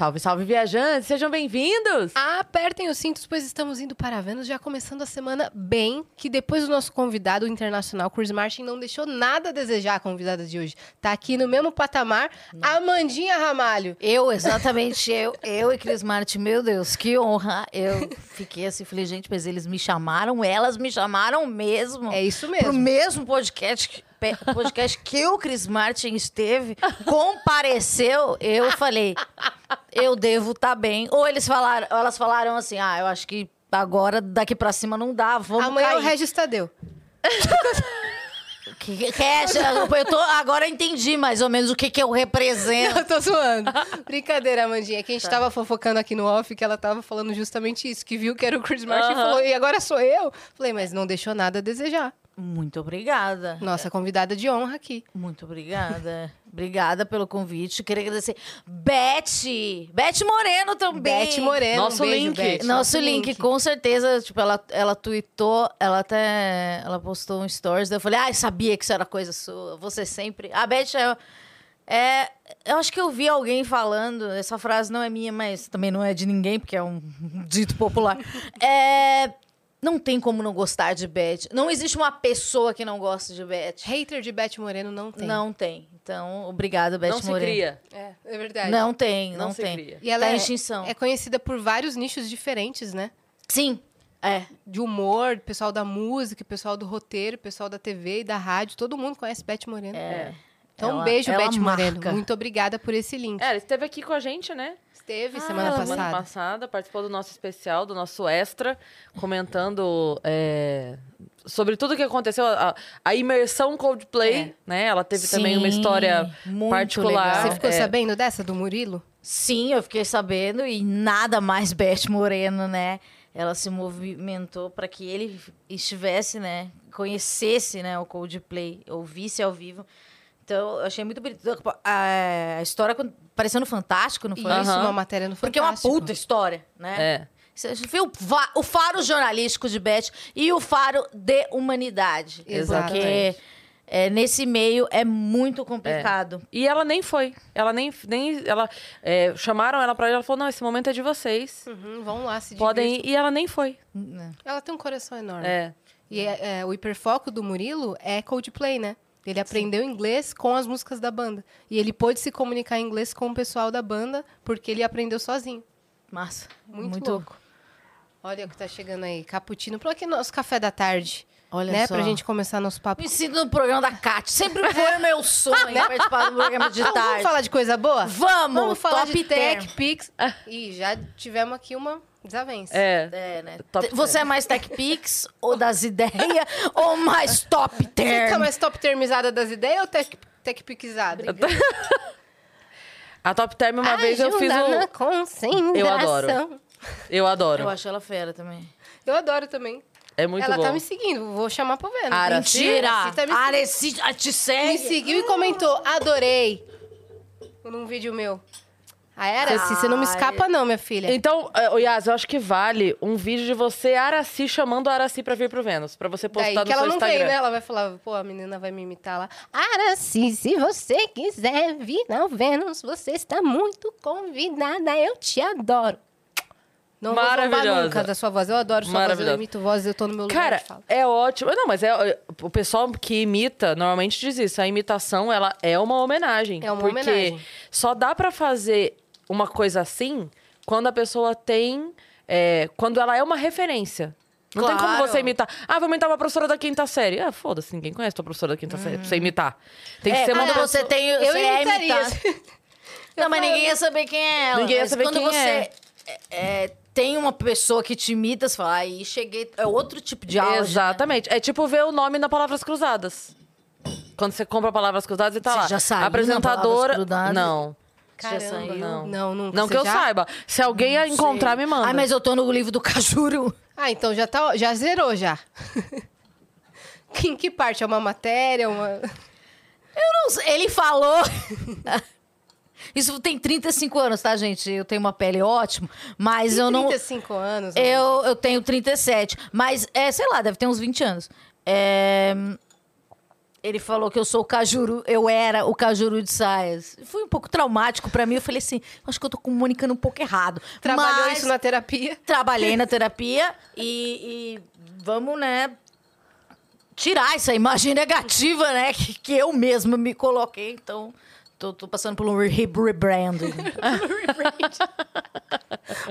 Salve, salve, viajantes! Sejam bem-vindos! Apertem os cintos, pois estamos indo para Vênus, já começando a semana bem, que depois do nosso convidado internacional, Chris Martin, não deixou nada a desejar a convidada de hoje. Tá aqui no mesmo patamar, Amandinha Ramalho. Eu, exatamente, eu, eu e Chris Martin, meu Deus, que honra. Eu fiquei assim, falei, gente, mas eles me chamaram, elas me chamaram mesmo. É isso Pro mesmo. mesmo podcast, que- podcast que o Chris Martin esteve, compareceu, eu falei, eu devo estar bem. Ou eles falaram, ou elas falaram assim, ah, eu acho que agora, daqui pra cima não dá, vamos Amanhã é o cair. Regis Tadeu. Que, que, que é, eu tô, agora eu entendi mais ou menos o que, que eu represento. Eu tô zoando. Brincadeira, Amandinha. Que a gente tava fofocando aqui no off, que ela tava falando justamente isso. Que viu que era o Chris Martin e Aham. falou, e agora sou eu? Falei, mas não deixou nada a desejar. Muito obrigada. Nossa convidada de honra aqui. Muito obrigada. obrigada pelo convite. Queria agradecer. Beth! Beth Moreno também. Beth Moreno, Nosso um beijo, link. Beth. Nosso link, com certeza. Tipo, ela, ela tweetou, ela até. Ela postou um stories. daí Eu falei, ai, sabia que isso era coisa sua. Você sempre. A Beth é. é- eu acho que eu vi alguém falando, essa frase não é minha, mas também não é de ninguém, porque é um dito popular. É, não tem como não gostar de Beth. Não existe uma pessoa que não gosta de Beth. Hater de Beth Moreno não tem. Não tem. Então, obrigada, Beth não se Moreno. cria. É, é verdade. Não tem, não, Não se tem. cria. E ela tá é, extinção. é conhecida por vários nichos diferentes, né? Sim, é. De humor, pessoal da música, pessoal do roteiro, pessoal da TV e da rádio. Todo mundo conhece Beth Moreno. É. Então, um Ela- beijo, ela Beth Moreno. Muito obrigada por esse link. É, ela esteve aqui com a gente, né? Esteve Ah, semana passada. Semana passada, participou do nosso especial, do nosso extra, comentando é, sobre tudo que aconteceu, a, a imersão Coldplay, É. né? Ela teve também uma Sim, história muito particular. legal. Você ficou é, sabendo dessa, do Murilo? Sim, eu fiquei sabendo e nada mais Beth Moreno, né? Ela se movimentou para que ele estivesse, né? Conhecesse, né? O Coldplay, ouvisse ao vivo. Então, eu achei muito bonito. A, a história parecendo fantástico, não foi? Isso, Aham. uma matéria no Porque é uma Fantástico. puta história, né? É. Você vê o, faro jornalístico de Beth e o faro de humanidade. Exatamente. Porque é, nesse meio é muito complicado. E ela nem foi. Ela nem. nem ela, é, chamaram ela pra ela falou: não, esse momento é de vocês. Uhum, vão lá se Podem ir. E ela nem foi. Ela tem um coração enorme. É. E é- é, o hiperfoco do Murilo é Coldplay, né? Ele aprendeu inglês com as músicas da banda. E ele pôde se comunicar em inglês com o pessoal da banda porque ele aprendeu sozinho. Massa. Muito, louco. Olha o que tá chegando aí. Cappuccino. Pra que nosso café da tarde? Olha né? só. Pra gente começar nosso papo. Me sinto no programa da Cat. Sempre foi o meu sonho participar do programa de Então, tarde. vamos falar de coisa boa? Vamos, Vamos falar top de Tech. Pix. Ih, já tivemos aqui uma desavença. É. É, né? Você é mais Tech Pix ou das ideias ou mais top Você term? tá mais top termizada das ideias ou tech, tech pixada? A Top Term, uma vez eu fiz Ajuda na concentração. Eu adoro. Eu adoro. Eu acho ela fera também. Eu adoro também. É muito Ela bom. tá me seguindo, vou chamar pra ver. né? Araci? Mentira! Araci tá me Areci ah, te Me segue? seguiu e comentou, adorei. Num vídeo meu. Aí, Araci, você não me escapa não, minha filha. Então, eh, ô Yas, eu acho que vale um vídeo de você, Araci, chamando a Araci pra vir pro Vênus. Pra você postar Daí no que ela seu não Instagram. vem, né? Ela vai falar, pô, a menina vai me imitar lá. Araci, se você quiser vir ao Vênus, você está muito convidada. Eu te adoro. Não Maravilhosa. nunca da sua voz. Eu adoro sua voz, eu imito voz, eu tô no meu lugar Cara, de fala. é ótimo. Não, mas é, o pessoal que imita normalmente diz isso. A imitação, ela é uma homenagem. É uma porque homenagem. só dá pra fazer uma coisa assim quando a pessoa tem... é, quando ela é uma referência. Não tem como Claro. você imitar. Ah, vou imitar uma professora da quinta série. Ah, foda-se, ninguém conhece tua professora da quinta série pra você imitar. Tem que É, ser uma quando pessoa... você tem. Eu você é imitaria. imitado. Não, mas ninguém ia saber quem é ela. Ninguém ia saber quando quem você é. é, é, tem uma pessoa que te imita, você fala, aí cheguei. É outro tipo de áudio. né? Exatamente. É tipo ver o nome na Palavras Cruzadas. Quando você compra Palavras Cruzadas e tá Você lá. já saiu na Apresentadora. Não. Já Caramba, saiu? não. Não, nunca. Não que eu já? saiba. Se alguém a encontrar, me manda. Ah, mas eu tô no livro do Cajuru. Ah, então já, tá, já zerou, já. em que parte? É uma matéria? Uma... Eu não sei. Ele falou. Isso tem 35 anos, tá, gente? Eu tenho uma pele ótima, mas eu não. 35 anos. né? Eu, eu tenho 37. Mas, é, sei lá, deve ter uns 20 anos. É, Ele falou que eu sou o Cajuru, eu era o Cajuru de saias. Foi um pouco traumático pra mim. Eu falei assim, acho que eu tô comunicando um pouco errado. Trabalhou Mas isso na terapia? Trabalhei na terapia e, e vamos, né, tirar essa imagem negativa, né, que, que eu mesma me coloquei. Então, tô, tô passando por um re- rebranding.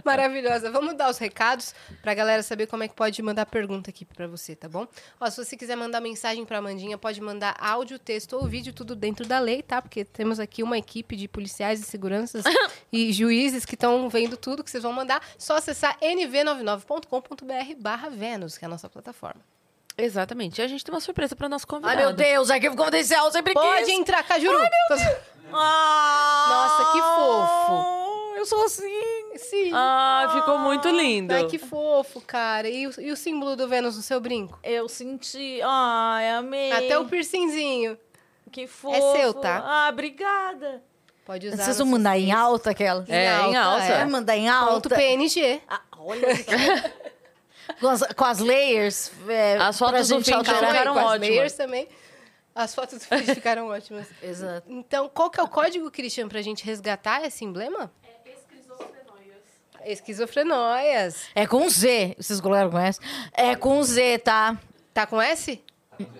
Maravilhosa. Vamos dar os recados pra galera saber como é que pode mandar pergunta aqui pra você, tá bom? Ó, se você quiser mandar mensagem pra Mandinha, pode mandar áudio, texto ou vídeo, tudo dentro da lei, tá? Porque temos aqui uma equipe de policiais e seguranças e juízes que estão vendo tudo que vocês vão mandar. Só acessar nv99.com.br barra Vênus, que é a nossa plataforma. Exatamente. E a gente tem uma surpresa para nosso convidado. Ai, meu Deus, arquivo confidencial, eu sempre Pode quis. entrar, Cajuru! Ah, Nossa, que fofo. Eu sou assim. Sim. Ah, ficou muito lindo. Ai, que fofo, cara. E o, e o símbolo do Vênus no seu brinco? Eu senti. Ai, amei. Até o piercingzinho. Que fofo. seu, tá? Ah, obrigada. Pode usar. Preciso nos mandar em alta aquela. É, em alta. é. Vai mandar em Ponto alta. PNG. Ah, olha. com, as, com as layers. É, As fotos do gente fim alterar. Ficaram com as ótimas. layers também. As fotos do ficaram ótimas. Exato. Então, qual que é o código, Christian, pra gente resgatar esse emblema? É esquizofrenóias. É com Z. Vocês goleros conhecem? É com Z, tá? Tá com S?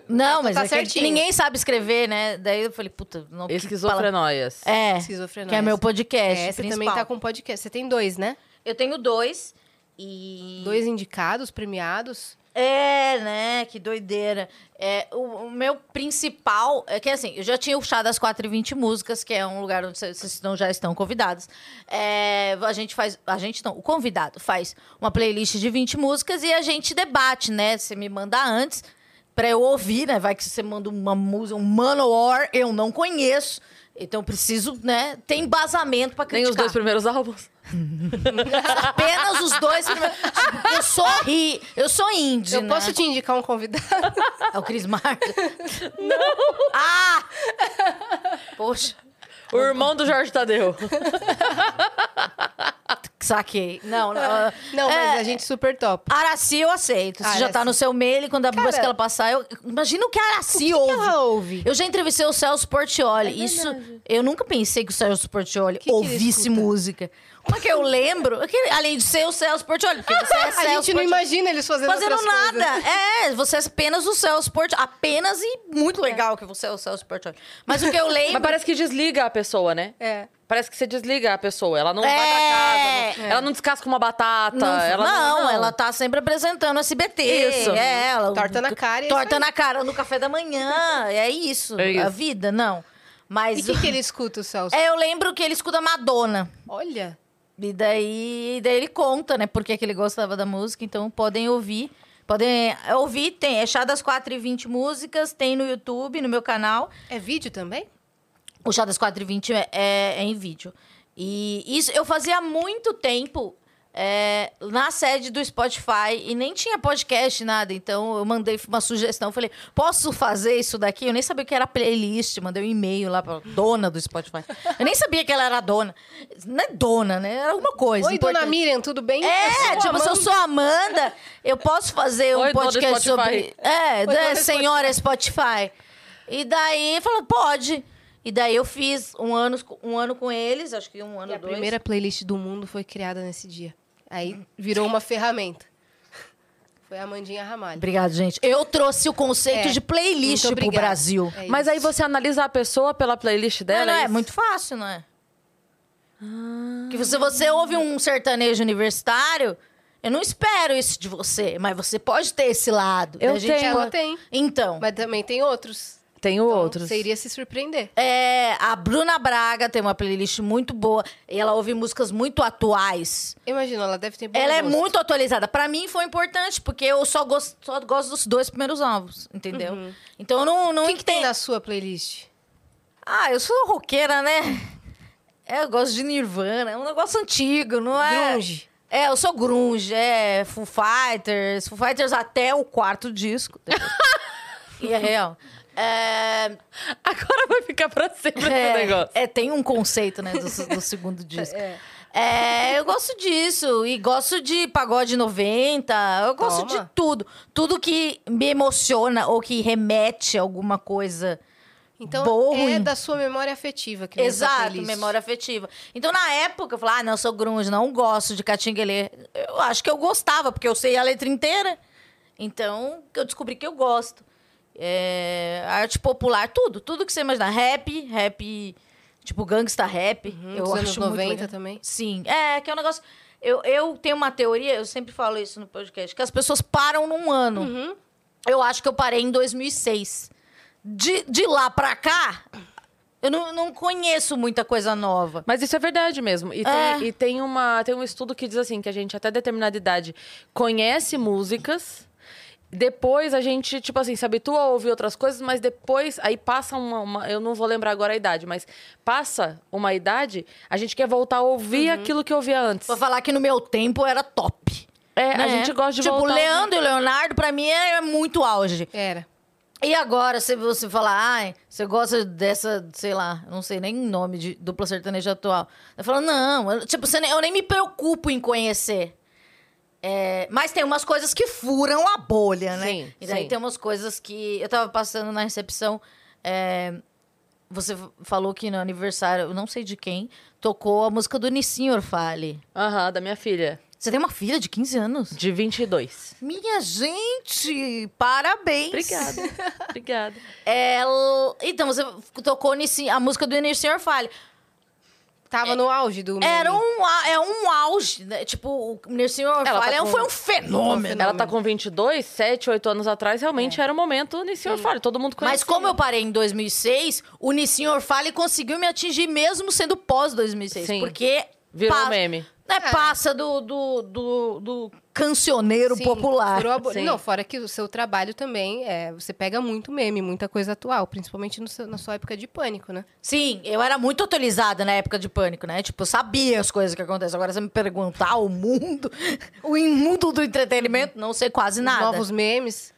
Não, mas tá é ninguém sabe escrever, né? Daí eu falei, puta, não. Esquizofrenóias. É. Esquizofrenóias. Que é meu podcast. É, você principal. também tá com podcast. Você tem dois, né? Eu tenho dois. E. Dois indicados, premiados. É, né? Que doideira. É, o, o meu principal é que assim, eu já tinha o chá das 4 e 20 músicas, que é um lugar onde vocês estão- já estão convidados. É, a gente faz. A gente não, o convidado faz uma playlist de 20 músicas e a gente debate, né? Você me manda antes pra eu ouvir, né? Vai que você manda uma música, um Manowar, eu não conheço. Então eu preciso, né, ter embasamento pra Nem criticar. os dois primeiros álbuns. Apenas os dois primeiros. Eu sou ri, eu sou indie, Eu né? posso te indicar um convidado? É o Chris Martin? Não! Ah! Poxa, O irmão do Jorge Tadeu. saquei. Não, não. Não, é, mas a gente super top. Araci eu aceito. Se já Araci. tá no seu mail, quando depois Cara, que ela passar, eu... imagina o que a Araci O que que ouve. ela ouve? Eu já entrevistei o Celso Portioli. É Isso, eu nunca pensei que o Celso Portioli Que que ouvisse escuta? música. Uma que eu lembro, é que, além de ser o Celso Portioli, porque você é A Celso gente não Portioli. imagina eles fazendo, fazendo nada. coisas. É, você é apenas o Celso Portioli. Apenas e muito legal que você é o Celso Portioli. Mas o que eu lembro... Mas parece que desliga a pessoa, né? É. Parece que você desliga a pessoa. Ela não vai É. pra casa. não- Ela não descasca uma batata. Não, ela não, ela tá sempre apresentando SBT. Isso. É, ela, Torta na cara é Torta na cara no café da manhã. É isso. É isso. A vida, não. Mas E o que, que ele escuta, o Celso? é, eu lembro que ele escuta Madonna. Olha. E daí, daí ele conta, né, por que que ele gostava da música. Então podem ouvir. Podem ouvir, tem. É Chá das 4 e 20 músicas, tem no YouTube, no meu canal. É vídeo também? O Chá das 4 e 20 é, é, é em vídeo. E isso eu fazia há muito tempo é, na sede do Spotify e nem tinha podcast, nada. Então eu mandei uma sugestão. Falei, posso fazer isso daqui? Eu nem sabia o que era playlist. Mandei um e-mail lá pra dona do Spotify. Eu nem sabia que ela era dona. Não é dona, né? Era alguma coisa. Oi, dona importante. Miriam, tudo bem? É, Eu tipo, se eu Amanda. sou Amanda, eu posso fazer um Oi, dona podcast Spotify. sobre. É, Oi, da dona senhora Spotify. E daí falou, pode. E daí eu fiz um ano, um ano com eles, acho que um ano E ou a dois. primeira playlist do mundo foi criada nesse dia. Aí virou uma ferramenta. Foi a Amandinha Ramalho. Obrigado, gente. Eu trouxe o conceito É, de playlist muito pro obrigada. Brasil. É Mas aí você analisa a pessoa pela playlist Não, dela. não é, isso? muito fácil, não é? Que se você ouve um sertanejo universitário, eu não espero isso de você, mas você pode ter esse lado. Eu A gente tenho. Ela tem. Então, Mas também tem outros. Tenho Então, outros. Você iria se surpreender. É, a Bruna Braga tem uma playlist muito boa. E ela ouve músicas muito atuais. Imagina, ela deve ter bom ela é gosto. muito atualizada. Pra mim foi importante, porque eu só gosto, só gosto dos dois primeiros álbuns, entendeu? Então eu não, não O que, que tem na sua playlist? Ah, eu sou roqueira, né? É, eu gosto de Nirvana. É um negócio antigo, não é? Grunge. É, eu sou grunge, é Foo Fighters. Foo Fighters até o quarto disco. e é real. É, Agora vai ficar pra sempre esse negócio. É, é, tem um conceito, né, do, do segundo disco. É. É, eu gosto disso. E gosto de pagode 90. Eu gosto Toma. de tudo. Tudo que me emociona ou que remete a alguma coisa. Então, Boa é ruim? da sua memória afetiva que Exato, memória afetiva. Então, na época, eu falava, ah, não, eu sou grunge, não gosto de Catinguelê. Eu acho que eu gostava, porque eu sei a letra inteira. Então, eu descobri que eu gosto. É, arte popular, tudo. Tudo que você imaginar. Rap, rap, tipo gangsta rap. Uhum, eu dos anos acho muito 90 legal. também. Sim, é, que é um negócio... Eu, eu tenho uma teoria, eu sempre falo isso no podcast, que as pessoas param num ano. Uhum. Eu acho que eu parei em 2006. De, de lá pra cá, eu não, não conheço muita coisa nova. Mas isso é verdade mesmo. E, tem, É. e tem, uma, tem um estudo que diz assim, que a gente até determinada idade conhece músicas, depois a gente, tipo assim, se habitua a ouvir outras coisas, mas depois, aí passa uma, uma- Eu não vou lembrar agora a idade, mas passa uma idade, a gente quer voltar a ouvir aquilo que ouvia antes. Pra falar que no meu tempo era top. É, a né? gente gosta de tipo, voltar. a ouvir. Leandro e Leonardo, pra mim, é muito auge. Era. E agora, se você falar, ai, você gosta dessa, sei lá, não sei nem o nome de dupla sertaneja atual. Eu falo, não, eu- tipo, você nem- eu nem me preocupo em conhecer. É, mas tem umas coisas que furam a bolha, né? Sim, e daí sim. tem umas coisas que. Eu tava passando na recepção. é, você falou que no aniversário, eu não sei de quem, tocou a música do Nissin Orfale. Aham, da minha filha, Você tem uma filha de 15 anos? de 22. Minha gente, parabéns. Obrigada, obrigada. Ela... Então, você tocou Nissin, a música do Nissin Orfale. Tava no auge do Era um, é um auge, né? Tipo, o Nissin Ela Orfale tá é com- foi um fenômeno. Ela tá com 22, 7, 8 anos atrás, realmente era o momento Nissin Orfale, todo mundo conhecia. Mas como eu parei em 2006, o Nissin Orfale conseguiu me atingir mesmo sendo pós 2006. Sim. Porque... Virou passa- meme. Né, Passa do, do, do, do cancioneiro Sim, popular. bo- Sim. Não, fora que o seu trabalho também, é, você pega muito meme, muita coisa atual, principalmente no seu- na sua época de pânico, né? Sim, eu era muito atualizada na época de pânico, né? Tipo, eu sabia as coisas que acontecem. Agora, você me perguntar o mundo, o mundo do entretenimento, não sei quase Os nada. novos memes.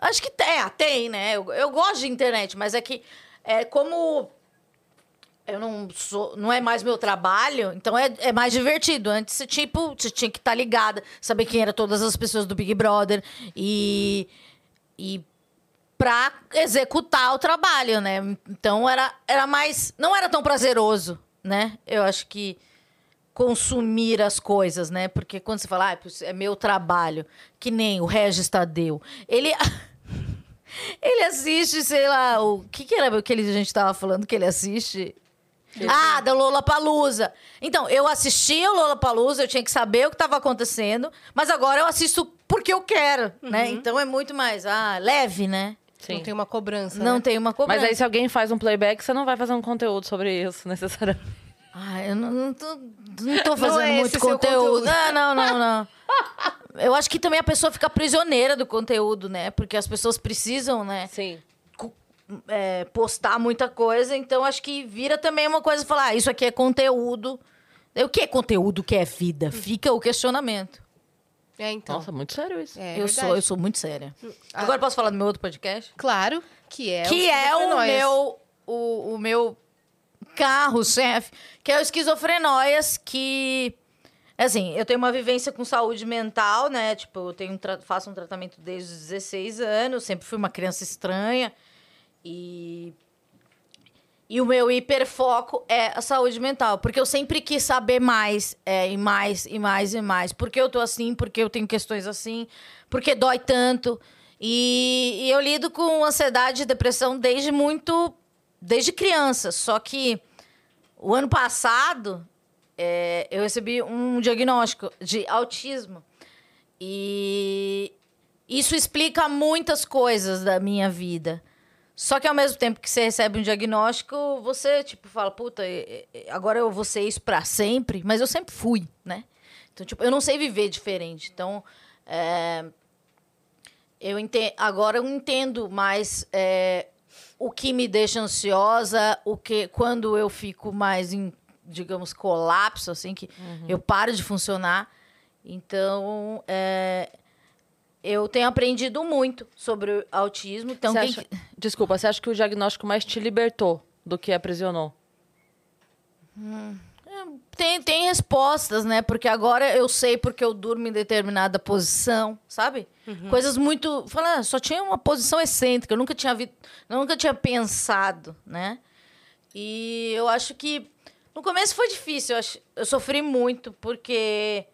Acho que tem, é, tem, né? Eu, eu gosto de internet, mas é que é como eu não sou, não é mais meu trabalho, então é, é mais divertido. Antes tipo, você tinha que estar ligada, saber quem eram todas as pessoas do Big Brother e e para executar o trabalho, né? Então era era mais, não era tão prazeroso, né? Eu acho que consumir as coisas, né? Porque quando você fala, ah, é meu trabalho, que nem o Regis Tadeu, ele ele assiste, sei lá, o que que era que a gente tava falando que ele assiste? Ah, da Lola Palusa. Então, eu assistia o Lola Palusa, eu tinha que saber o que estava acontecendo, mas agora eu assisto porque eu quero, né? Então é muito mais, ah, leve, né? Sim. Não tem uma cobrança. Não né? tem uma cobrança. Mas aí, se alguém faz um playback, você não vai fazer um conteúdo sobre isso, necessariamente. Ah, eu não, não tô, não tô fazendo é esse muito conteúdo. conteúdo. Não, não, não, não. Eu acho que também a pessoa fica prisioneira do conteúdo, né? Porque as pessoas precisam, né? Sim. É, postar muita coisa, então acho que vira também uma coisa falar, ah, isso aqui é conteúdo. O que é conteúdo, o que é vida? Fica o questionamento. É, então. Nossa, muito sério isso. É eu, verdade. sou, eu sou muito séria. Ah. Agora posso falar do meu outro podcast? Claro que é. que é o meu, o, o meu carro-chefe, que é o Esquizofrenóias, que... Assim, eu tenho uma vivência com saúde mental, né? Tipo, eu tenho um faço um tratamento desde os 16 anos, sempre fui uma criança estranha. E... E o meu hiperfoco é a saúde mental. Porque eu sempre quis saber mais, é, e mais, e mais, e mais. Por que eu tô assim? Por que eu tenho questões assim? Por que dói tanto? E, e eu lido com ansiedade e depressão desde muito... Desde criança. Só que o ano passado, é, eu recebi um diagnóstico de autismo. E isso explica muitas coisas da minha vida. Só que ao mesmo tempo que você recebe um diagnóstico, você, tipo, fala, puta, agora eu vou ser isso pra sempre. Mas eu sempre fui, né? Então, tipo, eu não sei viver diferente. Então, é, eu ente- agora eu entendo mais é, o que me deixa ansiosa, o que quando eu fico mais em, digamos, colapso, assim, que eu paro de funcionar. Então, é, eu tenho aprendido muito sobre o autismo. Então, Você quem acha- Desculpa, você acha que o diagnóstico mais te libertou do que aprisionou? tem, tem respostas, né? Porque agora eu sei porque eu durmo em determinada posição, sabe? Coisas muito. Fala, ah, só tinha uma posição excêntrica, eu nunca tinha vi, nunca tinha pensado, né? E eu acho que no começo foi difícil, eu, acho, eu sofri muito, porque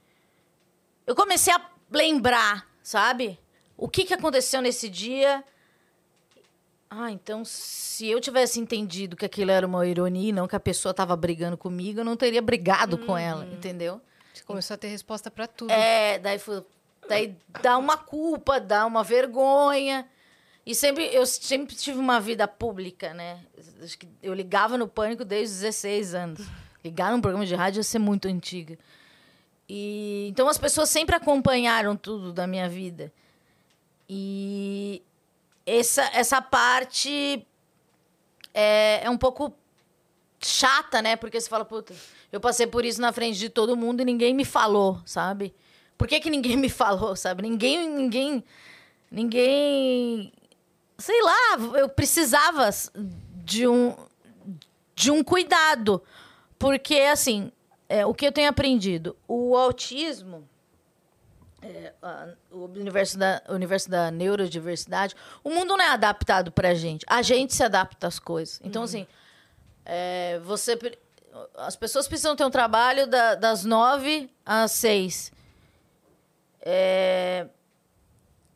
eu comecei a lembrar, sabe? O que, que aconteceu nesse dia. Ah, então se eu tivesse entendido que aquilo era uma ironia e não que a pessoa estava brigando comigo, eu não teria brigado com ela, entendeu? Você começou a ter resposta pra tudo. É, daí, foi, daí dá uma culpa, dá uma vergonha. E sempre, eu sempre tive uma vida pública, né? Acho que Eu ligava no Pânico desde os 16 anos. Ligar num programa de rádio ia ser muito antiga. E, então as pessoas sempre acompanharam tudo da minha vida. E essa, essa parte é, é um pouco chata, né? Porque você fala, puta, eu passei por isso na frente de todo mundo e ninguém me falou, sabe? Por que, que ninguém me falou, sabe? Ninguém, ninguém, ninguém, sei lá, eu precisava de um, de um cuidado. Porque, assim, é, o que eu tenho aprendido, o autismo, é, a- o universo da, o universo da neurodiversidade, o mundo não é adaptado pra gente. A gente se adapta às coisas. Então, assim, é, você. As pessoas precisam ter um trabalho da- das nove às seis. É,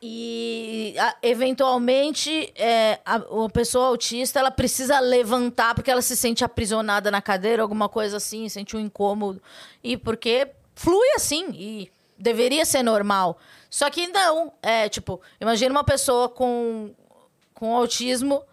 e a- eventualmente é, a, uma pessoa autista ela precisa levantar porque ela se sente aprisionada na cadeira, alguma coisa assim, sente um incômodo. E porque flui assim e deveria ser normal. Só que não, é tipo, imagina uma pessoa com, com autismo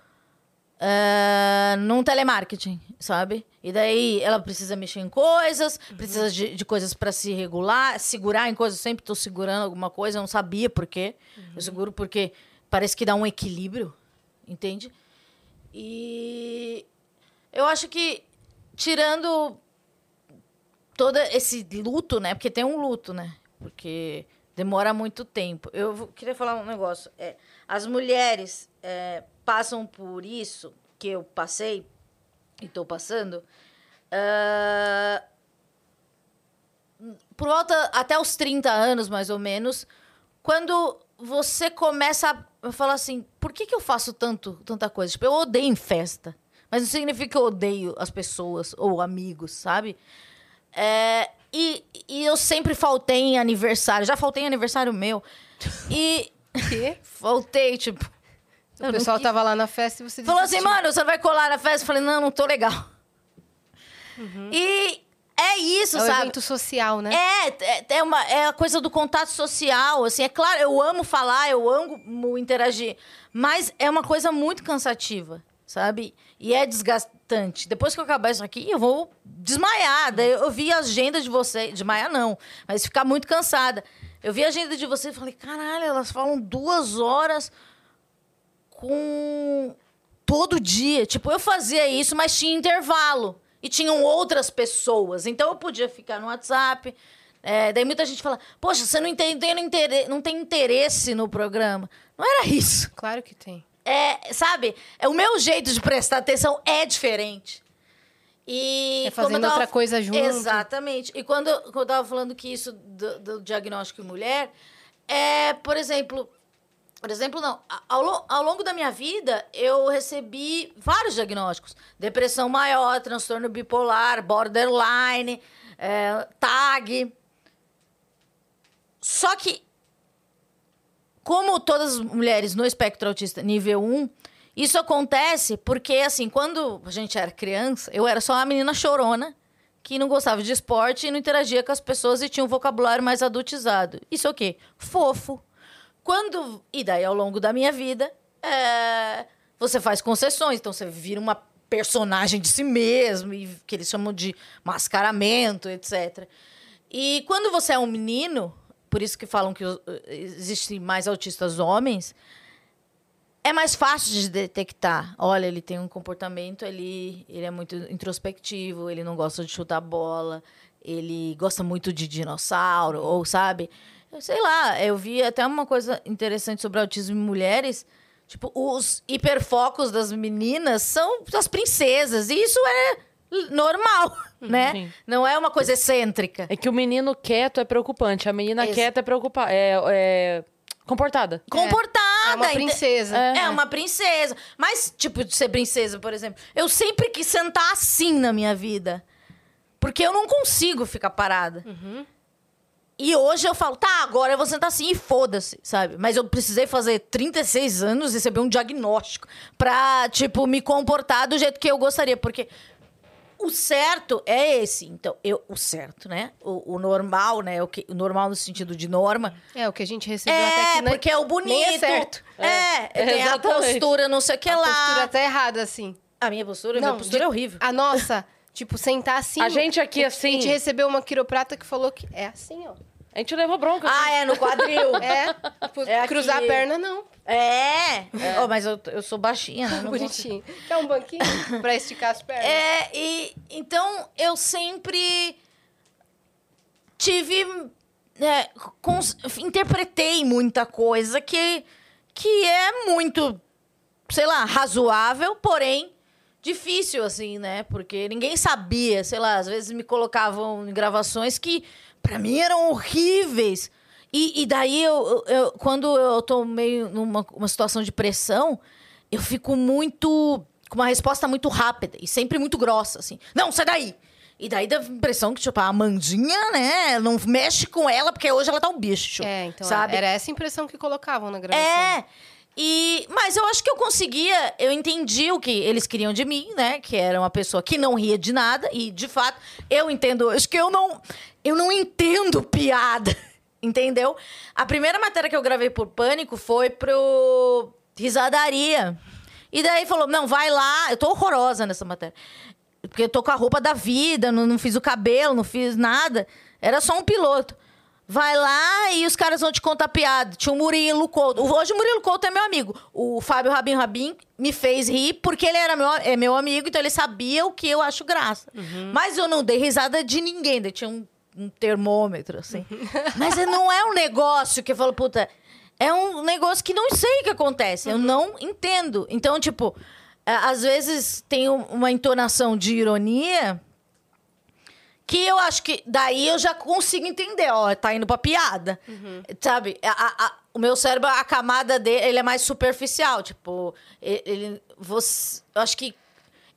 é, num telemarketing, sabe? E daí ela precisa mexer em coisas, precisa de, de coisas para se regular, segurar em coisas. Eu sempre tô segurando alguma coisa, eu não sabia por quê. Eu seguro porque parece que dá um equilíbrio, entende? E eu acho que tirando todo esse luto, né? Porque tem um luto, né? Porque demora muito tempo. Eu vou- queria falar um negócio. É, as mulheres é, passam por isso que eu passei e estou passando. ah, por volta até os 30 anos, mais ou menos, quando você começa a falar assim, por que, que eu faço tanto, tanta coisa? Tipo, eu odeio em festa. Mas não significa que eu odeio as pessoas ou amigos, sabe? É, e, e eu sempre faltei em aniversário. Já faltei em aniversário meu. E quê? faltei, tipo. Eu O pessoal tava lá na festa e você Falou assim, mano, você não vai colar na festa? Eu falei, não, não tô legal. E é isso, É um sabe? evento social, né? É, é, é, uma, é a coisa do contato social, assim, é claro, eu amo falar, eu amo interagir, mas é uma coisa muito cansativa, sabe? E é desgastante. Depois que eu acabar isso aqui, eu vou desmaiar. Daí eu vi a agenda de vocês, desmaiar não, mas ficar muito cansada. Eu vi a agenda de vocês e falei, caralho, elas falam duas horas com todo dia. Tipo, eu fazia isso, mas tinha intervalo. E tinham outras pessoas. Então eu podia ficar no WhatsApp. É, daí muita gente fala, poxa, você não, não, intere- não tem interesse no programa. Não era isso. Claro que tem. É, sabe? É, o meu jeito de prestar atenção é diferente. E É fazendo tava- outra coisa junto. Exatamente. E quando, quando eu tava falando que isso do, do diagnóstico em mulher, é, por exemplo, por exemplo, não. Ao, ao longo da minha vida, eu recebi vários diagnósticos. Depressão maior, transtorno bipolar, borderline, é, TAG. Só que, como todas as mulheres no espectro autista nível 1, isso acontece porque, assim, quando a gente era criança, eu era só uma menina chorona que não gostava de esporte e não interagia com as pessoas e tinha um vocabulário mais adultizado. Isso é o quê? Fofo. Quando. E daí, ao longo da minha vida, é, você faz concessões. Então, você vira uma personagem de si mesmo, e, que eles chamam de mascaramento, etc. E quando você é um menino, por isso que falam que existem mais autistas homens, é mais fácil de detectar. Olha, ele tem um comportamento, ele, ele é muito introspectivo, ele não gosta de chutar bola, ele gosta muito de dinossauro, ou sabe? Sei lá, eu vi até uma coisa interessante sobre autismo em mulheres. Tipo, os hiperfocos das meninas são das princesas. E isso é normal, né? Sim. Não é uma coisa excêntrica. É que o menino quieto é preocupante, a menina Ex- quieta é preocupada. É, é comportada. Comportada. É uma princesa. É. uma princesa. Mas, tipo, de ser princesa, por exemplo, eu sempre quis sentar assim na minha vida. Porque eu não consigo ficar parada. E hoje eu falo, tá, agora eu vou sentar assim e foda-se, sabe? Mas eu precisei fazer 36 anos, receber um diagnóstico pra, tipo, me comportar do jeito que eu gostaria. Porque o certo é esse. Então, eu, o certo, né? O, o normal, né? O, que, o normal no sentido de norma. É, o que a gente recebeu É, até que porque é o bonito. nem é certo. É, É, tem a exatamente. postura, não sei o que A lá. postura tá errada, assim. A minha postura, a Não, minha postura de- é horrível. A nossa, tipo, sentar assim. A gente aqui, A assim, gente recebeu uma quiroprata que falou que é assim, ó. A gente levou bronca. Ah, é, no quadril. É, É aqui. cruzar a perna, não. é. Oh, mas eu, eu sou baixinha, né? Bonitinho. Quer um banquinho pra esticar as pernas? É, e então eu sempre tive. é, cons- interpretei muita coisa que, que é muito, sei lá, razoável, porém difícil, assim, né? Porque ninguém sabia, sei lá, às vezes me colocavam em gravações que pra mim eram horríveis. E, e daí, eu, eu- eu- quando eu tô meio numa uma situação de pressão, eu fico muito. com uma resposta muito rápida e sempre muito grossa, assim. Não, sai daí! E daí dá a impressão que, tipo, a Amandinha, né, não mexe com ela, porque hoje ela tá um bicho. É, então sabe? era essa impressão que colocavam na gravação. É. E, mas eu acho que eu conseguia, eu entendi o que eles queriam de mim, né? Que era uma pessoa que não ria de nada. E, de fato, eu entendo. Acho que eu não. Eu não entendo piada. Entendeu? A primeira matéria que eu gravei por pânico foi pro Risadaria. E daí falou: não, vai lá. Eu tô horrorosa nessa matéria. Porque eu tô com a roupa da vida, não, não fiz o cabelo, não fiz nada. Era só um piloto. Vai lá e os caras vão te contar piada. Tinha o Murilo Couto. Hoje o Murilo Couto é meu amigo. O Fábio Rabin Rabin me fez rir porque ele era meu, é meu amigo, então ele sabia o que eu acho graça. Mas eu não dei risada de ninguém. Daí tinha um, um termômetro, assim. Mas não é um negócio que eu falo, puta. É um negócio que não sei o que acontece. Eu não entendo. Então, tipo, às vezes tem um- uma entonação de ironia que eu acho que daí eu já consigo entender, ó, tá indo pra piada. Sabe? A- a- o meu cérebro, a camada dele, ele é mais superficial. Tipo, ele. Você, eu acho que.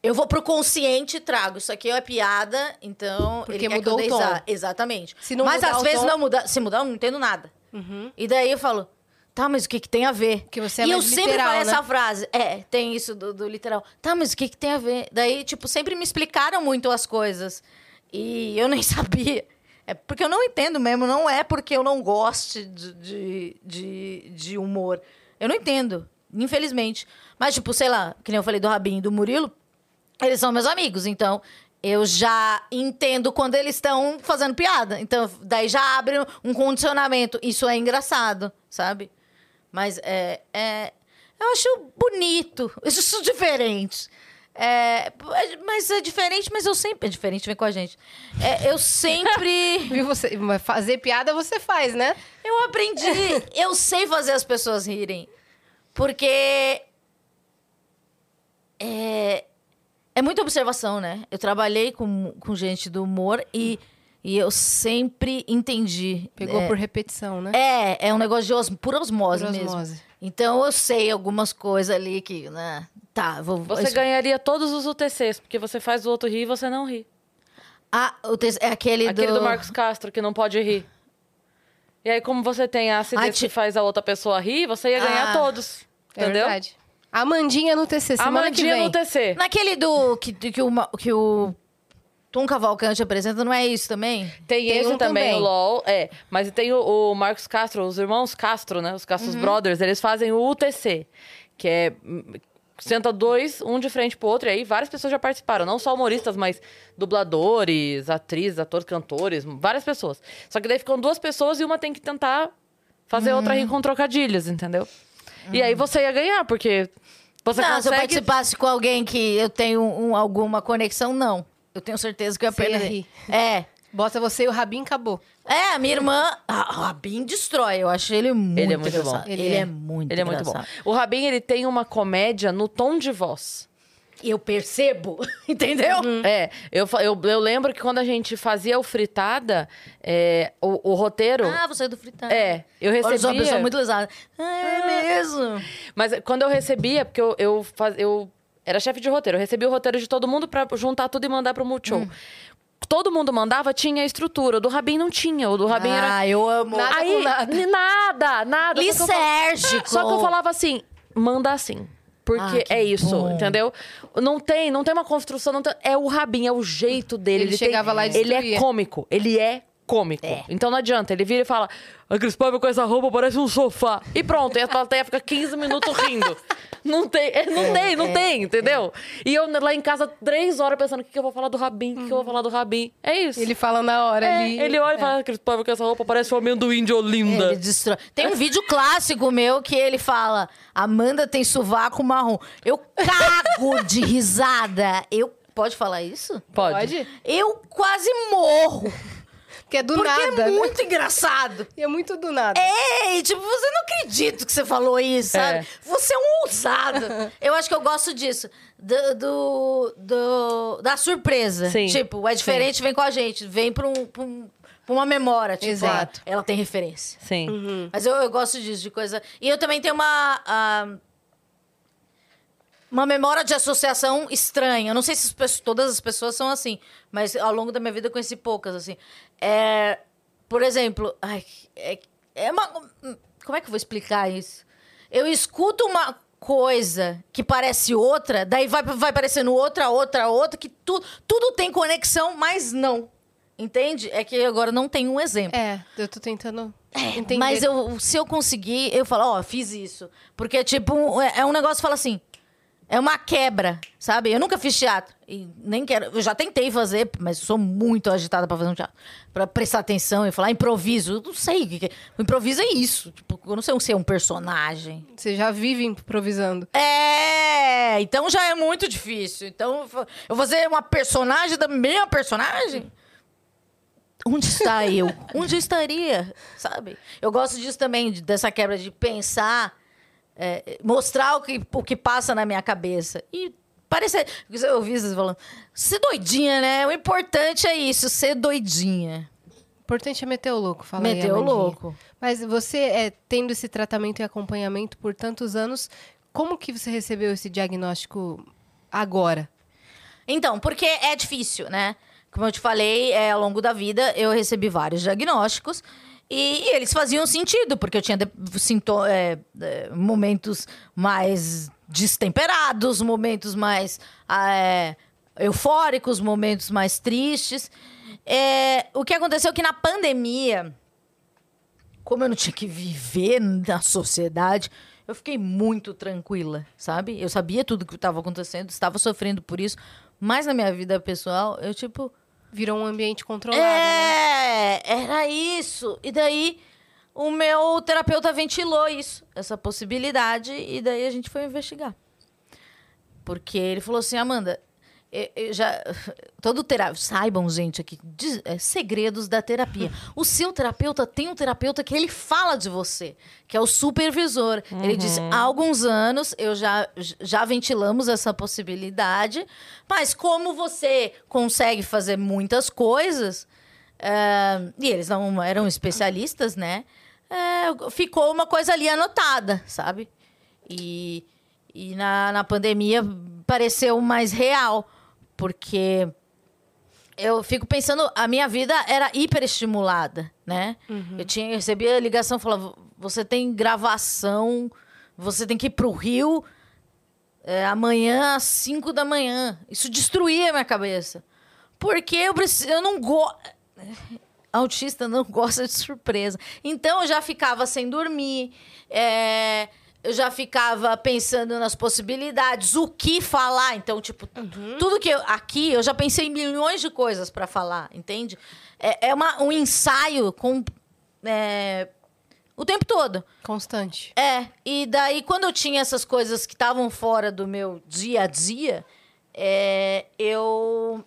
Eu vou pro consciente e trago. Isso aqui é piada, então. Porque mudou que o tom. Exatamente. Mas às vezes tom- não muda. Se mudar, eu não entendo nada. Uhum. E daí eu falo, tá, mas o que, que tem a ver? Porque você é e eu sempre literal, falei né? essa frase. É, tem isso do, do literal. Tá, mas o que, que tem a ver? Daí, tipo, sempre me explicaram muito as coisas. E eu nem sabia. É porque eu não entendo mesmo. Não é porque eu não goste de, de, de, de humor. Eu não entendo, infelizmente. Mas, tipo, sei lá, que nem eu falei do Rabinho e do Murilo, eles são meus amigos, então eu já entendo quando eles estão fazendo piada. Então, daí já abre um condicionamento. Isso é engraçado, sabe? Mas é, é- eu acho bonito. Isso são diferentes. É, mas é diferente, mas eu sempre. É diferente, vem com a gente. É, eu sempre. Viu você, fazer piada você faz, né? Eu aprendi. eu sei fazer as pessoas rirem. Porque. É, é muita observação, né? Eu trabalhei com, com gente do humor e, e eu sempre entendi. Pegou é, por repetição, né? É, é um negócio de os, por osmose Por mesmo. osmose. Então eu sei algumas coisas ali que, né? Tá, vou. Você isso- ganharia todos os UTCs, porque você faz o outro rir e você não ri. Ah, o te- é aquele, Aquele do. do Marcos Castro, que não pode rir. E aí, como você tem a acidez Ai, que ti- faz a outra pessoa rir, você ia ganhar Ah. todos. É Entendeu? verdade. Amandinha no TC, semana que Amandinha no TC. Naquele do. Que, que, o, que o Tom Cavalcante apresenta, não é isso também? Tem, Tem esse um também, também. o LOL. É, mas tem o, o Marcos Castro, os irmãos Castro, né? Os Castro Brothers, eles fazem o UTC, que é. Senta dois, um de frente pro outro, e aí várias pessoas já participaram. Não só humoristas, mas dubladores, atrizes, atores, cantores, várias pessoas. Só que daí ficam duas pessoas e uma tem que tentar fazer a outra rir com trocadilhos, entendeu? E aí você ia ganhar, porque você não, se eu consegue. participasse com alguém que eu tenho um- alguma conexão, não. Eu tenho certeza que eu ia perder. rir. É. Bota você e o Rabin, acabou. É, a minha irmã. A Rabin destrói. Eu acho ele muito Ele é muito engraçado. bom. Ele, Ele é. é. muito Ele é muito bom. O Rabin, ele tem uma comédia no tom de voz. eu percebo, entendeu? É, eu, eu, eu lembro que quando a gente fazia o fritada, é, o, o roteiro. Ah, você é do fritada. é, eu Olha, sou uma pessoa recebia. muito lesada. Ah, é mesmo? Mas quando eu recebia, porque eu, eu, faz, eu era chefe de roteiro, eu recebia o roteiro de todo mundo pra juntar tudo e mandar pro Multishow. Hum. Todo mundo mandava, tinha a estrutura. O do Rabin não tinha. O do Rabin era. Ah, eu amo. Nada Aí, nada. nada, nada. Lisérgico. Só que eu falava assim, manda assim. Porque Ah, é isso, bom. entendeu? Não tem, não tem uma construção, não tem- é o Rabin, é o jeito dele. Ele tem- chegava lá e Ele é destruía. cômico, ele é cômico. É. Então não adianta, ele vira e fala: A Cris Paiva com essa roupa parece um sofá. E pronto, e a plateia fica 15 minutos rindo. Não tem, é, não tem, não tem, entendeu? E eu lá em casa, três horas pensando: o que, que eu vou falar do Rabin? O que, que eu vou falar do Rabin? É isso. Ele fala na hora É, ali. ele olha e fala: Cris Paiva com essa roupa parece um amendoim de Olinda. Ele destrói. Tem um vídeo clássico meu que ele fala: Amanda tem sovaco marrom. Eu cago de risada. Eu. Pode falar isso? Pode. Pode? Eu quase morro. Porque é do Porque nada, é né? muito engraçado. E é muito do nada. Ei, tipo, você não acredita que você falou isso, sabe? É. Você é um ousado. eu acho que eu gosto disso. Do, do, do- da surpresa. Sim. Tipo, é diferente, vem com a gente. Vem pra, um, pra, um- uma memória. Tipo, Exato. ah, ela tem referência. Sim. Mas eu, eu gosto disso, de coisa. E eu também tenho uma. ah, uma memória de associação estranha. Eu não sei se as pessoas- todas as pessoas são assim, mas ao longo da minha vida eu conheci poucas, assim. É, por exemplo, ai, é, é uma. Como é que eu vou explicar isso? Eu escuto uma coisa que parece outra, daí vai, vai parecendo outra, outra, outra, que tu, tudo tem conexão, mas não. Entende? É que agora não tem um exemplo. É, eu tô tentando entender. Mas eu, se eu conseguir, eu falo, ó, fiz isso. Porque, tipo, é é um negócio que fala assim. É uma quebra, sabe? Eu nunca fiz teatro. E nem quero. Eu já tentei fazer, mas sou muito agitada pra fazer um teatro. Pra prestar atenção e falar improviso. Eu não sei o que, é. O improviso é isso. Tipo, eu não sei se é um personagem. Você já vive improvisando. É, então já é muito difícil. Então, eu vou fazer uma personagem da minha personagem? Onde está eu? Onde eu estaria? Sabe? Eu gosto disso também, de- dessa quebra de pensar, é, mostrar o que, o que passa na minha cabeça. E parecer. Eu ouvi vocês falando, ser doidinha, né? O importante é isso, ser doidinha. O importante é meter o louco, fala aí, Meter o louco. Mas você, é, tendo esse tratamento e acompanhamento por tantos anos, como que você recebeu esse diagnóstico agora? Então, porque é difícil, né? Como eu te falei, é, ao longo da vida eu recebi vários diagnósticos e, eles faziam sentido, porque eu tinha de- sinto- é, é, momentos mais destemperados, momentos mais ah, é, eufóricos, momentos mais tristes. É, o que aconteceu é que na pandemia, como eu não tinha que viver na sociedade, eu fiquei muito tranquila, sabe? Eu sabia tudo o que estava acontecendo, estava sofrendo por isso, mas na minha vida pessoal, eu tipo. Virou um ambiente controlado, né? É, era isso. E daí o meu terapeuta ventilou isso, essa possibilidade, e daí a gente foi investigar. Porque ele falou assim, Amanda, eu, eu já. Todo terapeuta. Saibam, gente, aqui, diz- é, segredos da terapia. O seu terapeuta tem um terapeuta que ele fala de você, que é o supervisor. Ele diz: há alguns anos eu já, já ventilamos essa possibilidade, mas como você consegue fazer muitas coisas, é, e eles não eram especialistas, né? é, ficou uma coisa ali anotada, sabe? E, e na, na pandemia pareceu mais real, porque eu fico pensando, a minha vida era hiperestimulada, né? Eu tinha, eu recebia ligação, falava, você tem gravação, você tem que ir pro Rio é, amanhã às 5 da manhã. Isso destruía a minha cabeça. Porque eu, preciso, eu não gosto. Autista não gosta de surpresa. Então eu já ficava sem dormir. é, eu já ficava pensando nas possibilidades, o que falar. Então, tipo, tudo que eu. Aqui eu já pensei em milhões de coisas para falar, entende? É, é uma, um ensaio com. é, o tempo todo. Constante. É, e daí quando eu tinha essas coisas que estavam fora do meu dia a dia, é, eu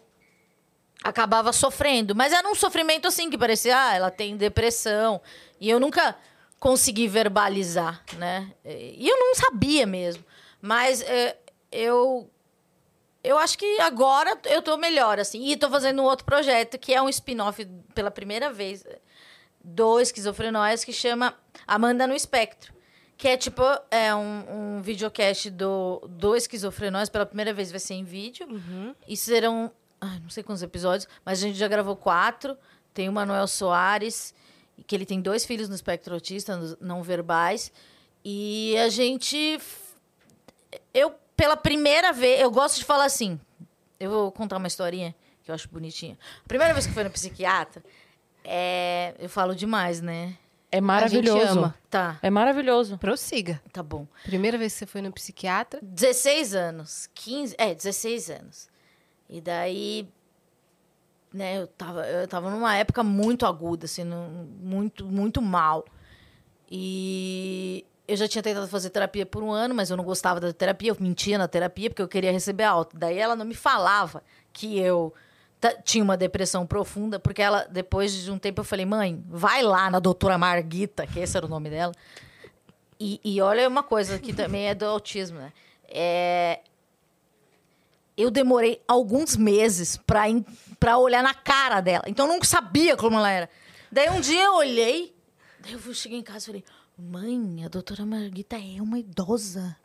acabava sofrendo. Mas era um sofrimento assim, que parecia, ah, ela tem depressão. E eu nunca consegui verbalizar, né? E eu não sabia mesmo. Mas é, eu eu acho que agora eu tô melhor, assim. E tô fazendo um outro projeto, que é um spin-off pela primeira vez do Esquizofrenóias, que chama Amanda no Espectro. Que é tipo, é um, um videocast do, do Esquizofrenóias, pela primeira vez vai ser em vídeo. E serão, ai, não sei quantos episódios, mas a gente já gravou quatro. Tem o Manuel Soares, que ele tem dois filhos no espectro autista, nos- não verbais. E a gente. Eu, pela primeira vez, eu gosto de falar assim. Eu vou contar uma historinha que eu acho bonitinha. A primeira vez que eu fui no psiquiatra, é, eu falo demais, né? É maravilhoso. ama. Tá, É maravilhoso. Prossiga. tá bom. Primeira vez que você foi no psiquiatra. 16 anos, 15, é, 16 anos. E daí, né, eu tava, eu tava numa época muito aguda, assim, num- muito, muito mal. E eu já tinha tentado fazer terapia por um ano, mas eu não gostava da terapia, eu mentia na terapia porque eu queria receber alta. Daí ela não me falava que eu tinha uma depressão profunda, porque ela, depois de um tempo, eu falei, mãe, vai lá na doutora Marguita, que esse era o nome dela. E, e olha uma coisa que também é do autismo, né? É, eu demorei alguns meses pra, en- pra olhar na cara dela. Então eu não sabia como ela era. Daí um dia eu olhei, daí eu cheguei em casa e falei: Mãe, a doutora Marguita é uma idosa.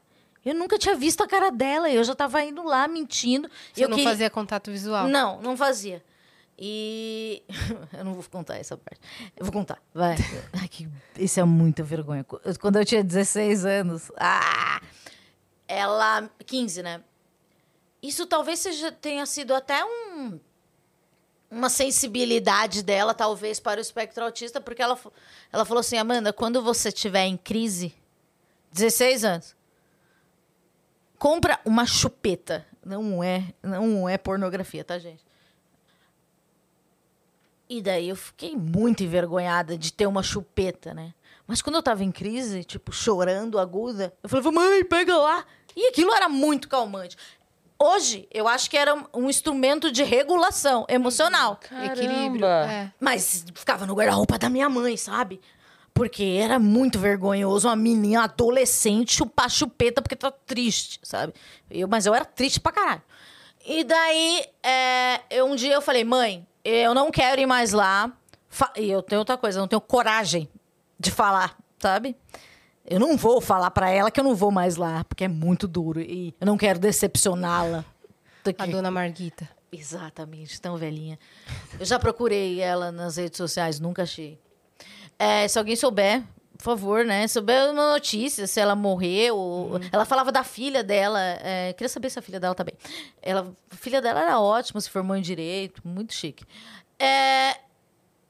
Eu nunca tinha visto a cara dela, eu já tava indo lá mentindo. Você eu não fazia contato visual. não, não fazia. E. eu não vou contar essa parte. Eu vou contar, vai. Ai, que... Isso é muita vergonha. Quando eu tinha 16 anos. Ah! Ela. 15, né? Isso talvez seja, tenha sido até um. Uma sensibilidade dela, talvez, para o espectro autista, porque ela, ela falou assim: Amanda, quando você estiver em crise, 16 anos, compra uma chupeta. Não é, não é pornografia, tá, gente? E daí eu fiquei muito envergonhada de ter uma chupeta, né? Mas quando eu tava em crise, tipo, chorando, aguda, eu falei, mãe, pega lá. E aquilo era muito calmante. Hoje, eu acho que era um instrumento de regulação emocional. Equilíbrio. Caramba. É. Mas ficava no guarda-roupa da minha mãe, sabe? Porque era muito vergonhoso uma menina adolescente chupar chupeta porque tá triste, sabe? Eu, mas eu era triste pra caralho. E daí, é, eu- um dia eu falei, mãe, eu não quero ir mais lá. Fa- E eu tenho outra coisa, eu não tenho coragem de falar, sabe? Eu não vou falar pra ela que eu não vou mais lá, porque é muito duro. E eu não quero decepcioná-la. A dona Marguita. Exatamente, tão velhinha. Eu já procurei ela nas redes sociais, nunca achei. É, se alguém souber, por favor, né? Souber uma notícia, se ela morreu. ou- Ela falava da filha dela. é, queria saber se a filha dela tá bem. Ela, a filha dela era ótima, se formou em direito, muito chique. É,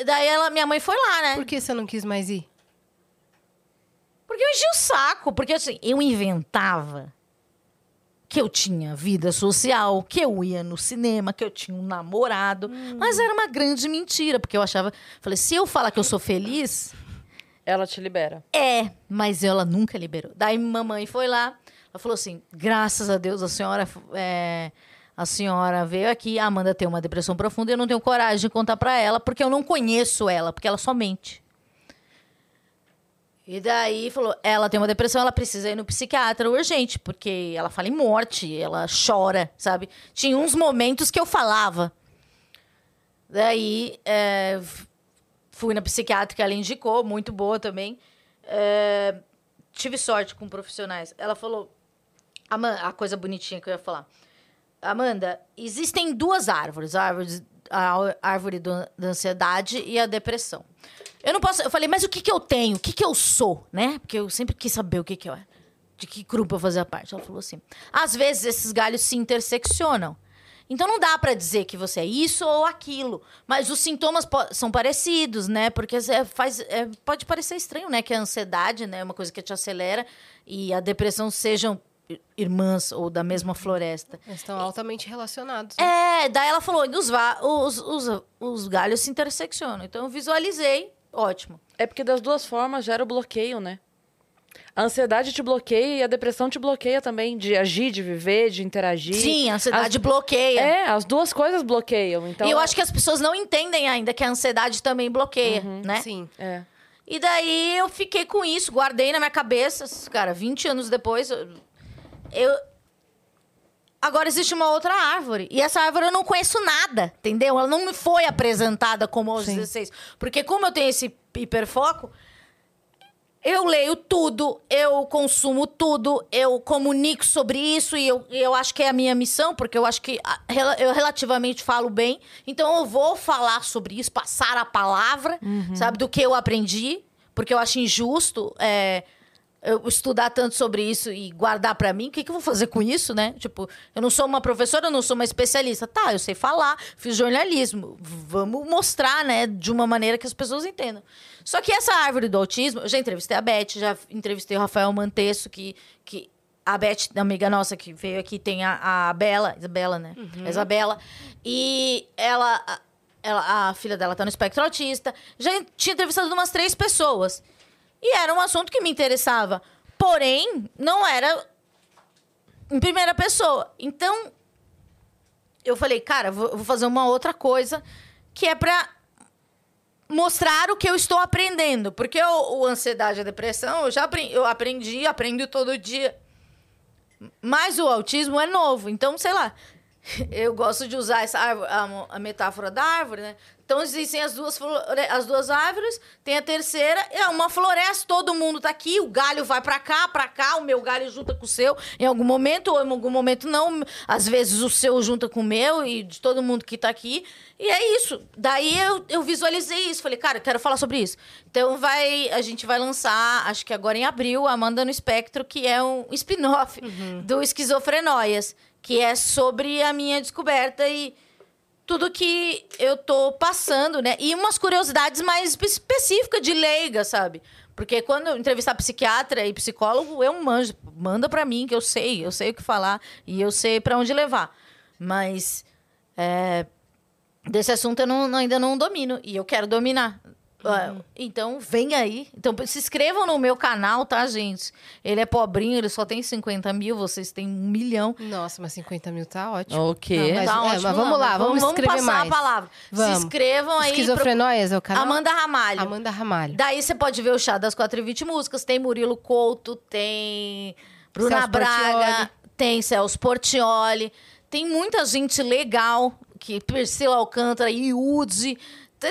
daí ela, minha mãe foi lá, né? Por que você não quis mais ir? Porque eu enchi o saco. Porque assim, eu inventava que eu tinha vida social, que eu ia no cinema, que eu tinha um namorado. Mas era uma grande mentira, porque eu achava. Falei, se eu falar que eu sou feliz, Ela te libera. é, mas ela nunca liberou. Daí mamãe foi lá, ela falou assim: graças a Deus a senhora. é, a senhora veio aqui, a Amanda tem uma depressão profunda e eu não tenho coragem de contar pra ela, porque eu não conheço ela, porque ela só mente. E daí falou, ela tem uma depressão, ela precisa ir no psiquiatra urgente, porque ela fala em morte, ela chora, sabe? Tinha uns momentos que eu falava. Daí é, fui na psiquiatra que ela indicou, muito boa também. É, tive sorte com profissionais. Ela falou, Ama- a coisa bonitinha que eu ia falar. Amanda, existem duas árvores, a árvore, a árvore do- da ansiedade e a depressão. Eu não posso. Eu falei, mas o que, que eu tenho? O que, que eu sou, né? Porque eu sempre quis saber o que, que eu era. De que grupo eu fazia parte. Ela falou assim: às vezes esses galhos se interseccionam. Então não dá pra dizer que você é isso ou aquilo. Mas os sintomas são parecidos, né? Porque faz, é, pode parecer estranho, né? Que a ansiedade né, é uma coisa que te acelera e a depressão sejam irmãs ou da mesma floresta. Eles estão altamente relacionados. né? É, daí ela falou, os, va- os, os, os galhos se interseccionam. Então eu visualizei, ótimo. É porque das duas formas gera o bloqueio, né? A ansiedade te bloqueia e a depressão te bloqueia também, de agir, de viver, de interagir. Sim, a ansiedade As- bloqueia. É, as duas coisas bloqueiam. Então, e eu acho que as pessoas não entendem ainda que a ansiedade também bloqueia, né? Sim. É. E daí eu fiquei com isso, guardei na minha cabeça, cara, 20 anos depois, eu. agora existe uma outra árvore. E essa árvore eu não conheço nada, entendeu? Ela não me foi apresentada como aos Sim. 16. Porque como eu tenho esse hiperfoco, eu leio tudo, eu consumo tudo, eu comunico sobre isso e eu, eu acho que é a minha missão, porque eu acho que ah, eu relativamente falo bem. Então eu vou falar sobre isso, passar a palavra, sabe, do que eu aprendi, porque eu acho injusto é, eu estudar tanto sobre isso e guardar pra mim. O que, que eu vou fazer com isso, né? Tipo, eu não sou uma professora, eu não sou uma especialista. Tá, eu sei falar, fiz jornalismo. Vamos mostrar, né, de uma maneira que as pessoas entendam. Só que essa árvore do autismo, eu já entrevistei a Beth, já entrevistei o Rafael Mantesso, que, que a Beth, amiga nossa que veio aqui, tem a, a Bela, Isabela, né? A Isabela. E ela, ela, a filha dela tá no espectro autista. Já tinha entrevistado umas três pessoas. E era um assunto que me interessava. Porém, não era em primeira pessoa. Então, eu falei, cara, vou, fazer uma outra coisa que é pra mostrar o que eu estou aprendendo. Porque o, o ansiedade e a depressão, eu já aprendi, eu aprendi, aprendo todo dia. Mas o autismo é novo. Então, sei lá, eu gosto de usar essa árvore, a, a metáfora da árvore, né? Então existem as duas, as duas árvores, tem a terceira, é uma floresta, todo mundo tá aqui, o galho vai pra cá, pra cá, o meu galho junta com o seu em algum momento, ou em algum momento não. Às vezes o seu junta com o meu e de todo mundo que tá aqui. E é isso. Daí eu, eu visualizei isso. Falei, cara, eu quero falar sobre isso. Então vai, a gente vai lançar, acho que agora em abril, Amanda no Espectro, que é um spin-off do Esquizofrenóias, que é sobre a minha descoberta e tudo que eu tô passando, né? E umas curiosidades mais espe- específicas de leiga, sabe? Porque quando eu entrevistar psiquiatra e psicólogo, eu manjo. Manda pra mim, que eu sei, eu sei o que falar e eu sei pra onde levar. Mas é, desse assunto eu não- ainda não domino e eu quero dominar. Ah, Então, vem aí. Então, se inscrevam no meu canal, tá, gente? Ele é pobrinho, ele só tem 50 mil, vocês têm um milhão. Nossa, mas 50 mil tá ótimo. O quê? Não, mas- Tá é, ótimo, mas vamos lá, vamos escrever passar mais. a palavra. Vamos. Se inscrevam aí. Esquizofrenóias é o pro- canal? Amanda Ramalho. Amanda Ramalho. Daí você pode ver o chá das 420 músicas. Tem Murilo Couto, tem Bruna Celso Braga, Portiolli. tem Celso Portioli. Tem muita gente legal, que Priscila Alcântara, Yudi.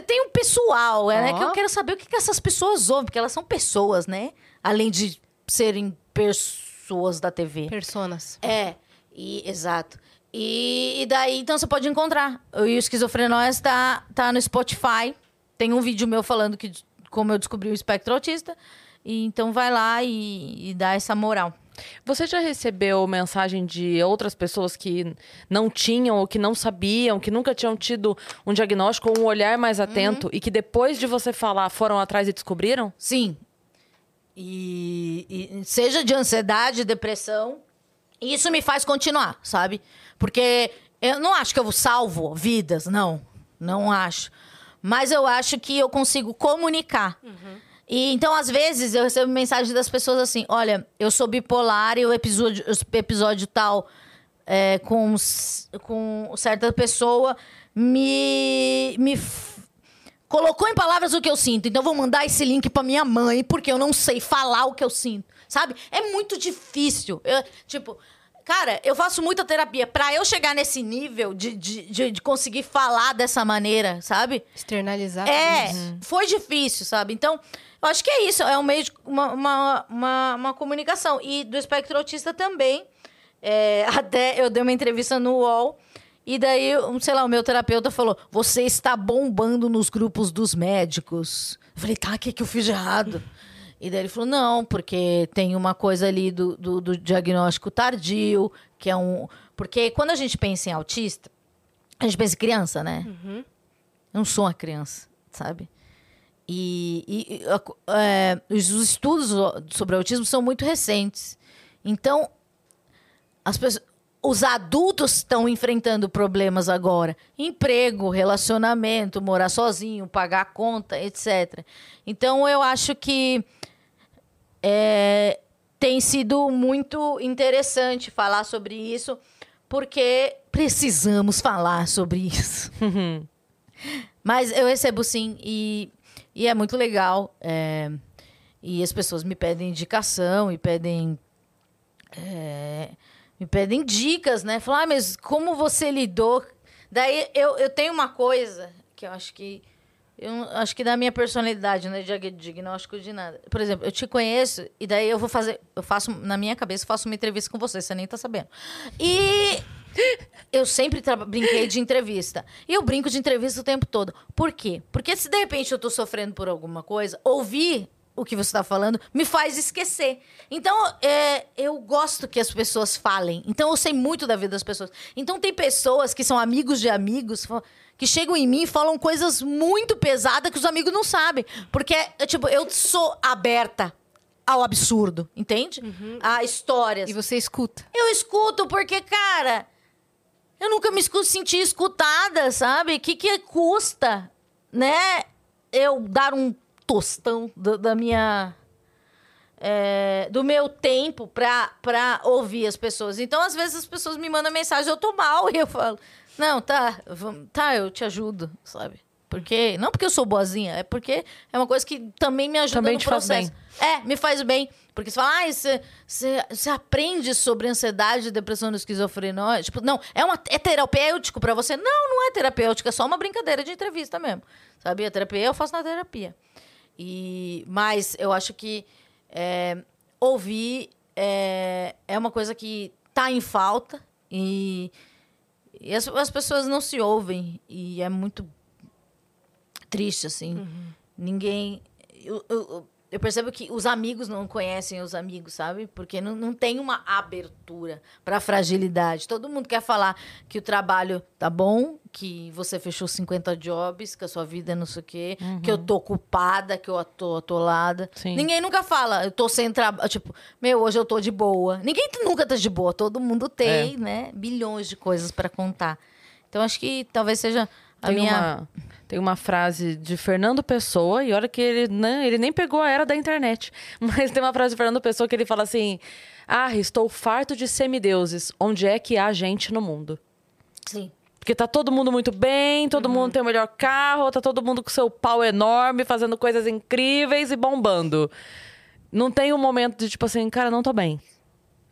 Tem- um pessoal, é, né? Que eu quero saber o que, que essas pessoas ouvem, porque elas são pessoas, né? Além de serem pessoas da TV. Personas. É, e, exato. E, e daí, então, você pode encontrar. E o Esquizofrenóias tá, tá no Spotify. Tem um vídeo meu falando que, como eu descobri o espectro autista. E, então, vai lá e, e dá essa moral. Você já recebeu mensagem de outras pessoas que não tinham ou que não sabiam, que nunca tinham tido um diagnóstico ou um olhar mais atento e que depois de você falar foram atrás e descobriram? Sim. E, e seja de ansiedade, depressão. Isso me faz continuar, sabe? Porque eu não acho que eu salvo vidas, não. Não acho. Mas eu acho que eu consigo comunicar. E então, às vezes, eu recebo mensagem das pessoas assim: olha, eu sou bipolar e o episódio, o episódio tal é, com, com certa pessoa me, me colocou em palavras o que eu sinto. Então, vou mandar esse link pra minha mãe, porque eu não sei falar o que eu sinto. Sabe? É muito difícil. Eu, tipo. Cara, eu faço muita terapia. Pra eu chegar nesse nível de, de, de, de conseguir falar dessa maneira, sabe? Externalizar. É, isso. foi difícil, sabe? Então, eu acho que é isso. É um meio de uma, uma, uma, uma comunicação. E do espectro autista também. É, até eu dei uma entrevista no UOL. E daí, sei lá, o meu terapeuta falou: Você está bombando nos grupos dos médicos. Eu falei: Tá, o que, que eu fiz de errado? E daí ele falou: Não, porque tem uma coisa ali do, do, do diagnóstico tardio, que é um. Porque quando a gente pensa em autista, a gente pensa em criança, né? Eu não sou uma criança, sabe? E, e- é, os os estudos sobre autismo são muito recentes. Então, as pessoas, os adultos estão enfrentando problemas agora. Emprego, relacionamento, morar sozinho, pagar a conta, etc. Então, eu acho que é, tem sido muito interessante falar sobre isso, porque precisamos falar sobre isso. Mas eu recebo sim, e, e é muito legal. é, e as pessoas me pedem indicação e pedem. é, me pedem dicas, né? Falam, ah, mas como você lidou? Daí eu, eu tenho uma coisa que eu acho que. Eu acho que da minha personalidade, não é de diagnóstico de nada. Por exemplo, eu te conheço e daí eu vou fazer. Eu faço, na minha cabeça, eu faço uma entrevista com você, você nem tá sabendo. E eu sempre brinquei de entrevista. E eu brinco de entrevista o tempo todo. Por quê? Porque se de repente eu tô sofrendo por alguma coisa, ouvir o que você está falando me faz esquecer. Então, é, eu gosto que as pessoas falem. Então, eu sei muito da vida das pessoas. Então, tem pessoas que são amigos de amigos que chegam em mim e falam coisas muito pesadas que os amigos não sabem. Porque, é, tipo, eu sou aberta ao absurdo, entende? A histórias. E você escuta. Eu escuto porque, cara, eu nunca me senti escutada, sabe? O que, que custa, né? Eu dar um tostão do- da minha. é, do meu tempo pra, pra ouvir as pessoas. Então, às vezes, as pessoas me mandam mensagem, eu tô mal, e eu falo, não, tá, vamos- tá, eu te ajudo, sabe? Porque, não porque eu sou boazinha, é porque é uma coisa que também me ajuda Também no te faz processo. É, me faz bem. Porque você fala, ah, você, você, você aprende sobre ansiedade, depressão e esquizofrenia. Tipo, não, é, uma, é terapêutico pra você? Não, não é terapêutico, é só uma brincadeira de entrevista mesmo. Sabe? A terapia eu faço na terapia. E, mas eu acho que é, ouvir é, é uma coisa que tá em falta e, e as, as pessoas não se ouvem. E é muito triste, assim. Ninguém. Eu, eu, eu percebo que os amigos não conhecem os amigos, sabe? Porque não, não tem uma abertura para fragilidade. Todo mundo quer falar que o trabalho tá bom, que você fechou 50 jobs, que a sua vida é não sei o quê, que eu tô ocupada, que eu tô atolada. Sim. Ninguém nunca fala, eu tô sem trabalho. Tipo, meu, hoje eu tô de boa. Ninguém nunca tá de boa. Todo mundo tem, né? Bilhões de coisas para contar. Então acho que talvez seja a Tem, minha. uma, tem uma frase de Fernando Pessoa, e olha que ele, né, ele nem pegou a era da internet. Mas tem uma frase de Fernando Pessoa que ele fala assim: Ah, estou farto de semideuses. Onde é que há gente no mundo? Sim. Porque tá todo mundo muito bem, todo Uhum. mundo tem o melhor carro, tá todo mundo com seu pau enorme, fazendo coisas incríveis e bombando. Não tem um momento de tipo assim, cara, não tô bem.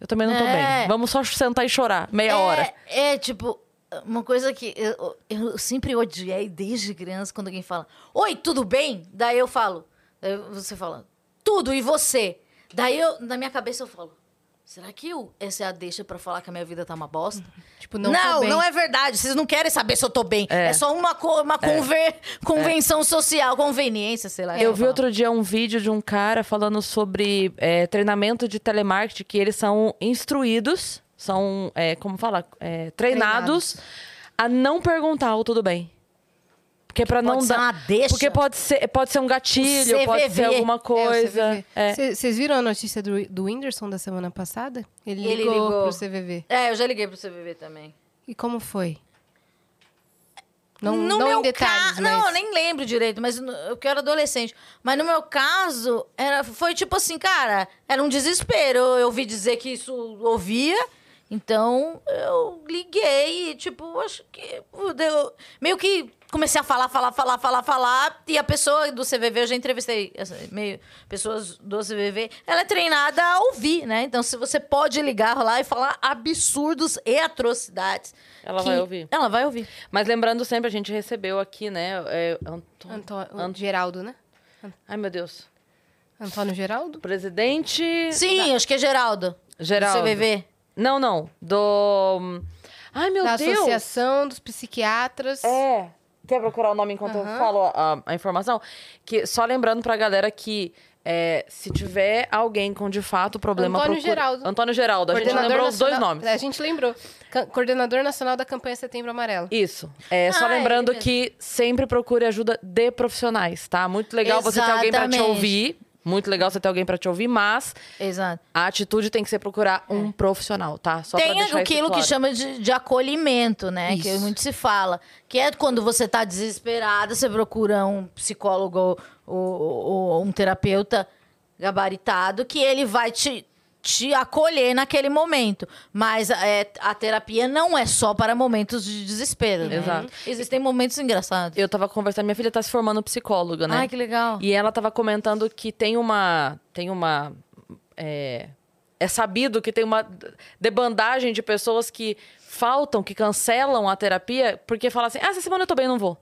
Eu também não tô É. bem. Vamos só sentar e chorar meia é, hora. É, tipo, uma coisa que eu, eu sempre odiei desde criança quando alguém fala: Oi, tudo bem? Daí eu falo, daí você fala, tudo, e você? Daí eu, na minha cabeça eu falo. Será que eu, essa é a deixa pra falar que a minha vida tá uma bosta? Tipo, não, não, não é verdade. Vocês não querem saber se eu tô bem. É, É. só uma, co- uma conver- convenção social, conveniência, sei lá. Eu vi outro dia um vídeo de um cara falando sobre é, treinamento de telemarketing, que eles são instruídos, são, é, como fala, É, treinados, a não perguntar o tudo bem. Porque pra não pode ser dar. Porque pode ser, pode ser um gatilho, pode ser alguma É, coisa. CVV. É. Vocês viram a notícia do, do Whindersson da semana passada? Ele Ele ligou, ligou. pro CVV. É, eu já liguei pro CVV também. E como foi? Não, no não meu em detalhes, ca... mas... Não, eu nem lembro direito, mas eu que era adolescente. Mas no meu caso, era, foi tipo assim, cara, era um desespero. Eu ouvi dizer que isso ouvia, então eu liguei e, tipo, acho que. Deu, meio que comecei a falar, falar, falar, falar, falar. E a pessoa do CVV, eu já entrevistei essa- meio, pessoas do CVV, ela é treinada a ouvir, né? Então, se você pode ligar lá e falar absurdos e atrocidades. Ela vai ouvir. Ela vai ouvir. Mas lembrando sempre, a gente recebeu aqui, né? É, Antônio. Antônio, Ant- Geraldo, né? Ai, meu Deus. Antônio Geraldo? Presidente. Sim, acho que é Geraldo. Geraldo. Do CVV. Não, não. Do. Ai, meu da Deus. Associação dos Psiquiatras. É. Quer procurar o nome enquanto eu Aham. falo a, a informação? Que, só lembrando pra galera que é, se tiver alguém com de fato problema... Antônio procura- Geraldo. Antônio Geraldo. A gente lembrou os dois nacional- nomes. A gente lembrou. Coordenador Nacional da Campanha Setembro Amarelo. Isso. É, só Ah, lembrando mesmo. que sempre procure ajuda de profissionais, tá? Muito legal você ter alguém pra te Exatamente. ouvir. Muito legal você ter alguém pra te ouvir, mas Exato. a atitude tem que ser procurar um profissional, tá? Só Tem aquilo que claro. chama de, de acolhimento, né? Que Isso. muito se fala. Que é quando você tá desesperada, você procura um psicólogo ou, ou- ou um terapeuta gabaritado que ele vai te, te acolher naquele momento. Mas é, a terapia não é só para momentos de desespero. né? Exato. Existem momentos engraçados. Eu tava conversando, minha filha tá se formando psicóloga, né? Ai, que legal. E ela tava comentando que tem uma. Tem uma. é, é sabido que tem uma debandagem de pessoas que faltam, que cancelam a terapia, porque falam assim: ah, essa semana eu tô bem, não vou.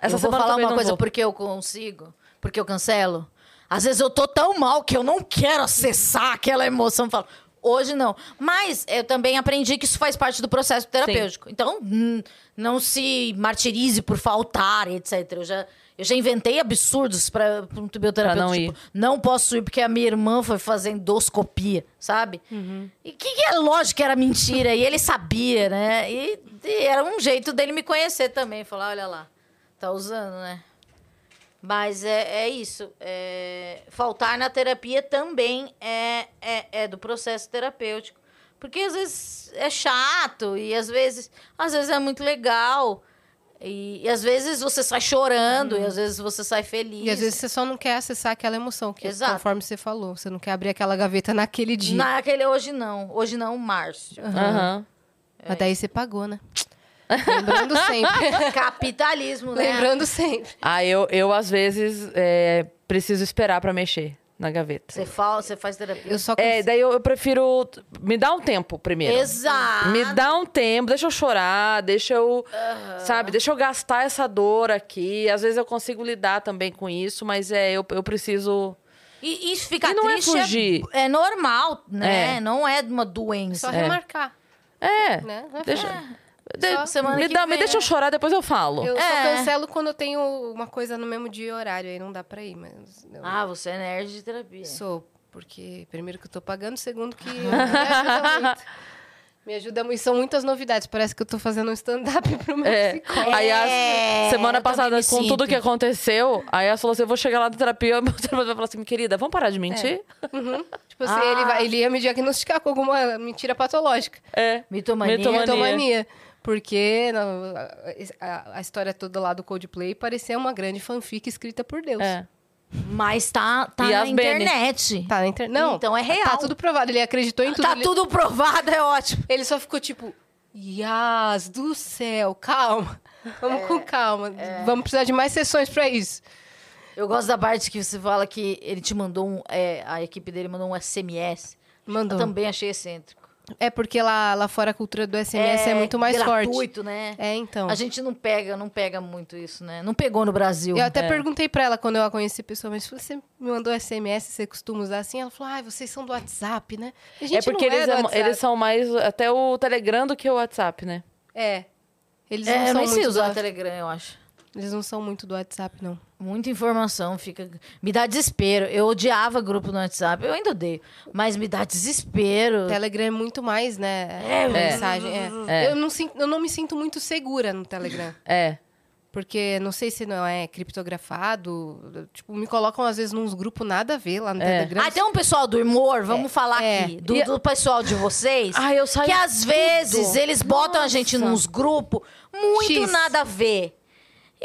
Essa eu vou falar uma coisa vou. porque eu consigo, porque eu cancelo. Às vezes eu tô tão mal que eu não quero acessar aquela emoção. Falo, hoje não. Mas eu também aprendi que isso faz parte do processo terapêutico. Sim. Então, não se martirize por faltar, etc. Eu já, eu já inventei absurdos para um bioterapeuta. Não, tipo, ir. não posso ir porque a minha irmã foi fazer endoscopia, sabe? Uhum. E que, que é lógico que era mentira. e ele sabia, né? E, e era um jeito dele me conhecer também. Falar, olha lá, tá usando, né? Mas é, é isso. É... Faltar na terapia também é, é, é, do processo terapêutico. Porque às vezes é chato e às vezes, às vezes é muito legal. E, e às vezes você sai chorando e às vezes você sai feliz. E às vezes você só não quer acessar aquela emoção, que Exato. conforme você falou. Você não quer abrir aquela gaveta naquele dia. Naquele hoje não. Hoje não, Márcio. Uhum. uhum. Mas daí você pagou, né? Lembrando sempre. Capitalismo, né? Lembrando sempre. Ah, eu, eu às vezes é, preciso esperar para mexer na gaveta. Você faz, você faz terapia? Eu só É, daí eu, eu, prefiro. Me dá um tempo primeiro. Exato. Me dá um tempo, deixa eu chorar, deixa eu. Uhum. Sabe, deixa eu gastar essa dor aqui. Às vezes eu consigo lidar também com isso, mas é, eu, eu preciso. E isso fica e não é triste. É, fugir. É, é normal, né? É. Não é uma doença. Só remarcar. É. Né? Deixa. É. De, semana me, dá, me deixa eu chorar, depois eu falo. Eu é. só cancelo quando eu tenho uma coisa no mesmo dia e horário, aí não dá pra ir. Mas eu... Ah, você é nerd de terapia. Sou, porque primeiro que eu tô pagando, segundo que me ajuda muito. Me ajuda muito. São muitas novidades. Parece que eu tô fazendo um stand-up pro meu é. psicólogo. Aí, a é, semana passada, com sinto. tudo que aconteceu, aí ela falou assim: eu vou chegar lá na terapia, meu terapeuta vai falar assim: querida, vamos parar de mentir? É. Uhum. Tipo assim, ah. ele, vai, ele ia me diagnosticar com alguma mentira patológica. É. Mitomania. Mitomania. Mitomania. Porque a, a, história toda lá do Coldplay parecia uma grande fanfic escrita por Deus. É. Mas tá, tá na internet. Tá na internet. Não, então é real. Tá tudo provado. Ele acreditou em tudo. Tá ele... tudo provado, é ótimo. Ele só ficou tipo, Yas do céu, calma. Vamos é, com calma. É. Vamos precisar de mais sessões para isso. Eu gosto da parte que você fala que ele te mandou um. É, a equipe dele mandou um SMS. Mandou. Eu também achei excêntrico. É porque lá, lá fora a cultura do SMS é, é muito mais gratuito, forte. né? É, então. A gente não pega, não pega muito isso, né? Não pegou no Brasil. Eu até é. perguntei pra ela quando eu a conheci pessoalmente, você me mandou SMS, você costuma usar assim? Ela falou, ah, vocês são do WhatsApp, né? é porque eles, é eles são mais até o Telegram do que o WhatsApp, né? É. Eles é, não são eu nem muito usar o Telegram, eu acho. Eles não são muito do WhatsApp, não. Muita informação, fica. Me dá desespero. Eu odiava grupo no WhatsApp, eu ainda odeio. Mas me dá desespero. Telegram é muito mais, né? É, mensagem. É. É. Eu, não eu não me sinto muito segura no Telegram. É. Porque não sei se não é criptografado. Tipo, me colocam às vezes nos grupos nada a ver lá no é. Telegram. Ah, tem um pessoal do humor, vamos é. falar é. aqui. Do, do, pessoal de vocês. Ah, eu saio Que às tudo. vezes eles botam Nossa. a gente nos grupos muito X. nada a ver.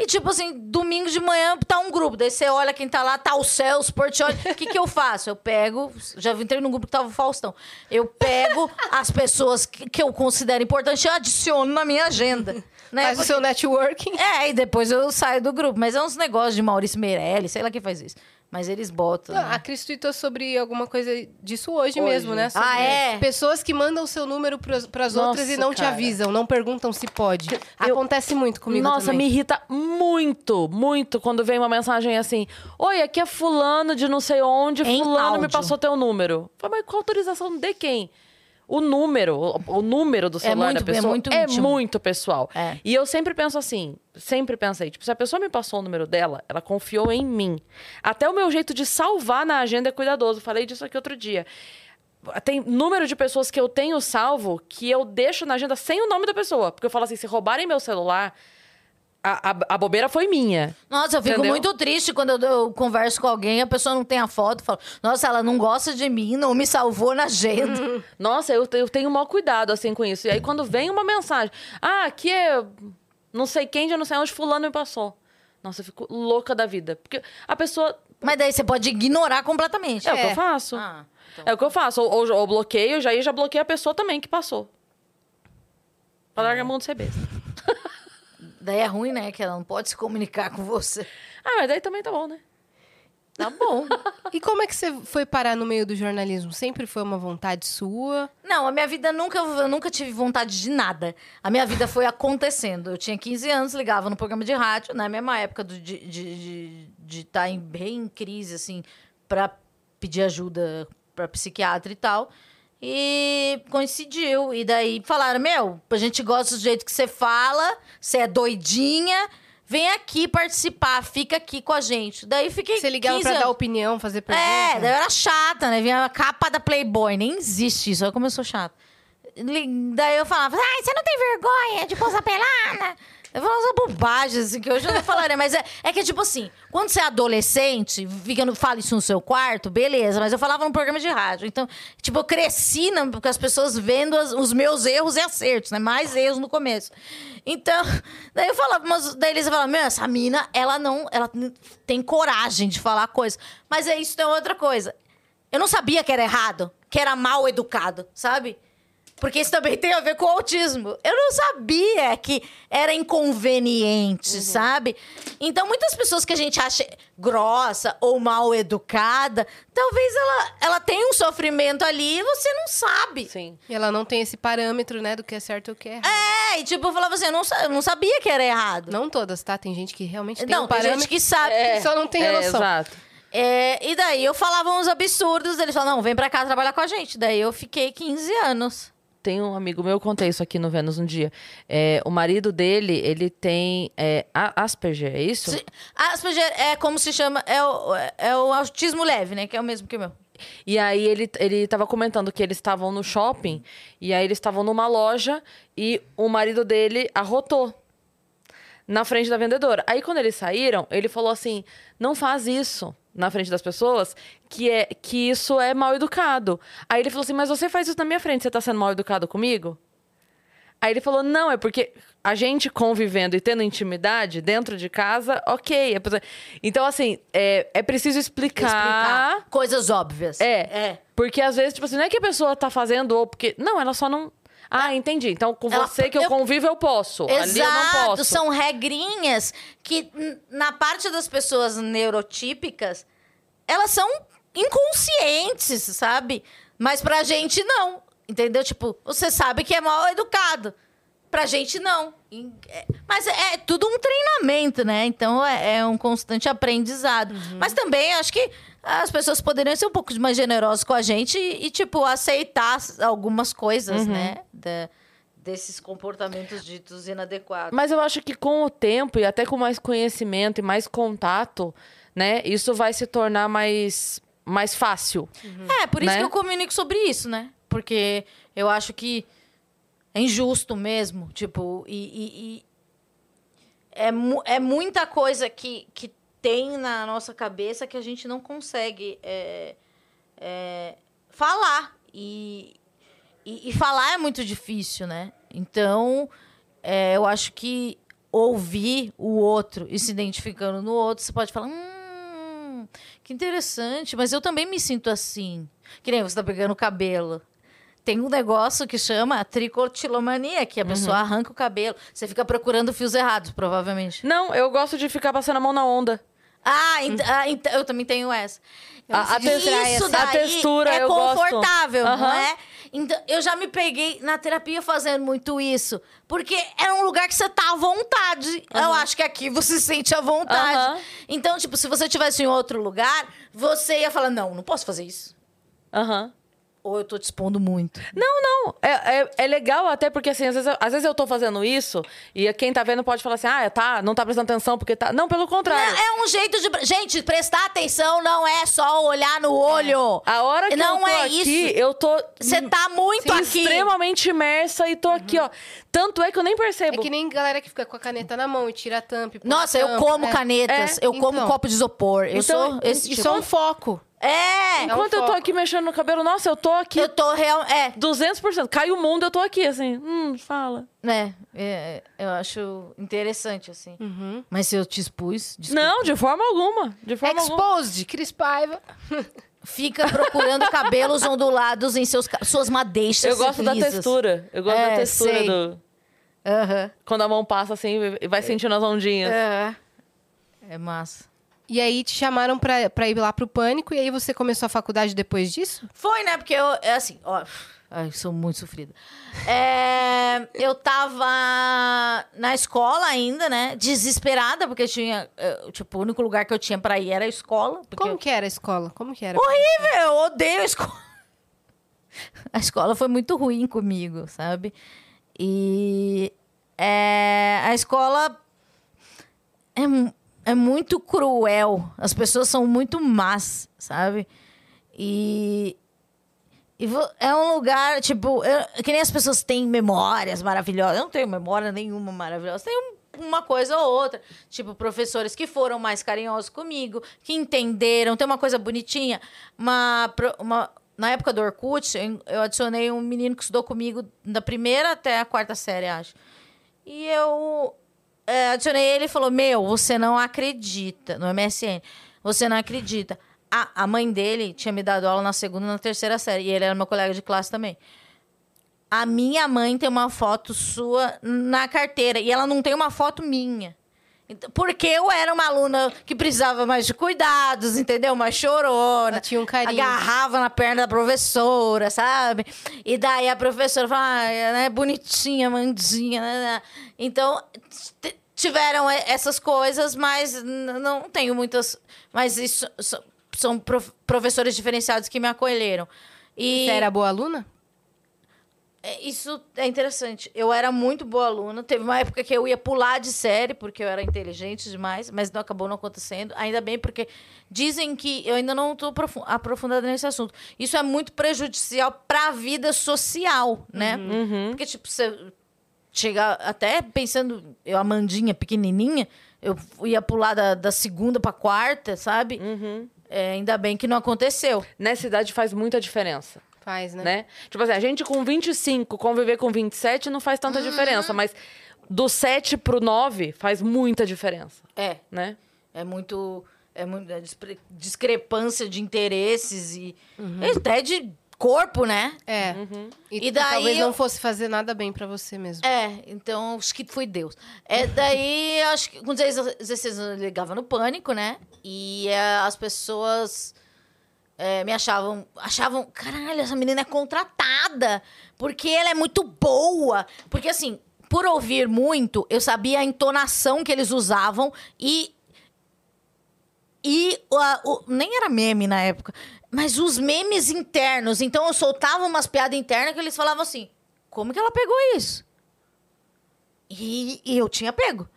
E, tipo assim, domingo de manhã tá um grupo. Daí você olha quem tá lá, tá o Celso Portioli. O que, que eu faço? Eu pego. Já entrei num grupo que tava o Faustão. Eu pego as pessoas que, que eu considero importantes e adiciono na minha agenda. Né? Faz Porque... o seu networking. É, e depois eu saio do grupo. Mas é uns negócios de Maurício Meirelles, sei lá quem faz isso. Mas eles botam. Não, né? A Cris tweetou sobre alguma coisa disso hoje, hoje. mesmo, né? Sobre ah, é? Pessoas que mandam o seu número para as outras e não cara. te avisam, não perguntam se pode. Eu, Acontece muito comigo Nossa, também. me irrita muito, muito quando vem uma mensagem assim: Oi, aqui é fulano de não sei onde, em fulano áudio. me passou teu número. Mas com autorização de quem? O número, o, número do é celular é muito, da pessoa é muito, é muito pessoal. É. E eu sempre penso assim, sempre pensei, tipo, se a pessoa me passou o número dela, ela confiou em mim. Até o meu jeito de salvar na agenda é cuidadoso. Falei disso aqui outro dia. Tem número de pessoas que eu tenho salvo que eu deixo na agenda sem o nome da pessoa. Porque eu falo assim, se roubarem meu celular, a, a, a, bobeira foi minha. Nossa, eu fico entendeu? muito triste quando eu, eu, converso com alguém, a pessoa não tem a foto, falo, nossa, ela não gosta de mim, não me salvou na agenda. nossa, eu, eu tenho maior cuidado, assim, com isso. E aí, quando vem uma mensagem, ah, aqui é não sei quem, já não sei onde fulano me passou. Nossa, eu fico louca da vida. Porque a pessoa... Mas daí você pode ignorar completamente. É, é. o que eu faço. Ah, então... É o que eu faço. Ou, ou, ou bloqueio, já, já bloqueei a pessoa também que passou. Pra é. largar a mão de ser besta. Daí é ruim, né? Que ela não pode se comunicar com você. Ah, mas daí também tá bom, né? Tá bom. E como é que você foi parar no meio do jornalismo? Sempre foi uma vontade sua? Não, a minha vida nunca, eu nunca tive vontade de nada. A minha vida foi acontecendo. Eu tinha 15 anos, ligava no programa de rádio, na mesma época do- de estar de, de, tá em, bem em crise, assim, pra pedir ajuda pra psiquiatra e tal. E coincidiu. E daí falaram: Meu, a gente gosta do jeito que você fala, você é doidinha. Vem aqui participar, fica aqui com a gente. Daí fiquei. Você ligava 15 pra dar anos. opinião, fazer pergunta? É, daí eu era chata, né? Vinha a capa da Playboy, nem existe isso, olha como eu sou chata. Daí eu falava, ai, você não tem vergonha de posar pelada? Eu falava umas bobagens, assim, que hoje eu não falaria, mas é, é que, tipo assim, quando você é adolescente, fica no, fala isso no seu quarto, beleza, mas eu falava num programa de rádio. Então, tipo, eu cresci na, com as pessoas vendo as- os meus erros e acertos, né? Mais erros no começo. Então, daí eu falava, mas daí eles falavam, meu, essa mina, ela não, ela tem coragem de falar coisa. Mas é isso, é outra coisa. Eu não sabia que era errado, que era mal educado, sabe? Porque isso também tem a ver com o autismo. Eu não sabia que era inconveniente, sabe? Então, muitas pessoas que a gente acha grossa ou mal educada, talvez ela, ela tenha um sofrimento ali e você não sabe. Sim. E ela não tem esse parâmetro, né, do que é certo e o que é errado. É, e tipo, eu falava assim, eu não, eu não sabia que era errado. Não todas, tá? Tem gente que realmente tem não, um tem parâmetro. gente que sabe. É. só não tem é, noção. Exato. É, e daí eu falava uns absurdos, eles falavam, não, vem pra cá trabalhar com a gente. Daí eu fiquei 15 anos. Tem um amigo meu, eu contei isso aqui no Vênus um dia. É, o marido dele, ele tem é, Asperger, é isso? Se- Asperger é como se chama, é o, é o autismo leve, né? Que é o mesmo que o meu. E aí ele, ele tava comentando que eles estavam no shopping, e aí eles estavam numa loja, e o marido dele arrotou na frente da vendedora. Aí quando eles saíram, ele falou assim: não faz isso na frente das pessoas, que é que isso é mal educado. Aí ele falou assim: mas você faz isso na minha frente, você tá sendo mal educado comigo? Aí ele falou: não, é porque a gente convivendo e tendo intimidade dentro de casa, ok. é pra- Então, assim, é, é preciso explicar. Explicar coisas óbvias. É. É. Porque às vezes, tipo assim, não é que a pessoa tá fazendo ou porque. Não, ela só não. Ah, entendi. Então, com Ela- você que eu, eu- convivo, eu posso. Ali eu não Exato, posso. são regrinhas que, n- na parte das pessoas neurotípicas, elas são inconscientes, sabe? Mas pra gente, não. Entendeu? Tipo, você sabe que é mal educado. Pra gente, não. É- Mas é, é tudo um treinamento, né? Então é, é um constante aprendizado. Mas também acho que as pessoas poderiam ser um pouco mais generosas com a gente e, e, tipo, aceitar algumas coisas, né? Da- desses comportamentos ditos inadequados. Mas eu acho que com o tempo e até com mais conhecimento e mais contato, né, isso vai se tornar mais, mais fácil. É, por isso Né? que eu comunico sobre isso, né? Porque eu acho que é injusto mesmo, tipo, e, e- e é, mu- é muita coisa que, que tem na nossa cabeça que a gente não consegue é, é, falar. E, e, e falar é muito difícil, né? Então, é, eu acho que ouvir o outro e se identificando no outro, você pode falar, hum, que interessante, mas eu também me sinto assim. Que nem você tá pegando o cabelo. Tem um negócio que chama tricotilomania, que a pessoa arranca o cabelo. Você fica procurando fios errados, provavelmente. Não, eu gosto de ficar passando a mão na onda. Ah, ent- ah, ent- eu também tenho essa. A- a Isso textura- daí a textura é confortável, não é? Então, eu já me peguei na terapia fazendo muito isso. Porque é um lugar que você tá à vontade. Eu acho que aqui você se sente à vontade. Aham. Então, tipo, se você tivesse em outro lugar, você ia falar, não, não posso fazer isso. Aham. Ou eu tô te expondo muito. Não, não. É, é, é legal até porque, assim, às vezes, eu, às vezes eu tô fazendo isso e quem tá vendo pode falar assim, ah, tá, não tá prestando atenção porque tá... Não, pelo contrário. Não, é um jeito de. Gente, prestar atenção não é só olhar no olho. A hora que não eu tô é aqui, isso. eu tô... Você tá muito aqui. extremamente imersa e tô aqui, ó. Tanto é que eu nem É percebo. que nem galera que fica com a caneta na mão e tira a tampa. e Nossa, a eu tampa. como É. canetas, É, eu como então. copo de isopor. Eu Então, sou esse Isso tipo. é um foco. É! Enquanto É eu tô aqui mexendo no cabelo, nossa, eu tô aqui Eu tô real. É, 200%. Cai o mundo, eu tô aqui, assim. Hum, fala. né? é, eu acho interessante, assim. Uhum. Mas se eu te expus, desculpa. Não, de forma alguma. De forma alguma. Exposed, Cris Paiva. Fica procurando cabelos ondulados em seus, suas madeixas. Eu gosto da textura. Eu gosto É, da textura sei. do... Aham. Quando a mão passa assim e vai sentindo as ondinhas. É. É massa. E aí te chamaram pra, pra ir lá pro Pânico, e aí você começou a faculdade depois disso? Foi, né? Porque eu, é assim, ó. Ai, sou muito sofrida. É, eu tava na escola ainda, né? Desesperada, porque tinha. Tipo, o único lugar que eu tinha pra ir era a escola. Como que era a escola? Como que era? Horrível, eu odeio a escola. A escola foi muito ruim comigo, sabe? E é, a escola é, é muito cruel. As pessoas são muito más, sabe? E, e é um lugar, tipo, eu- que nem as pessoas têm memórias maravilhosas. Eu não tenho memória nenhuma maravilhosa. Tenho uma coisa ou outra. Tipo, professores que foram mais carinhosos comigo, que entenderam. Tem uma coisa bonitinha. Uma, uma, na época do Orkut, eu adicionei um menino que estudou comigo da primeira até a quarta série, acho. E eu é, adicionei ele e falou: Meu, você não acredita. No MSN. Você não acredita. A, a mãe dele tinha me dado aula na segunda e na terceira série. E ele era meu colega de classe também. A minha mãe tem uma foto sua na carteira. E ela não tem uma foto minha. Então, Porque eu era uma aluna que precisava mais de cuidados, entendeu? Mais chorona. Ela tinha um carinho. Agarrava na perna da professora, sabe? E daí a professora falava, ah, né, bonitinha, mandinha. Né. Então, tiveram essas coisas, mas não tenho muitas. Mas isso so- são prof- professores diferenciados que me acolheram. E Você era boa aluna? É, Isso é interessante. Eu era muito boa aluna. Teve uma época que eu ia pular de série, porque eu era inteligente demais, mas não acabou não acontecendo. Ainda bem, porque dizem que eu ainda não estou aprofundada nesse assunto. Isso é muito prejudicial para a vida social, né? Porque, tipo, você chega até pensando, eu, Amandinha, pequenininha, eu ia pular da, da segunda para quarta, sabe? É, ainda bem que não aconteceu. Nessa idade faz muita diferença. Faz, né? né? Tipo assim, a gente com 25 conviver com 27 não faz tanta diferença, mas do 7 pro 9 faz muita diferença, É. né? É muito. É muita dispre- discrepância de interesses e. e até de corpo, né? É. Uhum. E, E daí talvez eu- não fosse fazer nada bem pra você mesmo. É, então acho que foi Deus. É, daí, acho que com 16 16 anos eu ligava no pânico, né? E é, as pessoas é, me achavam, achavam, caralho, essa menina é contratada, porque ela é muito boa. Porque assim, por ouvir muito, eu sabia a entonação que eles usavam e e o, a- o- nem era meme na época, mas os memes internos. Então eu soltava umas piadas internas que eles falavam assim: como que ela pegou isso? E, e eu tinha pego.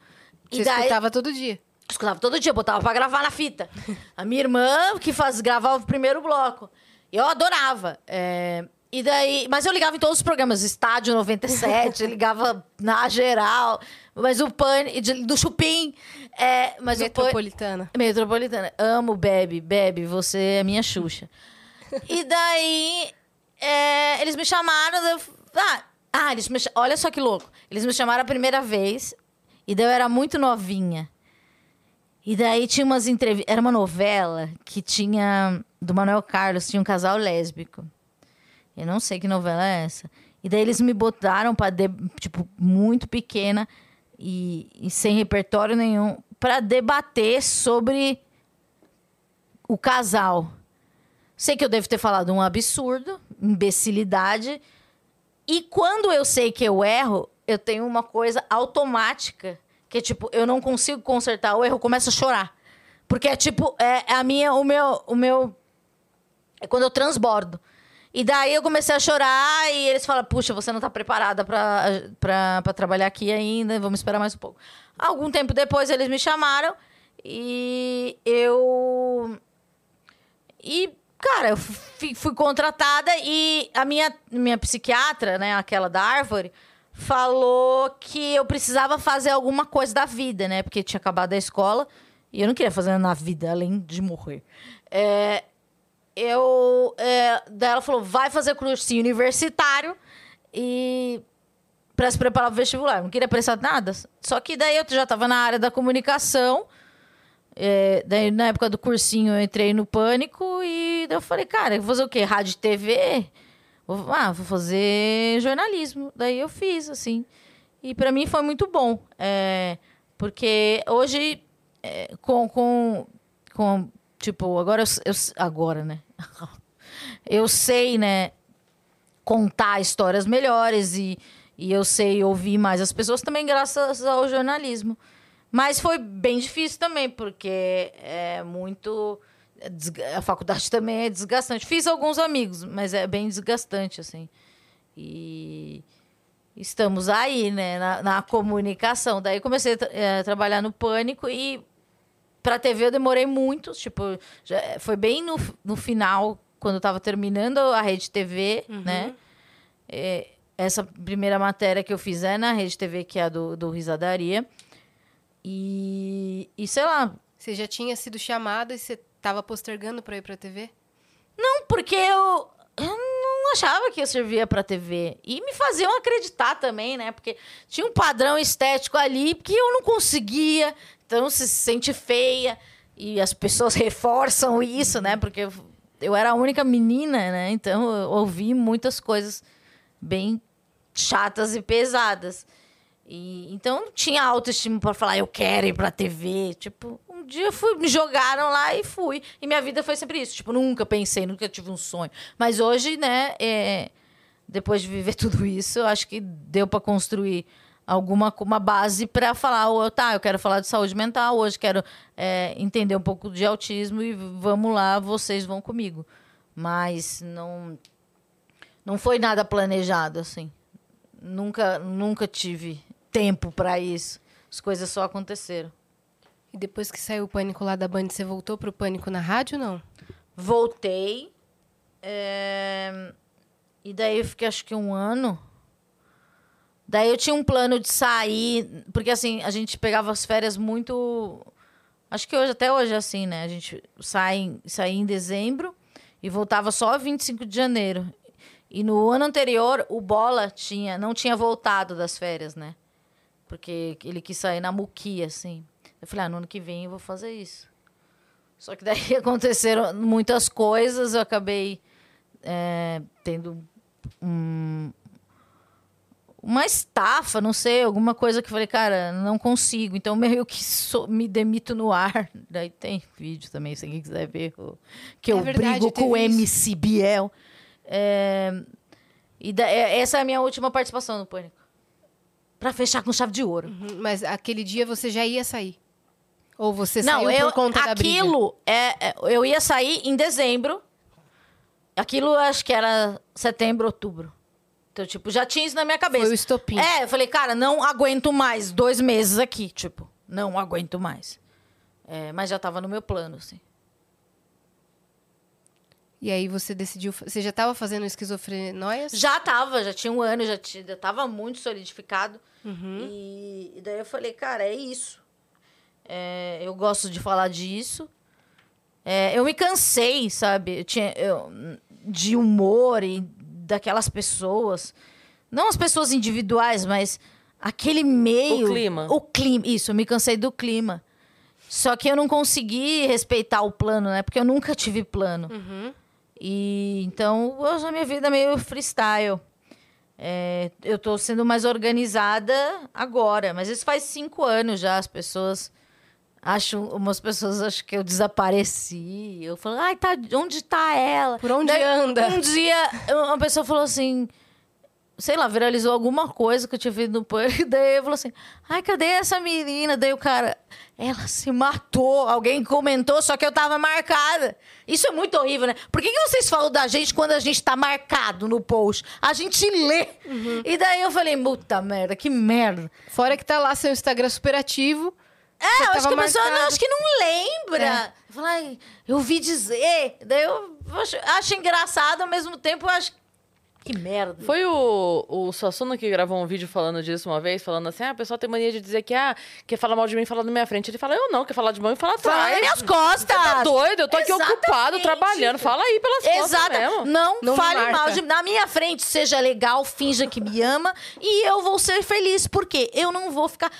Você e daí, escutava todo dia. Escutava todo dia, botava pra gravar na fita. A minha irmã que faz, gravava o primeiro bloco. Eu adorava. é, e daí, mas eu ligava em todos os programas, Estádio 97, ligava na geral, mas o pan de- do Chupim, é, mas o pan, Metropolitana. Metropolitana. Amo Bebe, Bebe, você é minha Xuxa. e daí, é, eles me chamaram. eu- ah, ah, eles me, olha só que louco. Eles me chamaram a primeira vez, e daí eu era muito novinha. E daí tinha umas entrevistas. Era uma novela que tinha. Do Manuel Carlos, tinha um casal lésbico. Eu não sei que novela é essa. E daí eles me botaram pra. de- tipo, muito pequena e, e sem repertório nenhum, pra debater sobre o casal. Sei que eu devo ter falado um absurdo, imbecilidade. E quando eu sei que eu erro, eu tenho uma coisa automática. Que é tipo, eu não consigo consertar o erro, começo a chorar. Porque é tipo, é a minha, o meu, o meu. É quando eu transbordo. E daí eu comecei a chorar e eles falam: Puxa, você não tá preparada pra trabalhar aqui ainda, vamos esperar mais um pouco. Algum tempo depois eles me chamaram e eu. E, cara, eu fui, fui contratada e a minha, minha psiquiatra, né, aquela da árvore, falou que eu precisava fazer alguma coisa da vida, né? Porque tinha acabado a escola e eu não queria fazer na vida, além de morrer. É, eu. É, daí ela falou: vai fazer cursinho universitário e. Pra se preparar pro vestibular. Eu não queria prestar nada. Só que daí eu já tava na área da comunicação. É, daí, na época do cursinho, eu entrei no pânico e eu falei, cara, vou fazer o quê? Rádio e TV? Vou, ah, vou fazer jornalismo. Daí eu fiz, assim. E para mim foi muito bom. É, porque hoje, é, com, com, com tipo, agora eu, eu agora, né? eu sei, né, contar histórias melhores e, e eu sei ouvir mais as pessoas também graças ao jornalismo. Mas foi bem difícil também, porque é muito a faculdade também é desgastante. Fiz alguns amigos, mas é bem desgastante assim. E estamos aí, né, na, na comunicação. Daí comecei a é, trabalhar no Pânico e para TV eu demorei muito, tipo, já, foi bem no, no final, quando eu tava terminando a Rede TV, uhum. né? É, essa primeira matéria que eu fiz é na Rede TV, que é a do, do Risadaria. E, e sei lá. Você já tinha sido chamada e você tava postergando para ir pra TV? Não, porque eu, eu não achava que eu servia pra TV. E me faziam acreditar também, né? Porque tinha um padrão estético ali que eu não conseguia. Então se sente feia. E as pessoas reforçam isso, né? Porque eu, era a única menina, né? Então eu ouvi muitas coisas bem chatas e pesadas. E, então tinha autoestima para falar, eu quero ir pra TV. Tipo, um dia fui, me jogaram lá e fui. E minha vida foi sempre isso. Tipo, nunca pensei, nunca tive um sonho. Mas hoje, né, é, depois de viver tudo isso, eu acho que deu para construir alguma uma base para falar, oh, tá, eu quero falar de saúde mental, hoje quero é, entender um pouco de autismo e vamos lá, vocês vão comigo. Mas não não foi nada planejado assim. Nunca nunca tive tempo para isso. As coisas só aconteceram. E depois que saiu o pânico lá da Band, você voltou pro pânico na rádio não? Voltei. É... E daí eu fiquei acho que um ano. Daí eu tinha um plano de sair, porque assim, a gente pegava as férias muito. Acho que hoje, até hoje é assim, né? A gente sai, em dezembro e voltava só 25 de janeiro. E no ano anterior, o Bola tinha, não tinha voltado das férias, né? Porque ele quis sair na muquia, assim. Eu falei, ah, no ano que vem eu vou fazer isso. Só que daí aconteceram muitas coisas, eu acabei é, tendo um, uma estafa, não sei, alguma coisa que eu falei, cara, não consigo. Então, meio que so, me demito no ar. Daí tem vídeo também, se alguém quiser ver, que é eu verdade, brigo com o MC Biel. É, e da, é, essa é a minha última participação no Pânico para fechar com chave de ouro. Uhum, mas aquele dia você já ia sair? Ou você Não, saiu eu, por conta da briga? Aquilo, é, é, eu ia sair em dezembro. Aquilo acho que era setembro, outubro. Então, tipo, já tinha isso na minha cabeça. Foi o estopim. É, eu falei, cara, não aguento mais dois meses aqui. Tipo, não aguento mais. É, mas já tava no meu plano, assim. E aí você decidiu. Você já estava fazendo esquizofrenóias? Já tava, já tinha um ano, já, tinha, já tava muito solidificado. Uhum. E, e, daí eu falei, cara, é isso. É, eu gosto de falar disso. É, eu me cansei, sabe? Eu tinha, eu, de humor e daquelas pessoas. Não as pessoas individuais, mas aquele meio. O clima. O clima. Isso, eu me cansei do clima. Só que eu não consegui respeitar o plano, né? Porque eu nunca tive plano. Uhum. E então, hoje a minha vida é meio freestyle. É, eu estou sendo mais organizada agora, mas isso faz cinco anos já. As pessoas acham, umas pessoas acham que eu desapareci. Eu falo, ai, tá, onde está ela? Por onde Daí, anda? Um dia, uma pessoa falou assim, sei lá, viralizou alguma coisa que eu tinha feito no pânico. Daí eu falou assim: ai, cadê essa menina? Daí o cara, ela se matou. Alguém comentou, só que eu tava marcada. Isso é muito horrível, né? Por que, que vocês falam da gente quando a gente tá marcado no post? A gente lê. Uhum. E daí eu falei: puta merda, que merda. Fora que tá lá seu Instagram superativo. É, eu acho que a pessoa não, acho que não lembra. É. Eu falei, eu ouvi dizer. Daí eu acho, acho engraçado, ao mesmo tempo eu acho que merda. Foi o, o Suassuna que gravou um vídeo falando disso uma vez, falando assim: ah, o pessoal tem mania de dizer que ah, quer falar mal de mim falar na minha frente. Ele fala, eu não, quer falar de mim e falar atrás. Fala nas minhas costas. Você tá doido? Eu tô aqui Exatamente. ocupado, trabalhando. Fala aí pelas Exato. costas mesmo. Não, não fale mal de Na minha frente, seja legal, finja que me ama e eu vou ser feliz. Porque eu não vou ficar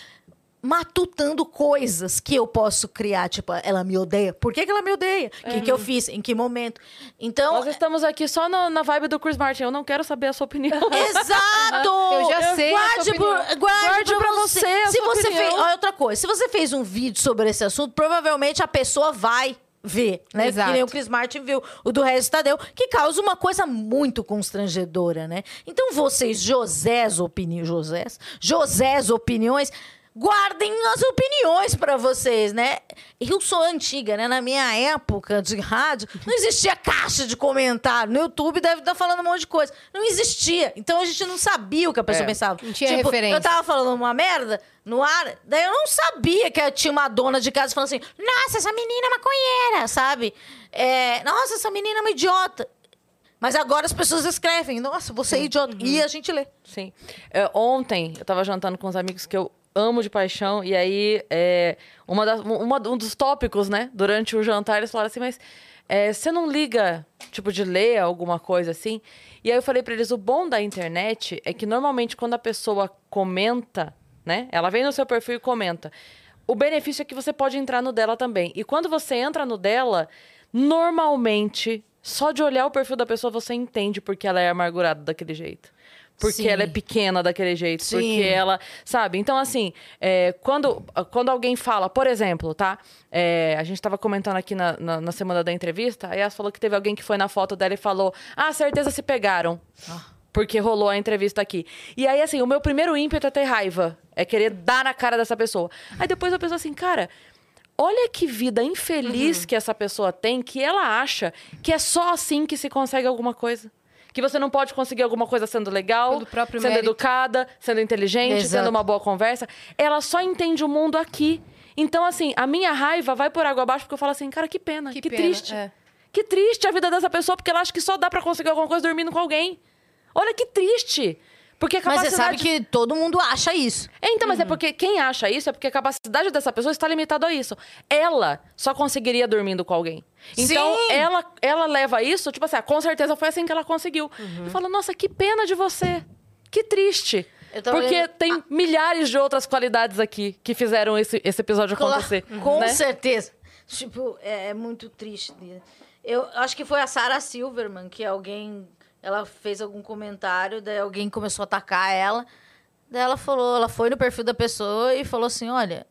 matutando coisas que eu posso criar. Tipo, ela me odeia. Por que, que ela me odeia? O que, que eu fiz? Em que momento? Então. Nós estamos aqui só no- na vibe do Chris Martin. Eu não quero saber a sua opinião. Exato! Eu já sei a Guarde, por- guarde, Guarde pra você. você a Se sua você opinião. fez. Olha outra coisa. Se você fez um vídeo sobre esse assunto, provavelmente a pessoa vai ver, né? Exato. Que nem o Chris Martin viu, o do Regis Tadeu, que causa uma coisa muito constrangedora, né? Então vocês, Josés opiniões, Josés, Josés opiniões, guardem as opiniões pra vocês, né? Eu sou antiga, né? Na minha época de rádio, não existia caixa de comentário. No YouTube deve estar falando um monte de coisa. Não existia. Então a gente não sabia o que a pessoa É. pensava. Não tinha tipo, referência. Eu tava falando uma merda no ar, daí eu não sabia que tinha uma dona de casa falando assim: nossa, essa menina é maconheira, sabe? É, nossa, essa menina é uma idiota. Mas agora as pessoas escrevem, nossa, você é idiota. E a gente lê. Sim. É, ontem, eu tava jantando com uns amigos que eu amo de paixão, e aí, é, uma das- uma- um dos tópicos, né, durante o jantar, eles falaram assim, mas é, você não liga, tipo, de ler alguma coisa assim? E aí eu falei pra eles, o bom da internet é que normalmente quando a pessoa comenta, né, ela vem no seu perfil e comenta, o benefício é que você pode entrar no dela também. E quando você entra no dela, normalmente, só de olhar o perfil da pessoa, você entende porque ela é amargurada daquele jeito. Porque Sim. ela é pequena daquele jeito. Sim. Porque ela. Sabe? Então, assim, é, quando, quando alguém fala, por exemplo, tá? É, a gente tava comentando aqui na, na, na semana da entrevista, a Yas falou que teve alguém que foi na foto dela e falou: Ah, certeza se pegaram. Porque rolou a entrevista aqui. E aí, assim, o meu primeiro ímpeto é ter raiva. É querer dar na cara dessa pessoa. Aí depois eu penso assim, cara. Olha que vida infeliz que essa pessoa tem, que ela acha que é só assim que se consegue alguma coisa. Que você não pode conseguir alguma coisa sendo legal, sendo mérito. educada, sendo inteligente, Exato. tendo uma boa conversa. Ela só entende o mundo aqui. Então, assim, a minha raiva vai por água abaixo porque eu falo assim, cara, que pena, que, Que pena, triste. é. Que triste a vida dessa pessoa porque ela acha que só dá pra conseguir alguma coisa dormindo com alguém. Olha que triste. Porque a Mas capacidade... você sabe que todo mundo acha isso. É, então, mas é Uhum. porque quem acha isso é porque a capacidade dessa pessoa está limitada a isso. Ela só conseguiria dormindo com alguém. Então, Sim. ela, ela leva isso, tipo assim, ah, com certeza foi assim que ela conseguiu. Uhum. Eu falo, nossa, que pena de você. Que triste. Porque tem milhares de outras qualidades aqui que fizeram esse, esse episódio acontecer. Com né? certeza. Tipo, é, é muito triste. Eu acho que foi a Sarah Silverman que alguém. Ela fez algum comentário, daí alguém começou a atacar ela. Daí ela falou, ela foi no perfil da pessoa e falou assim: olha.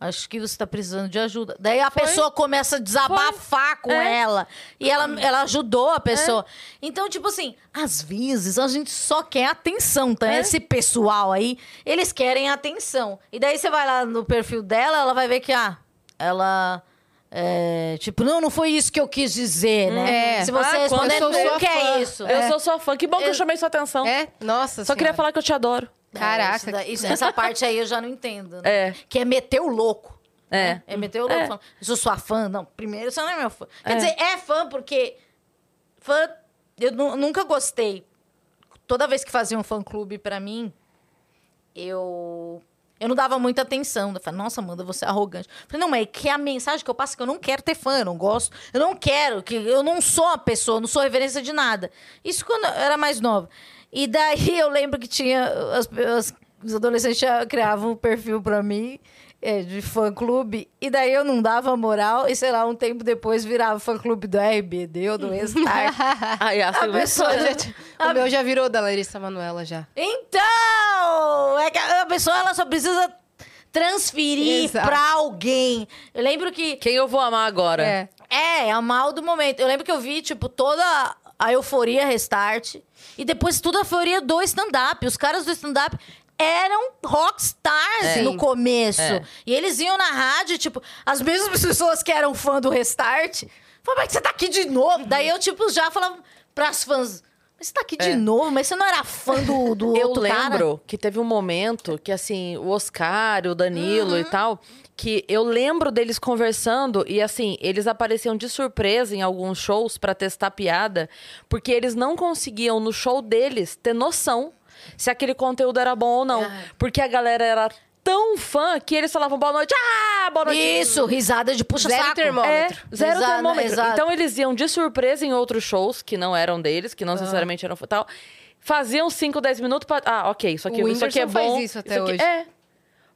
Acho que você tá precisando de ajuda. Daí a Foi. pessoa começa a desabafar com É. ela. E ela, ela ajudou a pessoa. Então, tipo assim, às vezes a gente só quer atenção, tá? É. Esse pessoal aí, eles querem atenção. E daí você vai lá no perfil dela, ela vai ver que, ah, ela. É, tipo, não, não foi isso que eu quis dizer, né? É. Se você Ah, responder, quando não eu sou que é fã. isso. Eu É. sou sua fã. Que bom que eu chamei sua atenção. É? Nossa Só queria Senhora. falar que eu te adoro. Caraca. Isso daí- isso- essa parte aí eu já não entendo, né? É. Que é meter o louco. É. né? É meter o louco. É. falando, sou sua fã. Não, primeiro você não é meu fã. Quer É. dizer, é fã porque... Fã... Eu nu- nunca gostei. Toda vez que fazia um fã-clube pra mim, eu... Eu não dava muita atenção. Eu falei, nossa, Amanda, você é arrogante. Eu falei, não, mas é que a mensagem que eu passo é que eu não quero ter fã, eu não gosto. Eu não quero, que eu não sou a pessoa, não sou referência de nada. Isso quando eu era mais nova. E daí eu lembro que tinha... As, as- os adolescentes criavam um perfil pra mim é, de fã-clube. E daí eu não dava moral. E, sei lá, um tempo depois virava fã-clube do RBD ou do Restart. Ai, a Silvia- pessoa- Gente, o meu já virou da Larissa Manoela já. Então, é que a pessoa ela só precisa transferir Exato. pra alguém. Eu lembro que Quem eu vou amar agora? É. é, é o mal do momento. Eu lembro que eu vi tipo toda a euforia restart e depois toda a euforia do stand-up. Os caras do stand-up eram rockstars É. no começo. É. E eles iam na rádio, tipo, as mesmas pessoas que eram fã do Restart. Falavam, mas você tá aqui de novo? Daí eu, tipo, já falava pras fãs, mas você tá aqui de É. novo? Mas você não era fã do, do Eu outro cara? lembro que teve um momento que, assim, o Oscar, o Danilo Uhum. e tal, que eu lembro deles conversando e, assim, eles apareciam de surpresa em alguns shows pra testar piada, porque eles não conseguiam, no show deles, ter noção se aquele conteúdo era bom ou não. Ah. Porque a galera era tão fã que eles falavam boa noite, ah, boa noite. Isso, risada de puxa Zero saco. termômetro. É, zero Exato, termômetro. exato. Então eles iam de surpresa em outros shows que não eram deles, que não necessariamente eram tal. Faziam 5, 10 minutos pra. Ah, ok, isso aqui, O isso aqui é Whindersson faz bom. isso até aqui- hoje. É.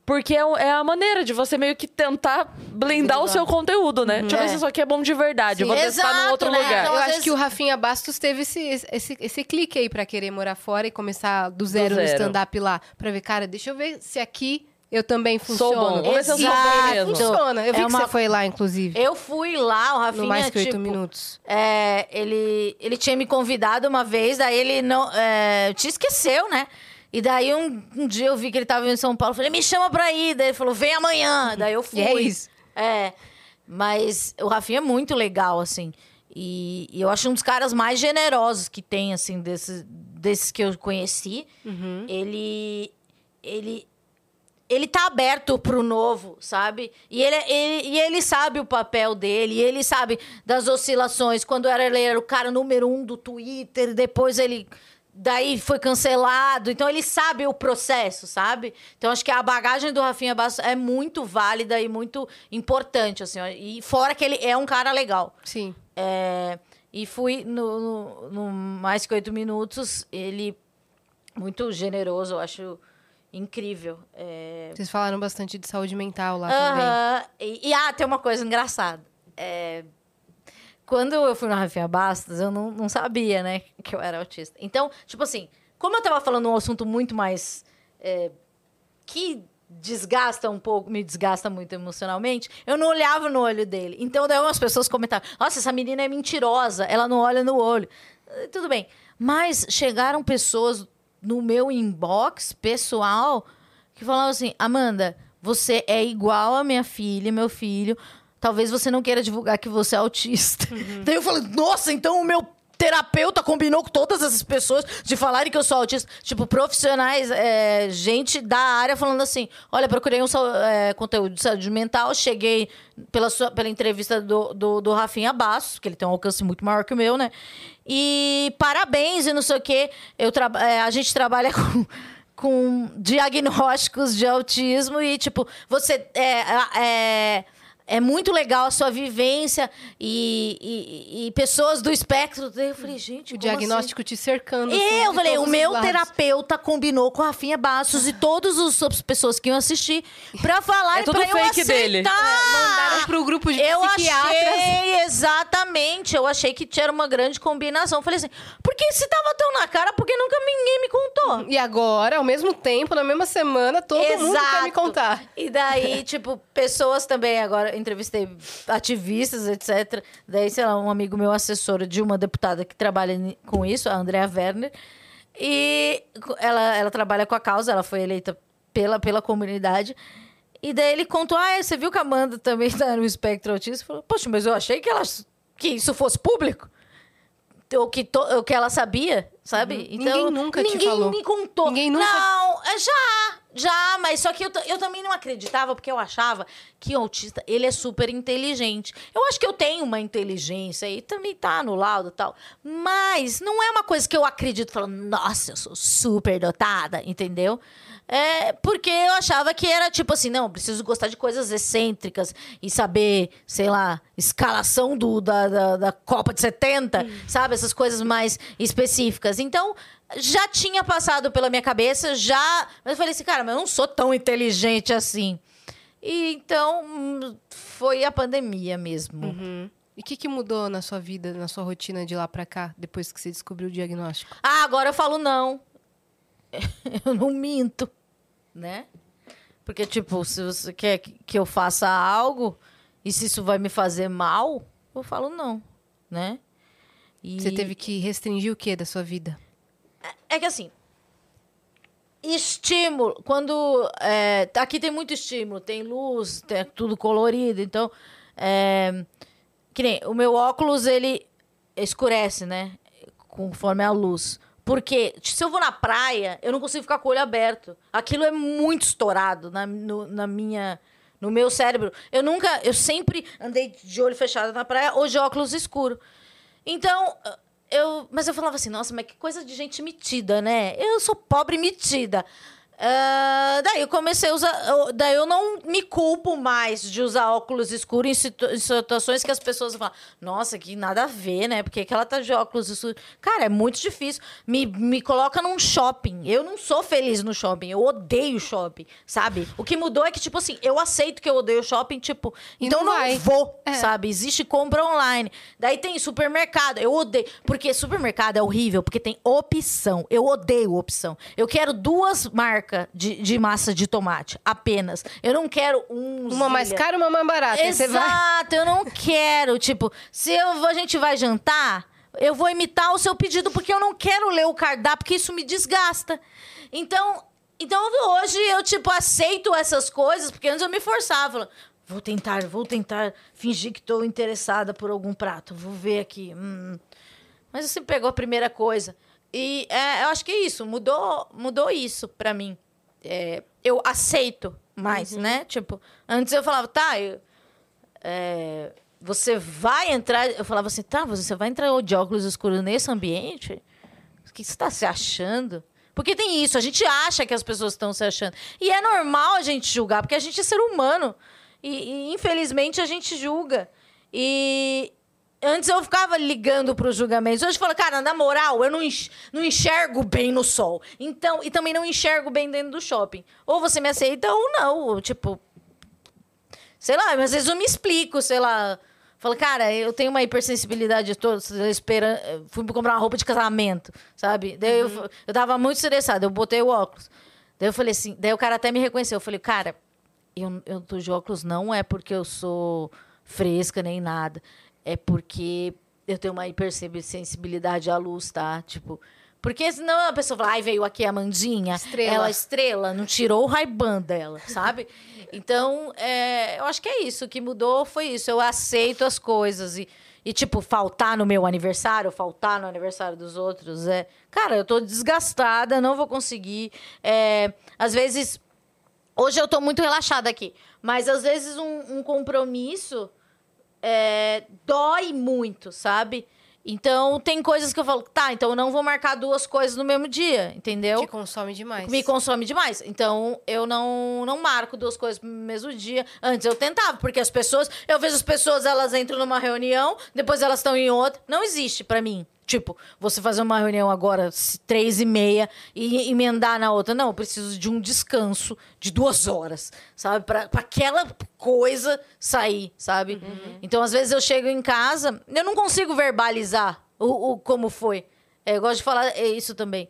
Porque é, é a maneira de você meio que tentar blindar o seu conteúdo, né? Tipo, É. assim, isso aqui é bom de verdade. eu vou Sim, testar num exato, outro né? lugar. Então, Eu acho vezes- que o Rafinha Bastos teve esse, esse, esse, clique aí pra querer morar fora e começar do zero, no zero. stand-up lá. Pra ver, cara, deixa eu ver se aqui eu também Sou funciono. bom. Vamos ver se eu sou Exato. bom mesmo. Funciona. Eu vi É que uma- você foi lá, inclusive. Eu fui lá, o Rafinha, no mais que oito tipo, minutos. É, ele, ele tinha me convidado uma vez, daí ele não. É, te esqueceu, né? E daí um, um dia eu vi que ele tava em São Paulo. Falei, me chama pra ir. Daí ele falou, vem amanhã. Daí eu fui. E é isso. É. Mas o Rafinha é muito legal, assim. E, e eu acho um dos caras mais generosos que tem, assim, desses, desses que eu conheci. Uhum. Ele. Ele. Ele tá aberto pro novo, sabe? E ele, ele- e ele sabe o papel dele, e ele sabe das oscilações. Quando era, ele era o cara número um do Twitter, depois ele. Daí foi cancelado. Então ele sabe o processo, sabe? Então acho que a bagagem do Rafinha Bastos é muito válida e muito importante, assim. E fora que ele é um cara legal. Sim. É, e fui no, no- no Mais Que Oito Minutos, ele muito generoso, eu acho incrível. É, Vocês falaram bastante de saúde mental lá também. aham. E, e, ah, tem uma coisa engraçada. É, quando eu fui no Rafinha Bastos, eu não, não sabia, né, que eu era autista. Então, tipo assim, como eu tava falando um assunto muito mais... é, que desgasta um pouco, me desgasta muito emocionalmente, eu não olhava no olho dele. Então, daí umas pessoas comentavam, nossa, essa menina é mentirosa, ela não olha no olho. Eh, Tudo bem. Mas chegaram pessoas no meu inbox pessoal que falavam assim, Amanda, você é igual a minha filha, meu filho. Talvez você não queira divulgar que você é autista. Daí eu falei, nossa, então o meu terapeuta combinou com todas essas pessoas de falarem que eu sou autista. Tipo, profissionais, é, gente da área falando assim: olha, procurei um é, conteúdo de saúde mental, cheguei pela, sua, pela entrevista do, do, do Rafinha Bastos, que ele tem um alcance muito maior que o meu, né? E parabéns e não sei o quê. Eu é, a gente trabalha com. Com diagnósticos de autismo e, tipo, você é, é, é muito legal a sua vivência e, e- e pessoas do espectro. Eu falei, gente, O como assim? diagnóstico te cercando. assim, Eu de falei, todos o meu lados. terapeuta combinou com a Rafinha Bastos e todas as outras pessoas que iam assistir pra falar É e tudo pra eu fake dele. aceitar. Mandaram pro grupo de Eu psiquiatras. achei, exatamente. Eu achei que tinha uma grande combinação. Falei assim, porque se tava tão na cara, porque nunca ninguém me contou? E agora, ao mesmo tempo, na mesma semana, todo mundo quer me contar. E daí, tipo, pessoas também, agora entrevistei ativistas, etc. Daí, sei lá, um amigo meu, assessor de uma deputada que trabalha com isso, a Andrea Werner. E ela, ela trabalha com a causa, ela foi eleita pela, pela comunidade. E daí ele contou: Ah, você viu que a Amanda também tá no espectro autista? Falou, Poxa, mas eu achei que, ela, que isso fosse público. O que, to- o que ela sabia, sabe? Então, Ninguém nunca te ninguém falou. me contou. Ninguém nunca- Não, é, já, já, mas só que eu, eu também não acreditava, porque eu achava que o autista, ele é super inteligente. Eu acho que eu tenho uma inteligência e também tá no laudo e tal, mas não é uma coisa que eu acredito falando, nossa, eu sou super dotada, entendeu? É porque eu achava que era tipo assim, não, preciso gostar de coisas excêntricas e saber, sei lá, escalação do, da, da, da Copa de 70, sabe? Essas coisas mais específicas. Então, já tinha passado pela minha cabeça, já. Mas eu falei assim, cara, mas eu não sou tão inteligente assim. E então, foi a pandemia mesmo. Uhum. E o que, que mudou na sua vida, na sua rotina de lá pra cá, depois que você descobriu o diagnóstico? Ah, agora eu falo não. Eu não minto, né? Porque, tipo, se você quer que que eu faça algo e se isso vai me fazer mal, eu falo não, né? E Você teve que restringir o que da sua vida? É que assim. Estímulo. Quando. é, aqui tem muito estímulo, tem luz, tem tudo colorido. Então. é, que nem o meu óculos, ele escurece, né? Conforme a luz. Porque se eu vou na praia, eu não consigo ficar com o olho aberto. Aquilo é muito estourado na, no, na minha. No meu cérebro. Eu nunca. Eu sempre andei de olho fechado na praia ou de óculos escuro. Então, eu, mas eu falava assim, nossa, mas que coisa de gente metida, né? Eu sou pobre metida. Ah, daí eu comecei a usar. eu- Daí eu não me culpo mais de usar óculos escuros em, situ- em situações que as pessoas falam, nossa, que nada a ver, né? Porque que ela tá de óculos escuros? Cara, é muito difícil. Me, me coloca num shopping. Eu não sou feliz no shopping. Eu odeio shopping, sabe? O que mudou é que, tipo assim, eu aceito que eu odeio shopping, tipo, E então não não vai. vou, É. sabe? Existe compra online. Daí tem supermercado. Eu odeio. Porque supermercado é horrível, porque tem opção. Eu odeio opção. Eu quero duas marcas de, de massa de tomate, apenas. Eu não quero um. Uma mais cara, uma mais barata. Você vai. Exato, eu não quero. Tipo, se eu, a gente vai jantar, eu vou imitar o seu pedido, porque eu não quero ler o cardápio, porque isso me desgasta. Então, então hoje eu, tipo, aceito essas coisas, porque antes eu me forçava. Vou tentar, vou tentar fingir que estou interessada por algum prato. Vou ver aqui. hum. Mas você pegou a primeira coisa. E é, eu acho que é isso. Mudou, mudou isso pra mim. É, eu aceito mais, né? Tipo, antes eu falava, tá, eu, é, você vai entrar. Eu falava assim, tá, você vai entrar de óculos escuros nesse ambiente? O que você está se achando? Porque tem isso, a gente acha que as pessoas estão se achando. E é normal a gente julgar, porque a gente é ser humano. E, e, infelizmente a gente julga. E antes eu ficava ligando para os julgamentos. Hoje eu falo, cara, na moral, eu não, enx- não enxergo bem no sol. Então, e também não enxergo bem dentro do shopping. Ou você me aceita ou não. Ou, Tipo, sei lá, às vezes eu me explico, sei lá. Falo, cara, eu tenho uma hipersensibilidade toda, esperando. Fui comprar uma roupa de casamento, sabe? Daí eu, eu tava muito estressada, eu botei o óculos. Daí eu falei assim, daí o cara até me reconheceu. Eu falei, cara, eu, eu tô de óculos não é porque eu sou fresca nem nada. É porque eu tenho uma hipersensibilidade à luz, tá? Tipo. Porque senão a pessoa fala, ai, veio aqui a Mandinha. Estrela. Ela estrela, não tirou o Ray-Ban dela, sabe? Então, é, eu acho que é isso. O que mudou foi isso. Eu aceito as coisas. E, e, tipo, faltar no meu aniversário, faltar no aniversário dos outros. É... Cara, eu tô desgastada, não vou conseguir. É, às vezes. Hoje eu tô muito relaxada aqui. Mas às vezes um, um compromisso é, dói muito, sabe? Então, tem coisas que eu falo, tá, então eu não vou marcar duas coisas no mesmo dia, entendeu? Que consome demais. me consome demais. Então, eu não, não marco duas coisas no mesmo dia. Antes eu tentava, porque as pessoas. Eu vejo as pessoas, elas entram numa reunião, depois elas estão em outra. Não existe pra mim. Tipo, você fazer uma reunião agora, três e meia, e emendar na outra. Não, eu preciso de um descanso de duas horas, sabe? Pra, pra aquela coisa sair, sabe? Então, às vezes eu chego em casa, eu não consigo verbalizar o, o como foi. É, eu gosto de falar é isso também.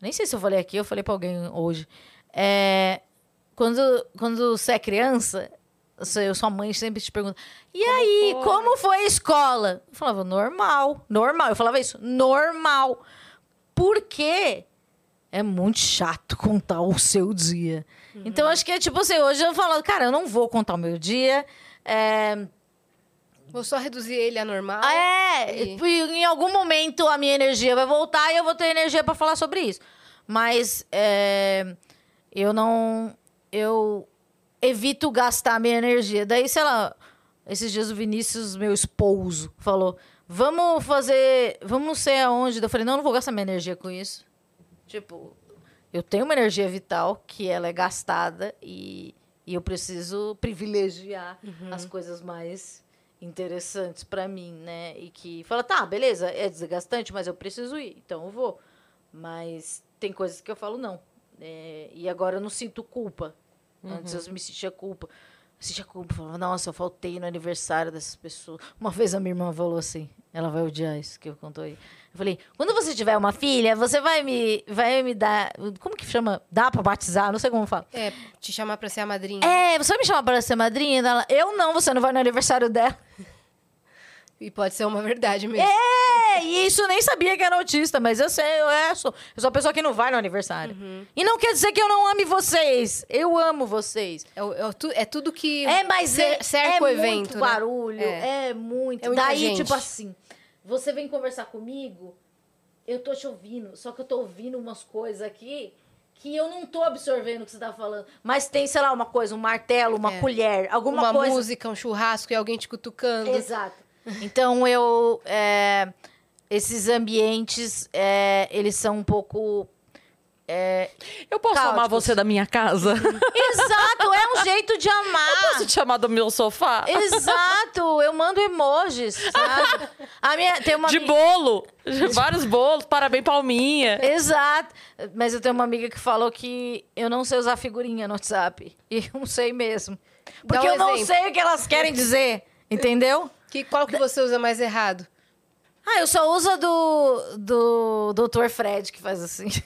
Nem sei se eu falei aqui, eu falei pra alguém hoje. É, quando, quando você é criança, você, sua mãe sempre te pergunta: e aí, foi?" como foi a escola? Eu falava: normal, normal. Eu falava isso, normal. Por quê? É muito chato contar o seu dia. Então, acho que é tipo assim, hoje eu falo, cara, eu não vou contar o meu dia. É, Vou só reduzir ele a normal. é, E- em algum momento a minha energia vai voltar e eu vou ter energia pra falar sobre isso. Mas é, eu não. Eu evito gastar minha energia. Daí, sei lá, esses dias o Vinícius, meu esposo, falou: vamos fazer. Vamos não sei aonde. Eu falei: não, não vou gastar minha energia com isso. Tipo, eu tenho uma energia vital que ela é gastada e, e eu preciso privilegiar as coisas mais interessantes pra mim, né? E que fala, tá, beleza, é desgastante, mas eu preciso ir, então eu vou. Mas tem coisas que eu falo não. É, e agora eu não sinto culpa. Antes eu me sentia culpa. Eu sentia culpa, falava, nossa, eu faltei no aniversário dessas pessoas. Uma vez a minha irmã falou assim, ela vai odiar isso que eu contou aí. Eu falei, quando você tiver uma filha, você vai me, vai me dar. Como que chama? Dá pra batizar? Não sei como fala. É, te chamar pra ser a madrinha. É, você vai me chamar para ser madrinha? Ela, eu não, você não vai no aniversário dela. E pode ser uma verdade mesmo. É, e isso eu nem sabia que era autista, mas eu sei, eu é, sou, eu sou a pessoa que não vai no aniversário. E não quer dizer que eu não ame vocês. Eu amo vocês. É, é é tudo que É, mas cer- é, cerca é o evento. muito né? barulho, É. é, muito. É Daí, gente. tipo assim, você vem conversar comigo, eu tô te ouvindo, só que eu tô ouvindo umas coisas aqui que eu não tô absorvendo o que você tá falando. Mas tem, sei lá, uma coisa, um martelo, uma É. colher, alguma Uma coisa. música, um churrasco e alguém te cutucando. Exato. Então eu. é, esses ambientes, é, eles são um pouco. é, Eu posso Caóticos. amar você da minha casa? Exato, é um jeito de amar. Posso te chamar do meu sofá? Exato, eu mando emojis, sabe? A minha, tem uma De amiga- bolo. Vários bolos, parabéns, palminha. Exato. Mas eu tenho uma amiga que falou que eu não sei usar figurinha no WhatsApp. E eu não sei mesmo. Porque um eu não exemplo. sei o que elas querem dizer. Entendeu? Que, qual que você usa mais errado? Ah, eu só uso a do, do Dr. Fred, que faz assim.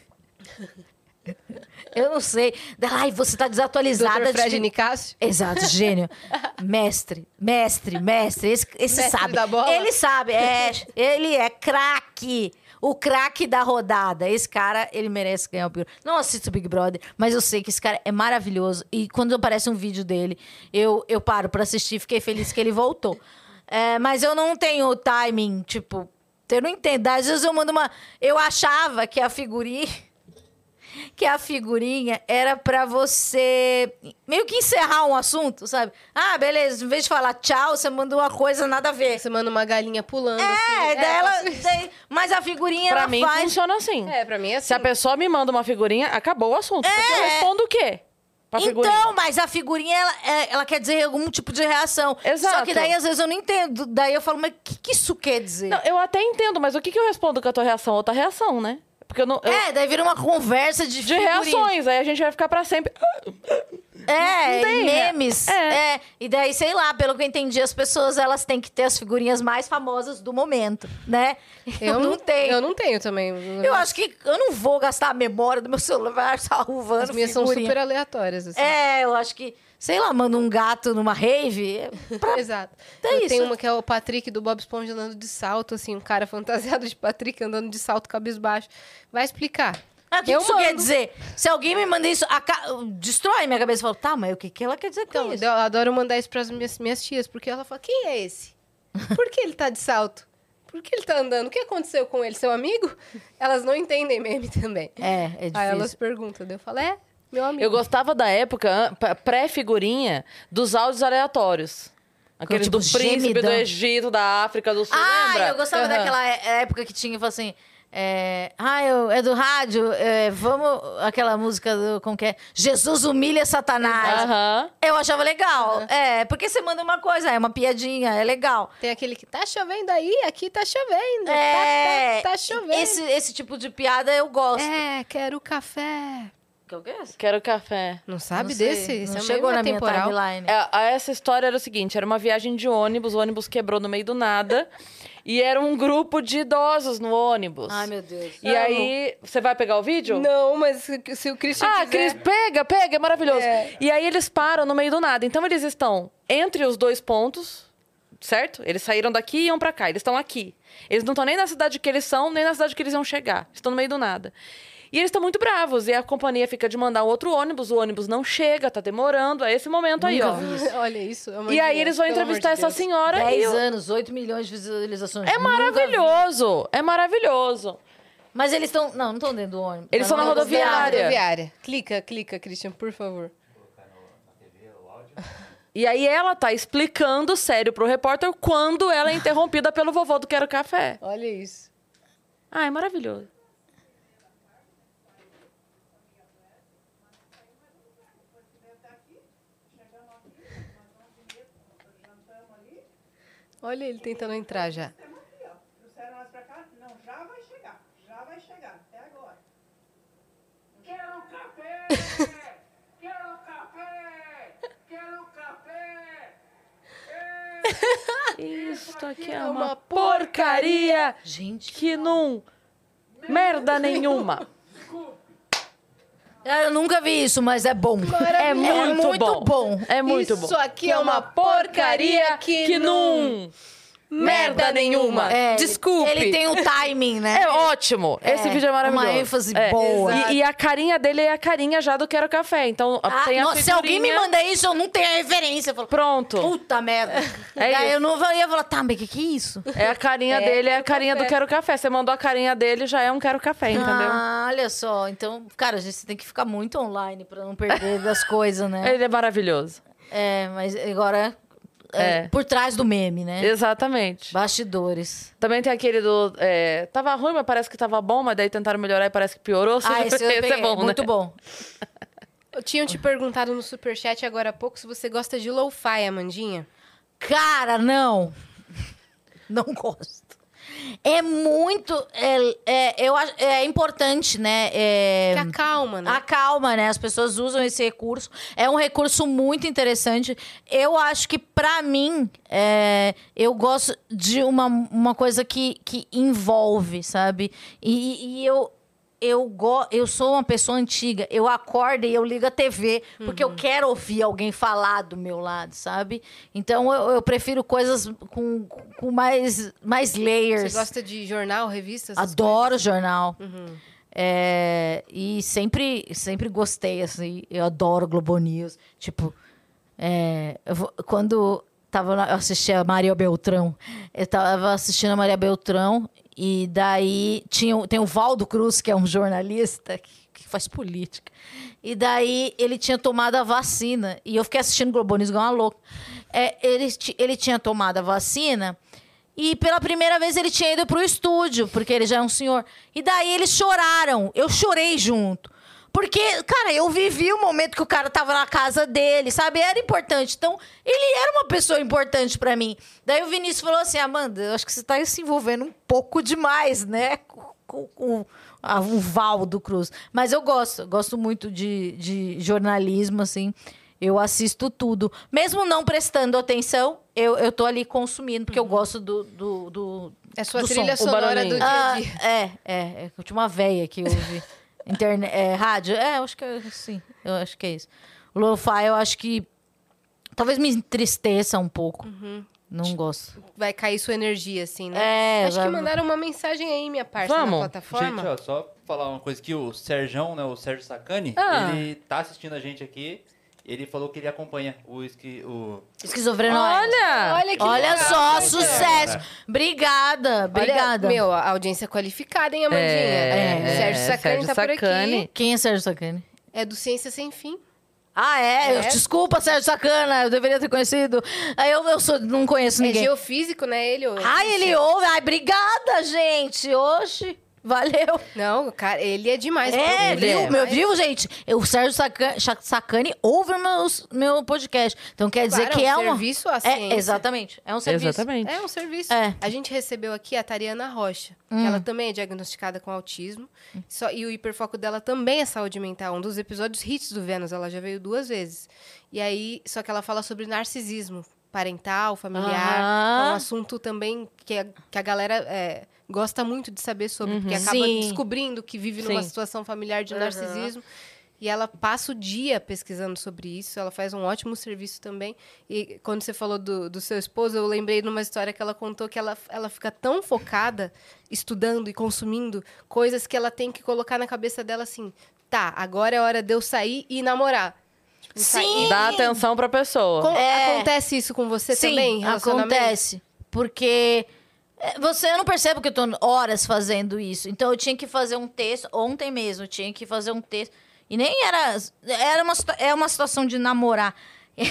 Eu não sei. Ai, você tá desatualizada. Dr. Fred de... Nicásio? Exato, gênio. mestre, mestre, mestre. Esse, esse Mestre sabe. da bola? Ele sabe, é. Ele é craque. O craque da rodada. Esse cara, ele merece ganhar o Big Brother. Não assisto Big Brother, mas eu sei que esse cara é maravilhoso. E quando aparece um vídeo dele, eu, eu paro pra assistir. Fiquei feliz que ele voltou. É, mas eu não tenho timing, tipo... Eu não entendo. Às vezes eu mando uma... Eu achava que a figurinha que a figurinha era pra você meio que encerrar um assunto, sabe? Ah, beleza, em vez de falar tchau, você manda uma coisa nada a ver. Você manda uma galinha pulando. É, assim. daí ela, isso. daí- mas a figurinha Pra ela mim faz funciona assim. É, pra mim é assim. Se a pessoa me manda uma figurinha, acabou o assunto. Porque eu É. respondo o quê? Então, mas a figurinha, ela, é- ela quer dizer algum tipo de reação. Só Exato. que daí, às vezes, eu não entendo. Daí eu falo, mas o que, que isso quer dizer? Não, eu até entendo, mas o que, que eu respondo com a tua reação? Outra reação, né? Porque eu não. eu- É, daí vira uma conversa de de figurinha. reações, aí a gente vai ficar pra sempre. É, tem, né? memes. É. É. E daí, sei lá, pelo que eu entendi, as pessoas elas têm que ter as figurinhas mais famosas do momento, né? Eu, não tenho. Eu não tenho também. Eu acho que eu não vou gastar a memória do meu celular salvando As minhas são figurinha. super aleatórias, assim. É, eu acho que, sei lá, manda um gato numa rave. é pra- Exato. É eu isso. tenho uma que é o Patrick do Bob Esponja andando de salto, assim, um cara fantasiado de Patrick andando de salto cabisbaixo. Vai explicar. O que Eu isso quer dizer? Se alguém me manda isso, aca- destrói minha cabeça. Eu falo, tá, mas o que, que ela quer dizer com Então, isso? eu adoro mandar isso pras minhas, minhas tias, porque ela fala, quem é esse? Por que ele tá de salto? Por que ele tá andando? O que aconteceu com ele? Seu amigo? Elas não entendem meme também. É, é difícil. Aí elas perguntam, eu falo, é, meu amigo. Eu gostava da época, pré-figurinha, dos áudios aleatórios. Aqueles tipo, do príncipe gemidão. do Egito, da África do Sul, Ah, lembra? eu gostava Aham. daquela é- época que tinha, falou assim. É, ah, eu, é do rádio, é, vamos. Aquela música do. Como que é? Jesus humilha Satanás. Aham. Eu achava legal. É, porque você manda uma coisa, é uma piadinha, é legal. Tem aquele que tá chovendo aí, aqui tá chovendo. É, Tá, tá, tá chovendo. Esse, esse tipo de piada eu gosto. É, quero café. Que que é? Quero café. Não sabe Não desse? Esse Não é chegou na minha atemporal. timeline. É, essa história era o seguinte: era uma viagem de ônibus, o ônibus quebrou no meio do nada. E era um grupo de idosos no ônibus. Ai, meu Deus. E Amo. aí, você vai pegar o vídeo? Não, mas se, o Christian Ah, quiser... Cris, pega, pega, é maravilhoso. É. E aí eles param no meio do nada. Então eles estão entre os dois pontos, certo? Eles saíram daqui e iam pra cá. Eles estão aqui. Eles não estão nem na cidade que eles são, nem na cidade que eles iam chegar. Estão no meio do nada. E eles estão muito bravos. E a companhia fica de mandar outro ônibus. O ônibus não chega, tá demorando. É esse momento aí, ó. vi isso. Olha isso. é E aí eles vão entrevistar de essa Deus. senhora. e 10 eu- anos, 8 milhões de visualizações. É maravilhoso. É maravilhoso. Mas eles estão. Não, não estão dentro do ônibus. Eles estão na rodoviária. rodoviária. Clica, clica, Christian, por favor. E aí ela tá explicando sério pro repórter quando ela é interrompida pelo vovô do Quero Café. Olha isso. Ah, é maravilhoso. Olha ele tentando entrar já. Trouxeram nós pra cá? Não, já vai chegar. Já vai chegar, até agora. Quero café! Quero café! Quero café! Isso aqui é uma porcaria Gente. que não. Merda nenhuma. Eu nunca vi isso, mas é bom. É muito, muito bom. É muito Isso bom. aqui é uma porcaria que não. Merda nenhuma. É, Desculpe. Ele tem o timing, né? É ótimo. Esse É, vídeo é maravilhoso. uma ênfase É. boa. E, e a carinha dele é a carinha já do Quero Café. Então Ah, tem a nossa, se alguém me manda isso, eu não tenho a referência. Eu falo, Pronto. puta merda. É isso. eu não ia falar, tá, mas o que, que é isso? É a carinha É, dele, é a carinha do Café. Quero Café. Você mandou a carinha dele, já é um Quero Café, entendeu? Ah, olha só. Então, cara, a gente tem que ficar muito online pra não perder das coisas, né? Ele é maravilhoso. É, mas agora é, É. por trás do meme, né? Exatamente. Bastidores. Também tem aquele do. é, tava ruim, mas parece que tava bom, mas daí tentaram melhorar e parece que piorou. Ah, esse, eu esse é bom, Muito né? bom. Tinham te perguntado no superchat agora há pouco se você gosta de lo-fi, Amandinha. Cara, não. Não gosto. É muito. É, é, eu, é importante, né? É, Que acalma, né? A calma, né? As pessoas usam esse recurso. É um recurso muito interessante. Eu acho que, pra mim, é, eu gosto de uma, uma coisa que, que envolve, sabe? E, e eu. Eu, go eu sou uma pessoa antiga. Eu acordo e eu ligo a TV porque eu quero ouvir alguém falar do meu lado, sabe? Então eu, eu prefiro coisas com, com mais, mais layers. Você gosta de jornal, revista? essas Adoro jornal. Uhum. É, e sempre, sempre gostei, assim. Eu adoro Globo News. Tipo, é, vou- quando tava eu assistia a Maria Beltrão, eu tava assistindo a Maria Beltrão e daí tinha, tem o Valdo Cruz, que é um jornalista que, que faz política. E daí ele tinha tomado a vacina e eu fiquei assistindo Globo News igual uma louca. É, ele, ele tinha tomado a vacina e pela primeira vez ele tinha ido pro estúdio, porque ele já é um senhor. E daí eles choraram. Eu chorei junto. Porque, cara, eu vivi o momento que o cara tava na casa dele, sabe? Era importante. Então, ele era uma pessoa importante pra mim. Daí o Vinícius falou assim: Amanda, eu acho que você tá se envolvendo um pouco demais, né? Com, com- a- o Valdo Cruz. Mas eu gosto, eu gosto muito de, de jornalismo, assim. Eu assisto tudo. Mesmo não prestando atenção, eu, eu tô ali consumindo, porque eu gosto do. do, do É sua do trilha som. Sonora do dia a Ah, é, é, é. Eu tinha uma véia que ouve internet, é, rádio. É, eu acho que é, sim. Eu acho que é isso. O lo-fi, eu acho que talvez me entristeça um pouco. Uhum. Não gosto. Vai cair sua energia, assim, né? É, Acho vai- que mandaram uma mensagem aí, minha parte, na Vamos. plataforma. Gente, ó, só falar uma coisa que o Serjão, né, o Sérgio Sacani, Ah. ele tá assistindo a gente aqui. Ele falou que ele acompanha o, esqui, o Esquizofrenóide. Olha! Olha que Olha só, sucesso. Obrigada, Olha, obrigada. meu, a audiência qualificada, hein, Amandinha? É, Sérgio Sacani Sérgio tá por Sacani. aqui. Quem é Sérgio Sacani? É do Ciência Sem Fim. Ah, é? É. desculpa, Sérgio Sacana, eu deveria ter conhecido. Aí eu, eu sou, não conheço É ninguém. geofísico, né, ele? o- Ai, ele ouve. Ai, obrigada, gente. Oxe, valeu. Não, cara, ele é demais. É, Ele viu? é Meu, viu, gente? O Sérgio Saca- Cha- Sacani ouve meus, meu podcast. Então quer dizer Claro, que é é um uma... serviço à É, exatamente. É um serviço. Exatamente. É um serviço. É. A gente recebeu aqui a Tariana Rocha, Hum. que ela também é diagnosticada com autismo. Só, e o hiperfoco dela também é saúde mental. Um dos episódios hits do Vênus, ela já veio duas vezes. E aí, só que ela fala sobre narcisismo parental, familiar. É um assunto também que a, que a galera é, gosta muito de saber sobre, porque acaba Sim. descobrindo que vive numa Sim. situação familiar de narcisismo. E ela passa o dia pesquisando sobre isso, ela faz um ótimo serviço também. E quando você falou do, do seu esposo, eu lembrei de uma história que ela contou que ela, ela fica tão focada estudando e consumindo coisas que ela tem que colocar na cabeça dela assim: tá, agora é hora de eu sair e namorar. Tipo, Sim. Dá atenção pra pessoa. Com- É. Acontece isso com você Sim, também? acontece. Porque você eu não percebe que eu tô horas fazendo isso. Então eu tinha que fazer um texto, ontem mesmo, eu tinha que fazer um texto. E nem era. Era uma, é uma situação de namorar.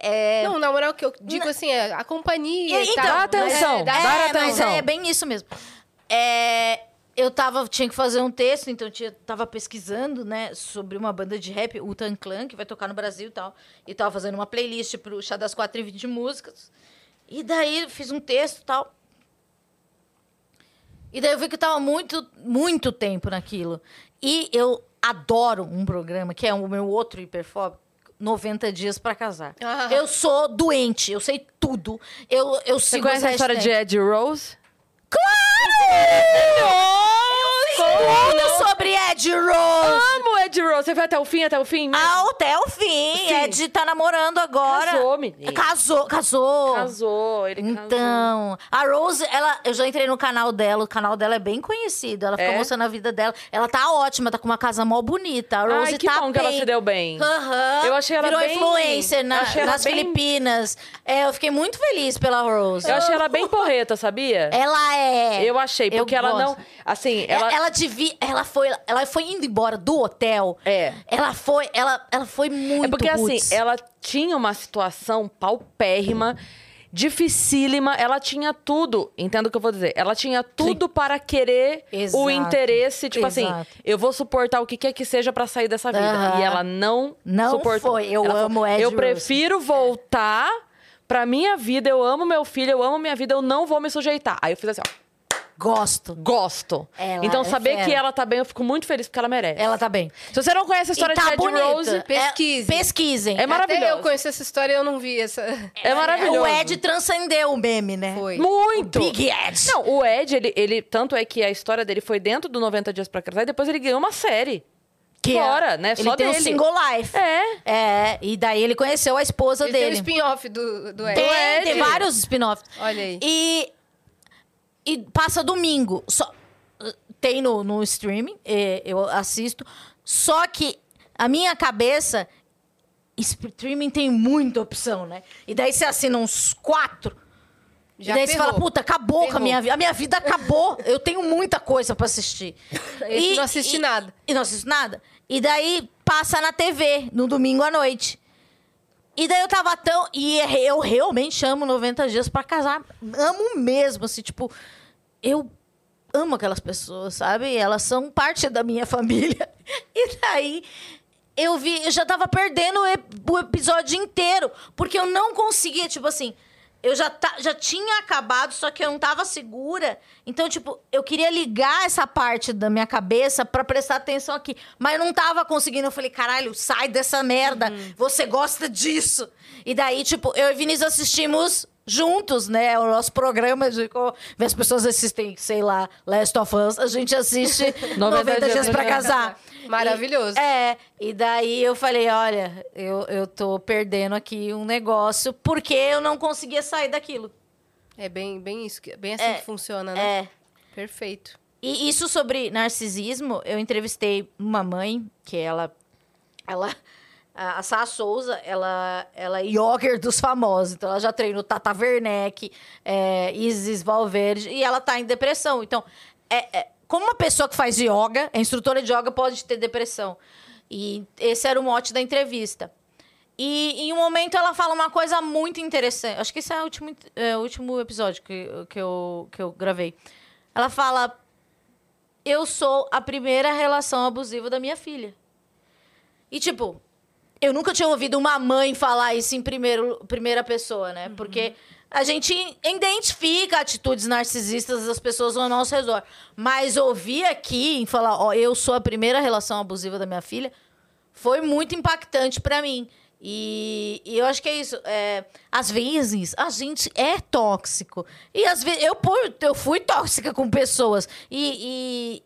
É, Não, na moral, o que eu digo assim é a companhia. Então, tal, dá atenção, dá é, mas atenção. é bem isso mesmo. É, eu tava, tinha que fazer um texto, então eu tava pesquisando, né, sobre uma banda de rap, o Tan Clan, que vai tocar no Brasil e tal. E tava fazendo uma playlist pro Chá das 4 e 20 músicas. E daí eu fiz um texto e tal. E daí eu vi que eu tava muito, muito tempo naquilo. E eu adoro um programa, que é o meu outro hiperfóbico, 90 dias pra casar. Ah. Eu sou doente, eu sei tudo. Eu, eu Você sigo conhece a história de. Ed Rose? Tudo sobre Ed Rose. Amo Ed Rose. Você foi até o fim, até o fim? mesmo? Ah, até o fim. Sim. Ed tá namorando agora. Casou, menina. Casou, casou. Casou, ele casou. Então, a Rose, ela, eu já entrei no canal dela, o canal dela é bem conhecido. Ela fica É? mostrando a vida dela. Ela tá ótima, tá com uma casa mó bonita. A Rose Ai, que tá bom bem. que ela se deu bem. Aham. Eu achei ela Virou bem- influencer na- eu ela nas bem- Filipinas. É, eu fiquei muito feliz pela Rose. Eu achei ela bem porreta, sabia? Ela é. Eu achei, Eu porque ela não. gosto. Assim, Ela, ela. Ela devia. Ela foi, ela foi indo embora do hotel. É. Ela foi, ela, ela foi muito É porque roots. assim, ela tinha uma situação paupérrima, dificílima, ela tinha tudo, entendo o que eu vou dizer. Ela tinha tudo para querer o Exato. interesse, tipo assim, Exato. eu vou suportar o que quer que seja para sair dessa vida. E ela não Não suportou. foi. Eu Ela amo falou, Ed Eu Rosen." prefiro voltar pra minha vida, eu amo meu filho, eu amo minha vida, eu não vou me sujeitar. Aí eu fiz assim, ó, Gosto. gosto. Ela então é saber fera. que ela tá bem, eu fico muito feliz porque ela merece. Ela tá bem. Se você não conhece a história tá de Ed bonita. Rose, Pesquise. É, pesquisem. É maravilhoso. Até eu conheci essa história e eu não vi essa. é maravilhoso. O Ed transcendeu o meme, né? Foi. Muito. Big Ed. Não, o Ed, ele, ele. Tanto é que a história dele foi dentro do 90 Dias pra Casar e depois ele ganhou uma série. Que é- Fora, né? Ele Só tem dele. um single life. É. É, e daí ele conheceu a esposa Ele tem um dele. spin-off do, do Ed. Tem, Ed. tem vários spin-offs. Olha aí. E, e passa domingo. Só, tem no, no streaming, eu assisto. Só que a minha cabeça, streaming tem muita opção, né? E daí você assina uns quatro. Já e daí você ferrou. fala, puta, acabou com a Ferrou. minha vida. A minha vida acabou. eu tenho muita coisa pra assistir. Esse não assiste nada. E não assisto nada. E daí passa na TV, no domingo à noite. E daí eu tava tão. E é eu realmente amo 90 Dias pra Casar. Amo mesmo, assim, tipo. Eu amo aquelas pessoas, sabe? Elas são parte da minha família. E daí. Eu vi, eu já tava perdendo o ep- o episódio inteiro. Porque eu não conseguia, tipo assim. Eu já, já tinha acabado, só que eu não tava segura. Então, tipo, eu queria ligar essa parte da minha cabeça pra prestar atenção aqui. Mas eu não tava conseguindo. Eu falei, caralho, sai dessa merda. Você gosta disso. E daí, tipo, eu e Vinícius assistimos juntos, né? O nosso programa de as pessoas assistem, sei lá, Last of Us. A gente assiste 90, dias pra casar. Maravilhoso. E- é, e daí eu falei, olha, eu, eu tô perdendo aqui um negócio porque eu não conseguia sair daquilo. É bem, bem isso, bem assim É, que funciona, né? É. Perfeito. E isso sobre narcisismo, eu entrevistei uma mãe que ela. ela a Sá Souza, ela, ela é yoga dos famosos. Então, ela já treinou Tata Werneck, é, Isis Valverde, e ela tá em depressão. Então, é, é- como uma pessoa que faz yoga, é instrutora de yoga, pode ter depressão. E esse era o mote da entrevista. E em um momento ela fala uma coisa muito interessante. Acho que esse é o último, é, o último episódio que, que, eu, que eu gravei. Ela fala: Eu sou a primeira relação abusiva da minha filha. E, tipo, eu nunca tinha ouvido uma mãe falar isso em primeiro, primeira pessoa, né? Porque a gente identifica atitudes narcisistas das pessoas ao nosso redor. Mas ouvir aqui e falar, ó, eu sou a primeira relação abusiva da minha filha, foi muito impactante pra mim. E, e eu acho que é isso. é, às vezes a gente é tóxico. E às vezes eu, eu fui tóxica com pessoas. E,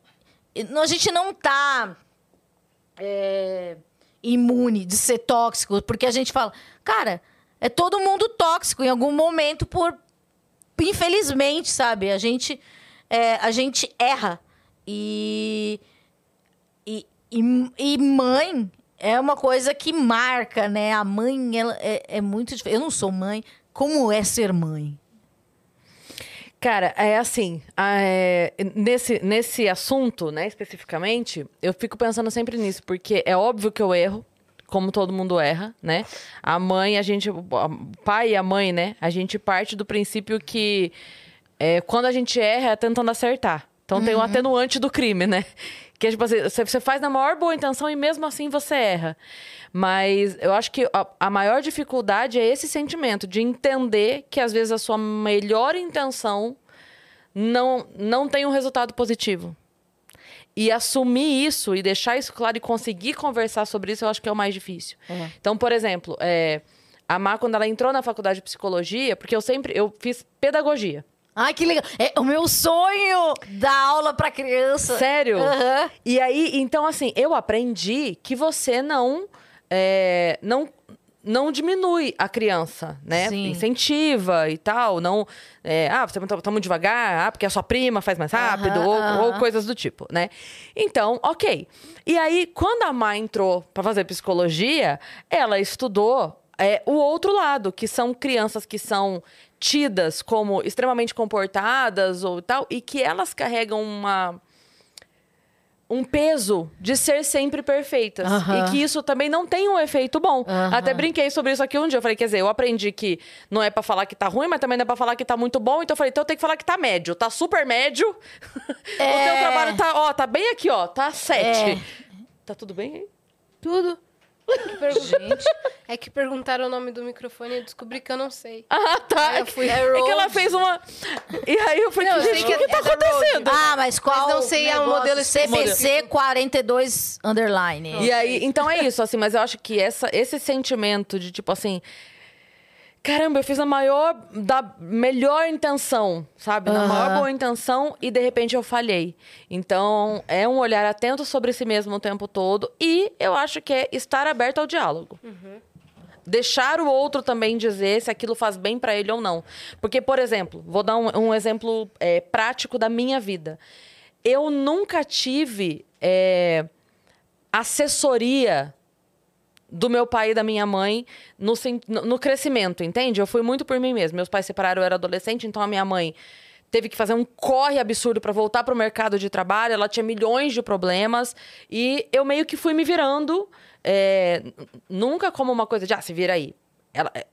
e- e a gente não tá é, imune de ser tóxico, porque a gente fala, cara, é todo mundo tóxico em algum momento por infelizmente, sabe? A gente é, a gente erra e e, e, mãe é uma coisa que marca, né? A mãe ela é, é muito diferente. Eu não sou mãe. Como é ser mãe? Cara, é assim, é, nesse, nesse assunto, né, especificamente, eu fico pensando sempre nisso, porque é óbvio que eu erro, como todo mundo erra, né? A mãe, a gente, o pai e a mãe, né, a gente parte do princípio que é, quando a gente erra é tentando acertar. Então tem o atenuante do crime, né? Que é tipo assim, você faz na maior boa intenção e mesmo assim você erra. Mas eu acho que a, a maior dificuldade é esse sentimento de entender que às vezes a sua melhor intenção não, não tem um resultado positivo. E assumir isso e deixar isso claro e conseguir conversar sobre isso, eu acho que é o mais difícil. Então, por exemplo, é, a Má, quando ela entrou na faculdade de psicologia, porque eu sempre eu fiz pedagogia. Ai, que legal. É o meu sonho dar aula pra criança. Sério? Aham. E aí, então, assim, eu aprendi que você não. é, não não diminui a criança, né? Sim. Incentiva e tal. Não. é, ah, você tá, tá muito devagar, ah, porque a sua prima faz mais rápido, ou, ou coisas do tipo, né? Então, ok. E aí, quando a Má entrou pra fazer psicologia, ela estudou é, o outro lado, que são crianças que são tidas como extremamente comportadas ou tal, e que elas carregam uma um peso de ser sempre perfeitas. E que isso também não tem um efeito bom. Até brinquei sobre isso aqui um dia. Eu falei, quer dizer, eu aprendi que não é pra falar que tá ruim, mas também não é pra falar que tá muito bom. Então eu falei, então eu tenho que falar que tá médio. Tá super médio. o teu É. trabalho tá, ó, tá bem aqui, ó. Tá sete. É. Tá tudo bem aí? Tudo. Que pergun- Gente. É que perguntaram o nome do microfone e eu descobri que eu não sei. Ah, tá. Eu fui- É que ela fez uma. E aí eu falei, Não, eu gente, sei o que, que tá é acontecendo? Ah, mas qual Mas não sei, é um modelo CBC 42 underline. E aí, então é isso, assim, mas eu acho que essa, esse sentimento de tipo assim. Caramba, eu fiz a maior, da melhor intenção, sabe? Na Aham. maior boa intenção e de repente eu falhei. Então, é um olhar atento sobre si mesmo o tempo todo e eu acho que é estar aberto ao diálogo. Deixar o outro também dizer se aquilo faz bem pra ele ou não. Porque, por exemplo, vou dar um, um exemplo é, prático da minha vida. Eu nunca tive é, assessoria do meu pai e da minha mãe no, no crescimento, entende? Eu fui muito por mim mesma. Meus pais separaram, eu era adolescente, então a minha mãe teve que fazer um corre absurdo para voltar para o mercado de trabalho. Ela tinha milhões de problemas e eu meio que fui me virando, é, nunca como uma coisa de, ah, se vira aí. Ela, é,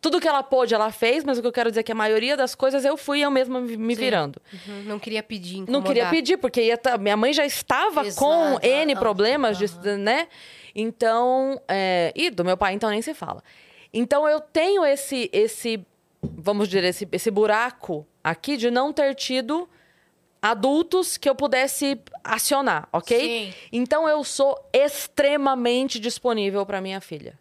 tudo que ela pôde, ela fez, mas o que eu quero dizer é que a maioria das coisas eu fui eu mesma me virando. Uhum, Não queria pedir, incomodar. Não queria pedir, porque ia minha mãe já estava Exato, com N problemas, de- né? Então, é, e do meu pai, então, nem se fala. Então, eu tenho esse, esse vamos dizer, esse, esse buraco aqui de não ter tido adultos que eu pudesse acionar, ok? Sim. Então, eu sou extremamente disponível para minha filha.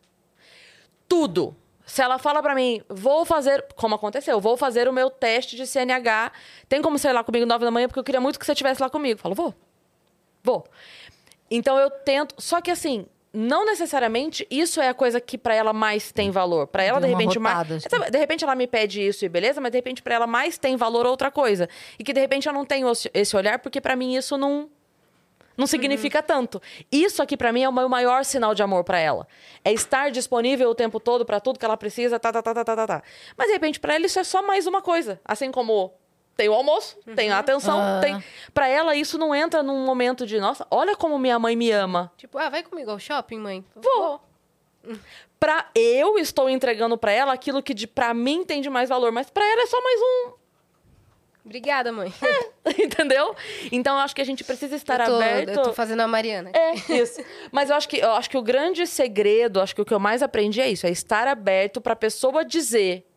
Tudo. Se ela fala pra mim, vou fazer, como aconteceu, vou fazer o meu teste de CNH. Tem como você ir lá comigo nove da manhã porque eu queria muito que você estivesse lá comigo. Eu falo, vou. Vou. Então eu tento, só que assim, não necessariamente isso é a coisa que pra ela mais tem valor. Pra ela de repente rotada, mais, assim. de repente ela me pede isso e beleza, mas de repente pra ela mais tem valor outra coisa. E que de repente eu não tenho esse- olhar porque pra mim isso não não significa tanto. Isso aqui pra mim é o meu maior sinal de amor pra ela. É estar disponível o tempo todo pra tudo que ela precisa, tá, tá, tá, tá, tá, tá, tá. Mas de repente pra ela isso é só mais uma coisa, assim como tem o almoço, tem a atenção, Ah. tem. Para ela isso não entra num momento de, nossa, olha como minha mãe me ama. Tipo, ah, vai comigo ao shopping, mãe? Vou. Pra eu estou entregando pra ela aquilo que de para mim tem de mais valor, mas pra ela é só mais um, Obrigada, mãe. entendeu? Então eu acho que a gente precisa estar eu, tô, aberto. eu tô fazendo a Mariana. É, isso. Mas eu acho que eu acho que o grande segredo, acho que o que eu mais aprendi é isso, é estar aberto pra pessoa dizer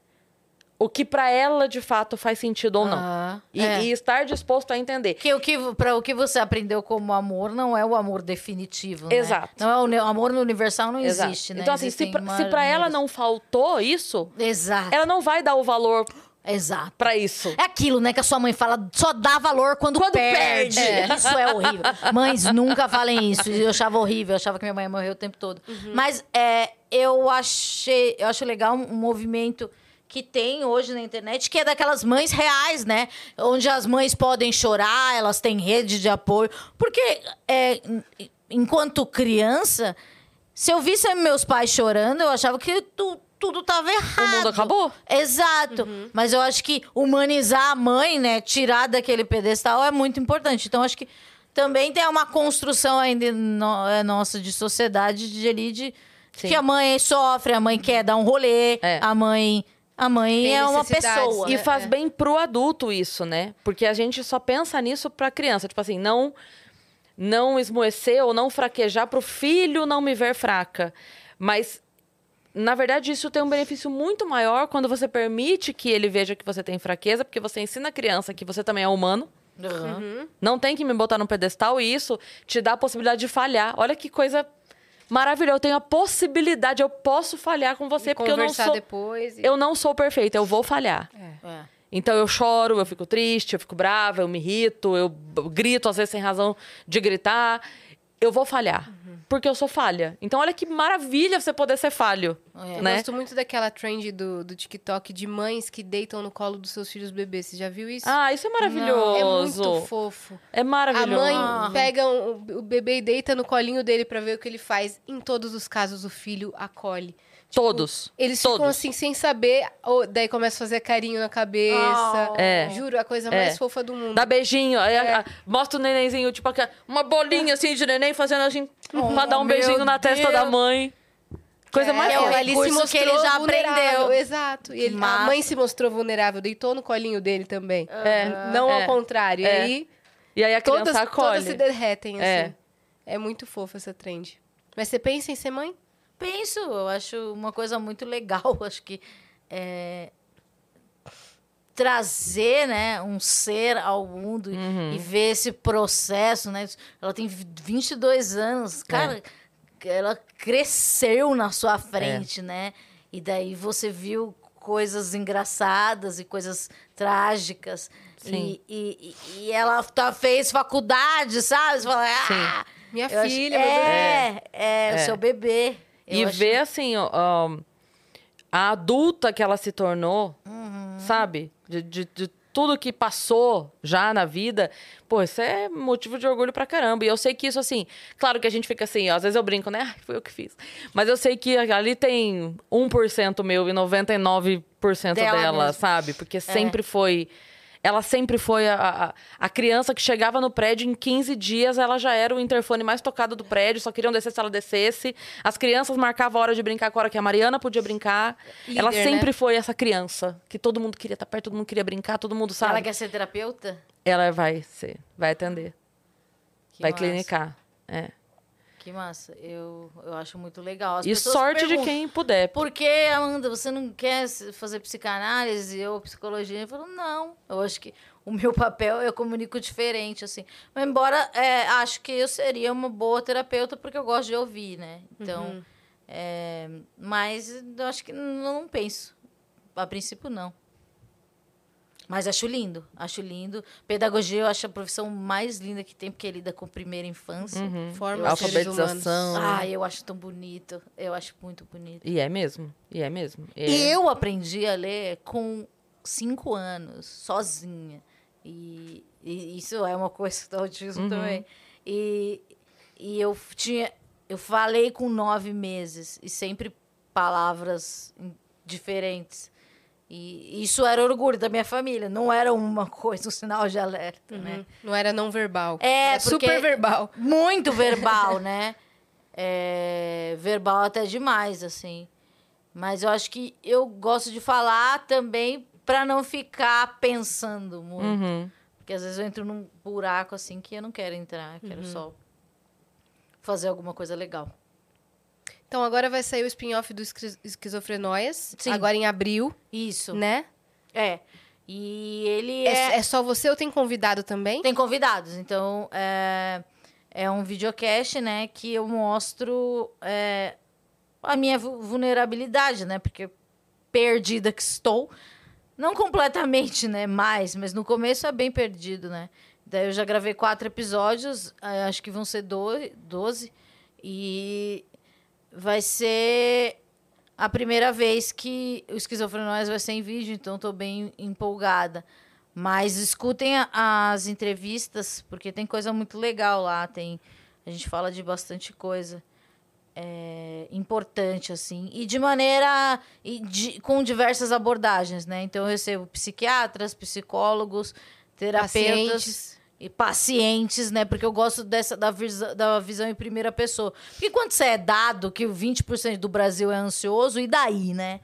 o que pra ela de fato faz sentido ou não. Ah, E, é. e estar disposto a entender. Que o que para o que você aprendeu como amor não é o amor definitivo, né? Exato. Não é o ne- amor no universal não Exato. existe, né? Então, assim, se Existem pra, se pra ela não faltou isso, Exato. ela não vai dar o valor Exato. pra isso. É aquilo, né, que a sua mãe fala, só dá valor quando, Quando perde. perde. É, Isso é horrível. Mães, nunca falem isso. Eu achava horrível, eu achava que minha mãe morreu o tempo todo. Mas é, eu achei, eu acho legal um movimento que tem hoje na internet, que é daquelas mães reais, né? Onde as mães podem chorar, elas têm rede de apoio. Porque é, en- enquanto criança, se eu visse meus pais chorando, eu achava que tu- tudo tava errado. O mundo acabou. Exato. Uhum. Mas eu acho que humanizar a mãe, né? Tirar daquele pedestal é muito importante. Então, acho que também tem uma construção ainda no- é, nossa de sociedade de de Sim. que a mãe sofre, a mãe quer dar um rolê, É. a mãe. A mãe Tem é uma pessoa. né? E faz É. bem pro adulto isso, né? Porque a gente só pensa nisso pra criança. Tipo assim, não não esmoecer ou não fraquejar pro filho não me ver fraca. Mas, na verdade, isso tem um benefício muito maior quando você permite que ele veja que você tem fraqueza, porque você ensina a criança que você também é humano. Uhum. Não tem que me botar num pedestal e isso te dá a possibilidade de falhar. Olha que coisa maravilhosa. Eu tenho a possibilidade, eu posso falhar com você, porque eu não Conversar sou. depois. e- Eu não sou perfeita, eu vou falhar. É. Então eu choro, eu fico triste, eu fico brava, eu me irrito, eu grito às vezes sem razão de gritar. Eu vou falhar, porque eu sou falha. Então olha que maravilha você poder ser falho, É. Eu né? gosto muito daquela trend do, do TikTok de mães que deitam no colo dos seus filhos bebês. Você já viu isso? Ah, isso é é maravilhoso. muito fofo. É A maravilhoso. mãe pega um- o bebê e deita no colinho dele pra ver o que ele faz. Em todos os casos, o filho acolhe. Todos. Eles todos. ficam assim, sem saber, ou daí começa a fazer carinho na cabeça. É. Juro, a coisa É. mais fofa do mundo. Dá beijinho, aí É. a- a- mostra o nenenzinho, tipo, aquela- uma bolinha assim de neném fazendo assim, pra dar um beijinho na testa da mãe. Coisa mais é fofa. ali se recurso que mostrou ele já vulnerável, aprendeu. Exato. E ele- a mãe se mostrou vulnerável, deitou no colinho dele também. É. Não É. ao contrário. É. E aí, E aí a criança todas, acolhe. todas se derretem, É. assim. É. muito fofa essa trend. Mas você pensa em ser mãe? Penso, eu acho uma coisa muito legal. Acho que é, trazer né, um ser ao mundo e ver esse processo, né? Ela tem 22 anos, cara, ela cresceu na sua frente, né? E daí você viu coisas engraçadas e coisas trágicas. Sim. E, e, e ela tá, fez faculdade, sabe? Você fala, ah, Minha eu acho- filha, meu Deus. é, é, É. o seu bebê. Eu E acho- ver, assim, a adulta que ela se tornou, Uhum. sabe? De, de- de tudo que passou já na vida. Pô, isso é motivo de orgulho pra caramba. E eu sei que isso, assim, claro que a gente fica assim, ó, às vezes eu brinco, né? Ai, foi eu que fiz. Mas eu sei que ali tem 1% meu e 99% Dela dela, sabe? Porque sempre foi. Ela sempre foi a, a, a criança que chegava no prédio em 15 dias, ela já era o interfone mais tocado do prédio, só queriam descer se ela descesse. As crianças marcavam a hora de brincar com a hora que a Mariana podia brincar. Líder, ela né? sempre foi essa criança que todo mundo queria estar perto, todo mundo queria brincar, todo mundo sabe. Ela quer ser terapeuta? Ela vai ser, vai atender, Que vai massa. clinicar. É. Que massa. Eu, eu acho muito legal. As E sorte de quem puder. Por que, Amanda, você não quer fazer psicanálise ou psicologia? Eu falo, não. Eu acho que o meu papel eu comunico diferente, assim. Mas embora é, acho que eu seria uma boa terapeuta porque eu gosto de ouvir, né? Então, Uhum. é, mas eu acho que não, não penso. A princípio, não. Mas acho lindo, acho lindo. Pedagogia eu acho a profissão mais linda que tem, porque lida com primeira infância. Forma seres humanos. Alfabetização. Ah, eu acho tão bonito. Eu acho muito bonito. E é mesmo, e é mesmo. É. Eu aprendi a ler com cinco anos, sozinha. E, e isso é uma coisa do autismo também. E, e eu tinha. Eu falei com nove meses e sempre palavras diferentes. E isso era orgulho da minha família, não era uma coisa, um sinal de alerta, né? Não era não verbal. É, super verbal. Muito verbal, né? É, verbal até demais, assim. Mas eu acho que eu gosto de falar também para não ficar pensando muito. Uhum. Porque às vezes eu entro num buraco assim que eu não quero entrar, eu quero só fazer alguma coisa legal. Então agora vai sair o spin-off do Esqui- Esquizofrenóias. Sim. Agora em abril, Isso. né? É. E ele É, é... é só você ou tem convidado também? Tem convidados, então é, é um videocast, né, que eu mostro é, a minha vu- vulnerabilidade, né, porque perdida que estou, não completamente, né, mais, mas no começo é bem perdido, né. Daí eu já gravei quatro episódios, eh, acho que vão ser doze, 12 e vai ser a primeira vez que o Esquizofrenóis vai ser em vídeo, então estou bem empolgada. Mas escutem as entrevistas, porque tem coisa muito legal lá. Tem, a gente fala de bastante coisa é, importante, assim. E de maneira... E de- com diversas abordagens, né? Então, eu recebo psiquiatras, psicólogos, terapeutas Pacientes. E pacientes, né? Porque eu gosto dessa da, visa- da visão em primeira pessoa. Porque quando você é dado que o 20% do Brasil é ansioso, e daí, né?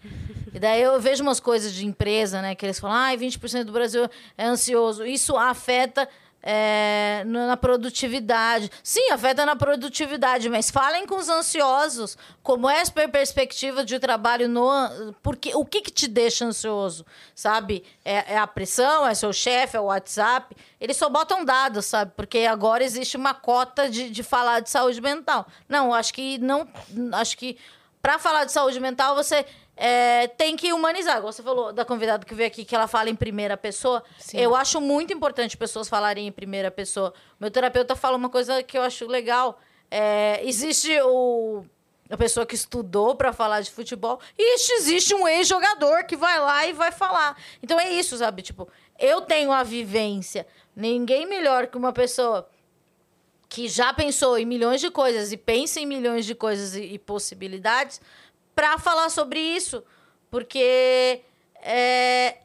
E daí eu vejo umas coisas de empresa, né? Que eles falam, ah, 20% do Brasil é ansioso. Isso afeta é, na produtividade. Sim, afeta na produtividade, mas falem com os ansiosos. Como é a per- perspectiva de trabalho no. Porque, o que, que te deixa ansioso? Sabe? É, é a pressão, é seu chefe, é o WhatsApp. Eles só botam dados, sabe? Porque agora existe uma cota de, de falar de saúde mental. Não, acho que não. Acho que para falar de saúde mental, você é, tem que humanizar. Você falou da convidada que veio aqui, que ela fala em primeira pessoa. Sim. Eu acho muito importante pessoas falarem em primeira pessoa. Meu terapeuta fala uma coisa que eu acho legal. É, existe o, a pessoa que estudou para falar de futebol e existe- existe um ex-jogador que vai lá e vai falar. Então é isso, sabe? Tipo, eu tenho a vivência. Ninguém melhor que uma pessoa que já pensou em milhões de coisas e pensa em milhões de coisas e, e possibilidades pra falar sobre isso. Porque é,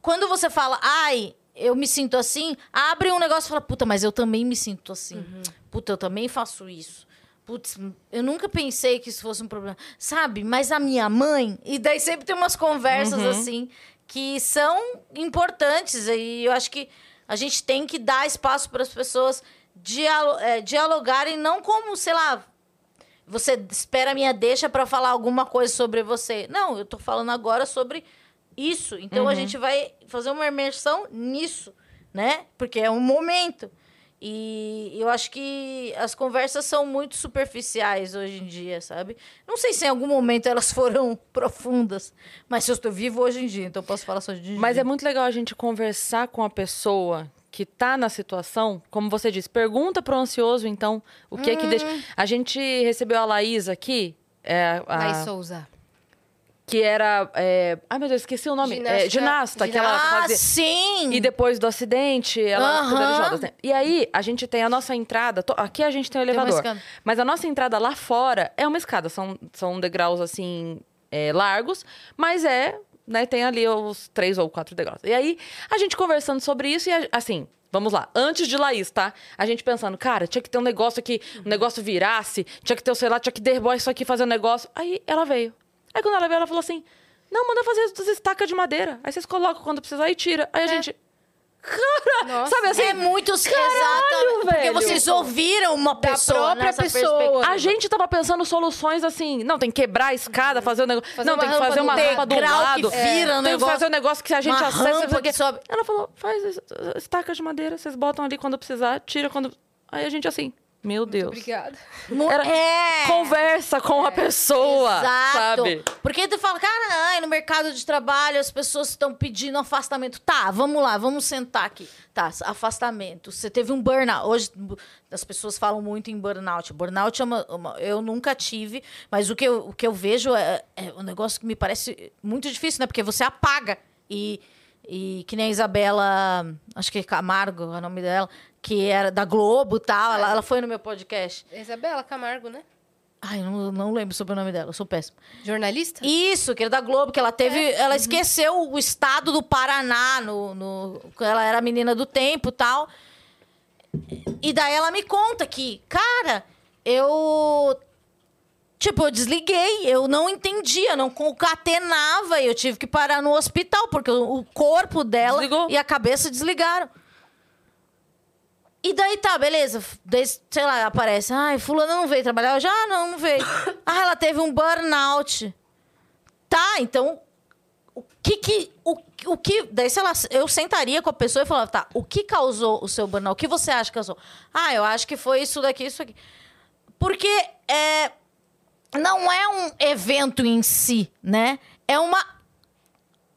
quando você fala, ai, eu me sinto assim, abre um negócio e fala, puta, mas eu também me sinto assim. Puta, eu também faço isso. Putz, eu nunca pensei que isso fosse um problema. Sabe? Mas a minha mãe. E daí sempre tem umas conversas assim que são importantes. E eu acho que a gente tem que dar espaço para as pessoas é, dialogarem, não como, sei lá, você espera a minha deixa para falar alguma coisa sobre você. Não, eu tô falando agora sobre isso. Então a gente vai fazer uma imersão nisso, né? Porque é um momento. E eu acho que as conversas são muito superficiais hoje em dia, sabe? Não sei se em algum momento elas foram profundas, mas eu estou vivo hoje em dia, então posso falar só de Mas dia. é muito legal a gente conversar com a pessoa que tá na situação, como você disse, pergunta pro ansioso, então, o que é que deixa. A gente recebeu a Laís aqui, é, a- Laís Souza. que era. é, Ai, meu Deus, esqueci o nome. Ginástica- É, ginasta, que ela Ah, fazia. sim! E depois do acidente, ela né? E aí, a gente tem a nossa entrada. to- Aqui a gente tem o elevador. escada. mas a nossa entrada lá fora é uma escada. São, são degraus, assim, é, largos. Mas é, né? Tem ali os três ou quatro degraus. E aí, a gente conversando sobre isso e, assim... Vamos lá, antes de Laís, tá? A gente pensando, cara, tinha que ter um negócio aqui, um negócio virasse, tinha que ter, sei lá, tinha que derrubar isso aqui, fazer um negócio. Aí ela veio. Aí quando ela veio, ela falou assim: Não, manda fazer as estacas de madeira. Aí vocês colocam quando precisar e tira. Aí a gente. Cara! Nossa. sabe assim? é muito. Porque velho. vocês ouviram uma Da pessoa própria pessoa. A gente tava pensando soluções assim. Não, tem que quebrar a escada, fazer o negócio. Fazer não, tem que fazer uma rampa do que lado. vira o tem que fazer um negócio que a gente Uma acessa. que sobe. Ela falou: faz es- estacas de madeira, vocês botam ali quando precisar, tira quando. Aí a gente assim, meu Deus. Obrigada. Era- é. Conversa com a pessoa, Exato. sabe? Porque tu fala, cara, ai, no mercado de trabalho as pessoas estão pedindo afastamento. Tá, vamos lá, vamos sentar aqui. Tá, afastamento. Você teve um burnout. Hoje as pessoas falam muito em burnout. Burnout é uma, uma- eu nunca tive, mas o que eu, o que eu vejo é, é um negócio que me parece muito difícil, né? Porque você apaga e e que nem a Isabela, acho que é Camargo, é o nome dela, que era da Globo e tal, ela, ela foi no meu podcast. Isabela Camargo, né? Ai, não, não lembro sobre o nome dela, eu sou péssima. Jornalista? Isso, que era da Globo, que ela teve. Ela esqueceu o estado do Paraná, no, no, quando ela era menina do tempo e tal. E daí ela me conta que, cara, eu. Tipo, eu desliguei, eu não entendia, não concatenava, e eu tive que parar no hospital, porque o corpo dela Desligou. e a cabeça desligaram. E daí tá, beleza. Daí, sei lá, aparece. Ai, fulana não veio trabalhar. Eu já "Ah, não, não veio. ah, ela teve um burnout. Tá, então. O que que. O, o que. Daí, sei lá, eu sentaria com a pessoa e falava, tá, o que causou o seu burnout? O que você acha que causou? Ah, eu acho que foi isso daqui, isso aqui. Porque é, não é um evento em si, né? É uma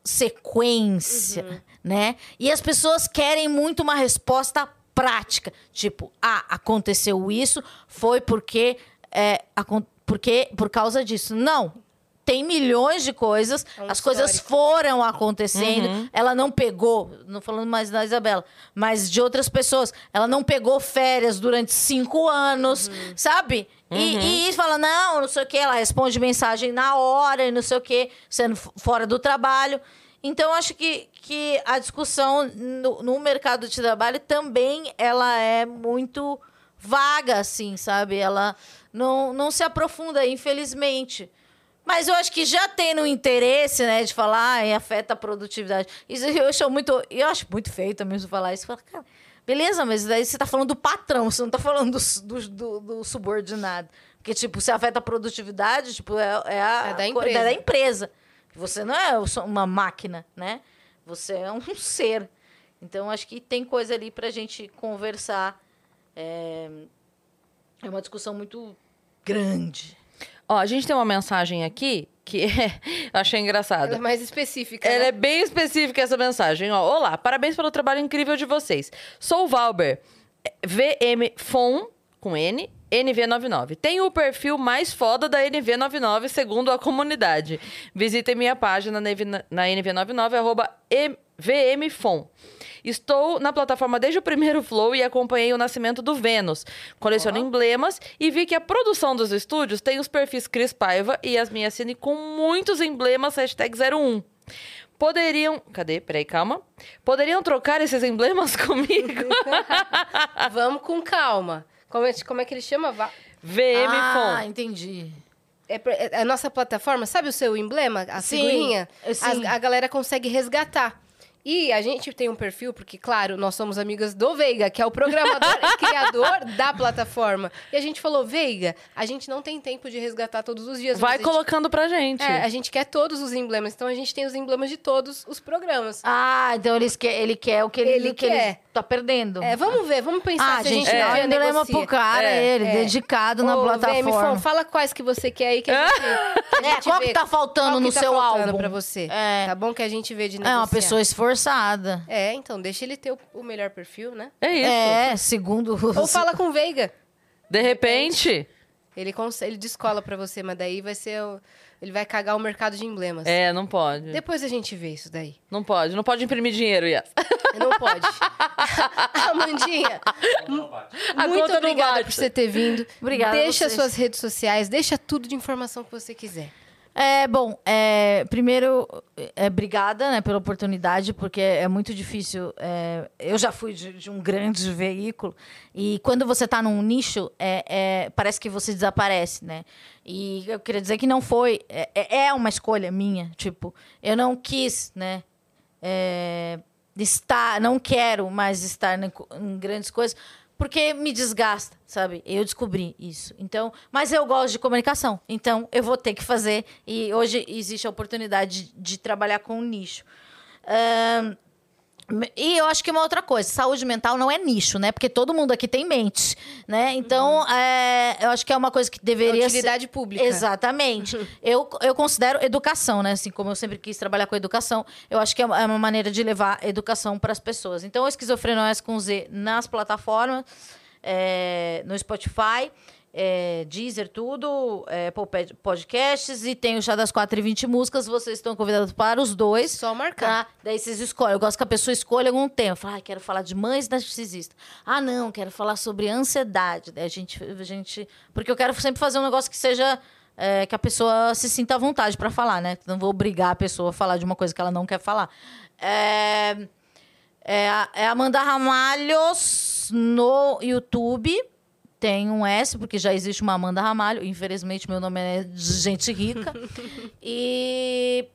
sequência, né? E as pessoas querem muito uma resposta prática. Tipo, ah, aconteceu isso, foi porque, é, porque por causa disso. Não. Tem milhões de coisas, É um as coisas histórico. foram acontecendo. Ela não pegou, não falando mais da Isabela, mas de outras pessoas. Ela não pegou férias durante cinco anos, Uhum. sabe? E, e fala, não, não sei o quê. Ela responde mensagem na hora e não sei o quê, sendo fora do trabalho. Então, acho que, que a discussão no, no mercado de trabalho também ela é muito vaga, assim, sabe? Ela não, não se aprofunda, infelizmente. Mas eu acho que já tendo interesse, né, de falar, ai, afeta a produtividade. Isso eu acho muito, eu acho muito feio também falar isso. Fala, cara, beleza, mas daí você tá falando do patrão, você não tá falando do, do, do- do subordinado. Porque, tipo, se afeta a produtividade, tipo, é, é a É da co- empresa. da empresa. Você não é uma máquina, né? Você é um ser. Então, acho que tem coisa ali pra gente conversar. É, é uma discussão muito grande. Ó, a gente tem uma mensagem aqui que eu achei engraçada. Ela é mais específica. Ela né? é bem específica essa mensagem. Ó, olá, parabéns pelo trabalho incrível de vocês. Sou o Valber, VM FON, com N, NV99. Tenho o perfil mais foda da NV99, segundo a comunidade. Visitem minha página na NV- na NV99, arroba VM Fon. Estou na plataforma desde o primeiro Flow e acompanhei o nascimento do Vênus. Coleciono emblemas e vi que a produção dos estúdios tem os perfis Cris Paiva e Yasmin Assine com muitos emblemas hashtag 01. Poderiam. Cadê? Peraí, calma. Poderiam trocar esses emblemas comigo? Vamos com calma. Como é, como é que ele chama? Va- VM ah, Fon. entendi. É, pra- é a nossa plataforma, sabe o seu emblema, a Sim, figurinha? sim. As- a galera consegue resgatar. E a gente tem um perfil, porque, claro, nós somos amigas do Veiga, que é o programador e criador da plataforma. E a gente falou, Veiga, a gente não tem tempo de resgatar todos os dias. Vai a gente- colocando pra gente. É, a gente quer todos os emblemas. Então a gente tem os emblemas de todos os programas. Ah, então eles quer, ele quer o que ele, Ele que ele quer. Tá perdendo. É, vamos ver, vamos pensar ah, se gente, a gente um um dia emblema negocia. pro cara, É, ele, é. dedicado na Ô, plataforma. VMFon, fala quais que você quer aí que a gente, que a É, gente qual vê. que tá faltando no tá seu faltando álbum? pra você? É. Tá bom que a gente vê de negociar. É uma pessoa esforçada. É, então, deixa ele ter o, o melhor perfil, né? É isso. É, segundo... Ou fala com o Veiga. De repente. Ele, ele descola pra você, mas daí vai ser... o- ele vai cagar o mercado de emblemas. É, não pode. Depois a gente vê isso daí. Não pode. Não pode imprimir dinheiro, Yas. Não pode. Amandinha. A muito obrigada por você ter vindo. Obrigada a Deixa vocês. suas redes sociais, deixa tudo de informação que você quiser. É, bom, é, primeiro, é, obrigada né, pela oportunidade, porque é muito difícil. é, eu já fui de, de um grande veículo, e quando você está num nicho, é, é, parece que você desaparece, né? E eu queria dizer que não foi. É, é- é uma escolha minha. Tipo, eu não quis, né? estar, não quero mais estar em, em grandes coisas, porque me desgasta, sabe? Eu descobri isso. Então, mas eu gosto de comunicação, então eu vou ter que fazer. E hoje existe a oportunidade de, de trabalhar com um nicho. E eu acho que uma outra coisa, saúde mental não é nicho, né? Porque todo mundo aqui tem mente, né? Então, é, eu acho que é uma coisa que deveria ser... Utilidade pública. Exatamente. eu, eu considero educação, né? Assim como eu sempre quis trabalhar com educação, eu acho que é uma é uma maneira de levar educação para as pessoas. Então, esquizofrenóias com Z nas plataformas, é, no Spotify, é, Deezer, tudo, é, Podcasts e tem o Chá das 4 e 20 músicas. Vocês estão convidados para os dois. Só marcar. Tá? Daí vocês escolhem. Eu gosto que a pessoa escolha algum tema. Fala, ah, quero falar de mães narcisistas. Ah, não, quero falar sobre ansiedade. Daí a gente, a gente. Porque eu quero sempre fazer um negócio que seja. é, que a pessoa se sinta à vontade para falar, né? Não vou obrigar a pessoa a falar de uma coisa que ela não quer falar. É, é, a- é Amanda Ramalhos no YouTube. Tem um S, porque já existe uma Amanda Ramalho. Infelizmente, meu nome é de gente rica. e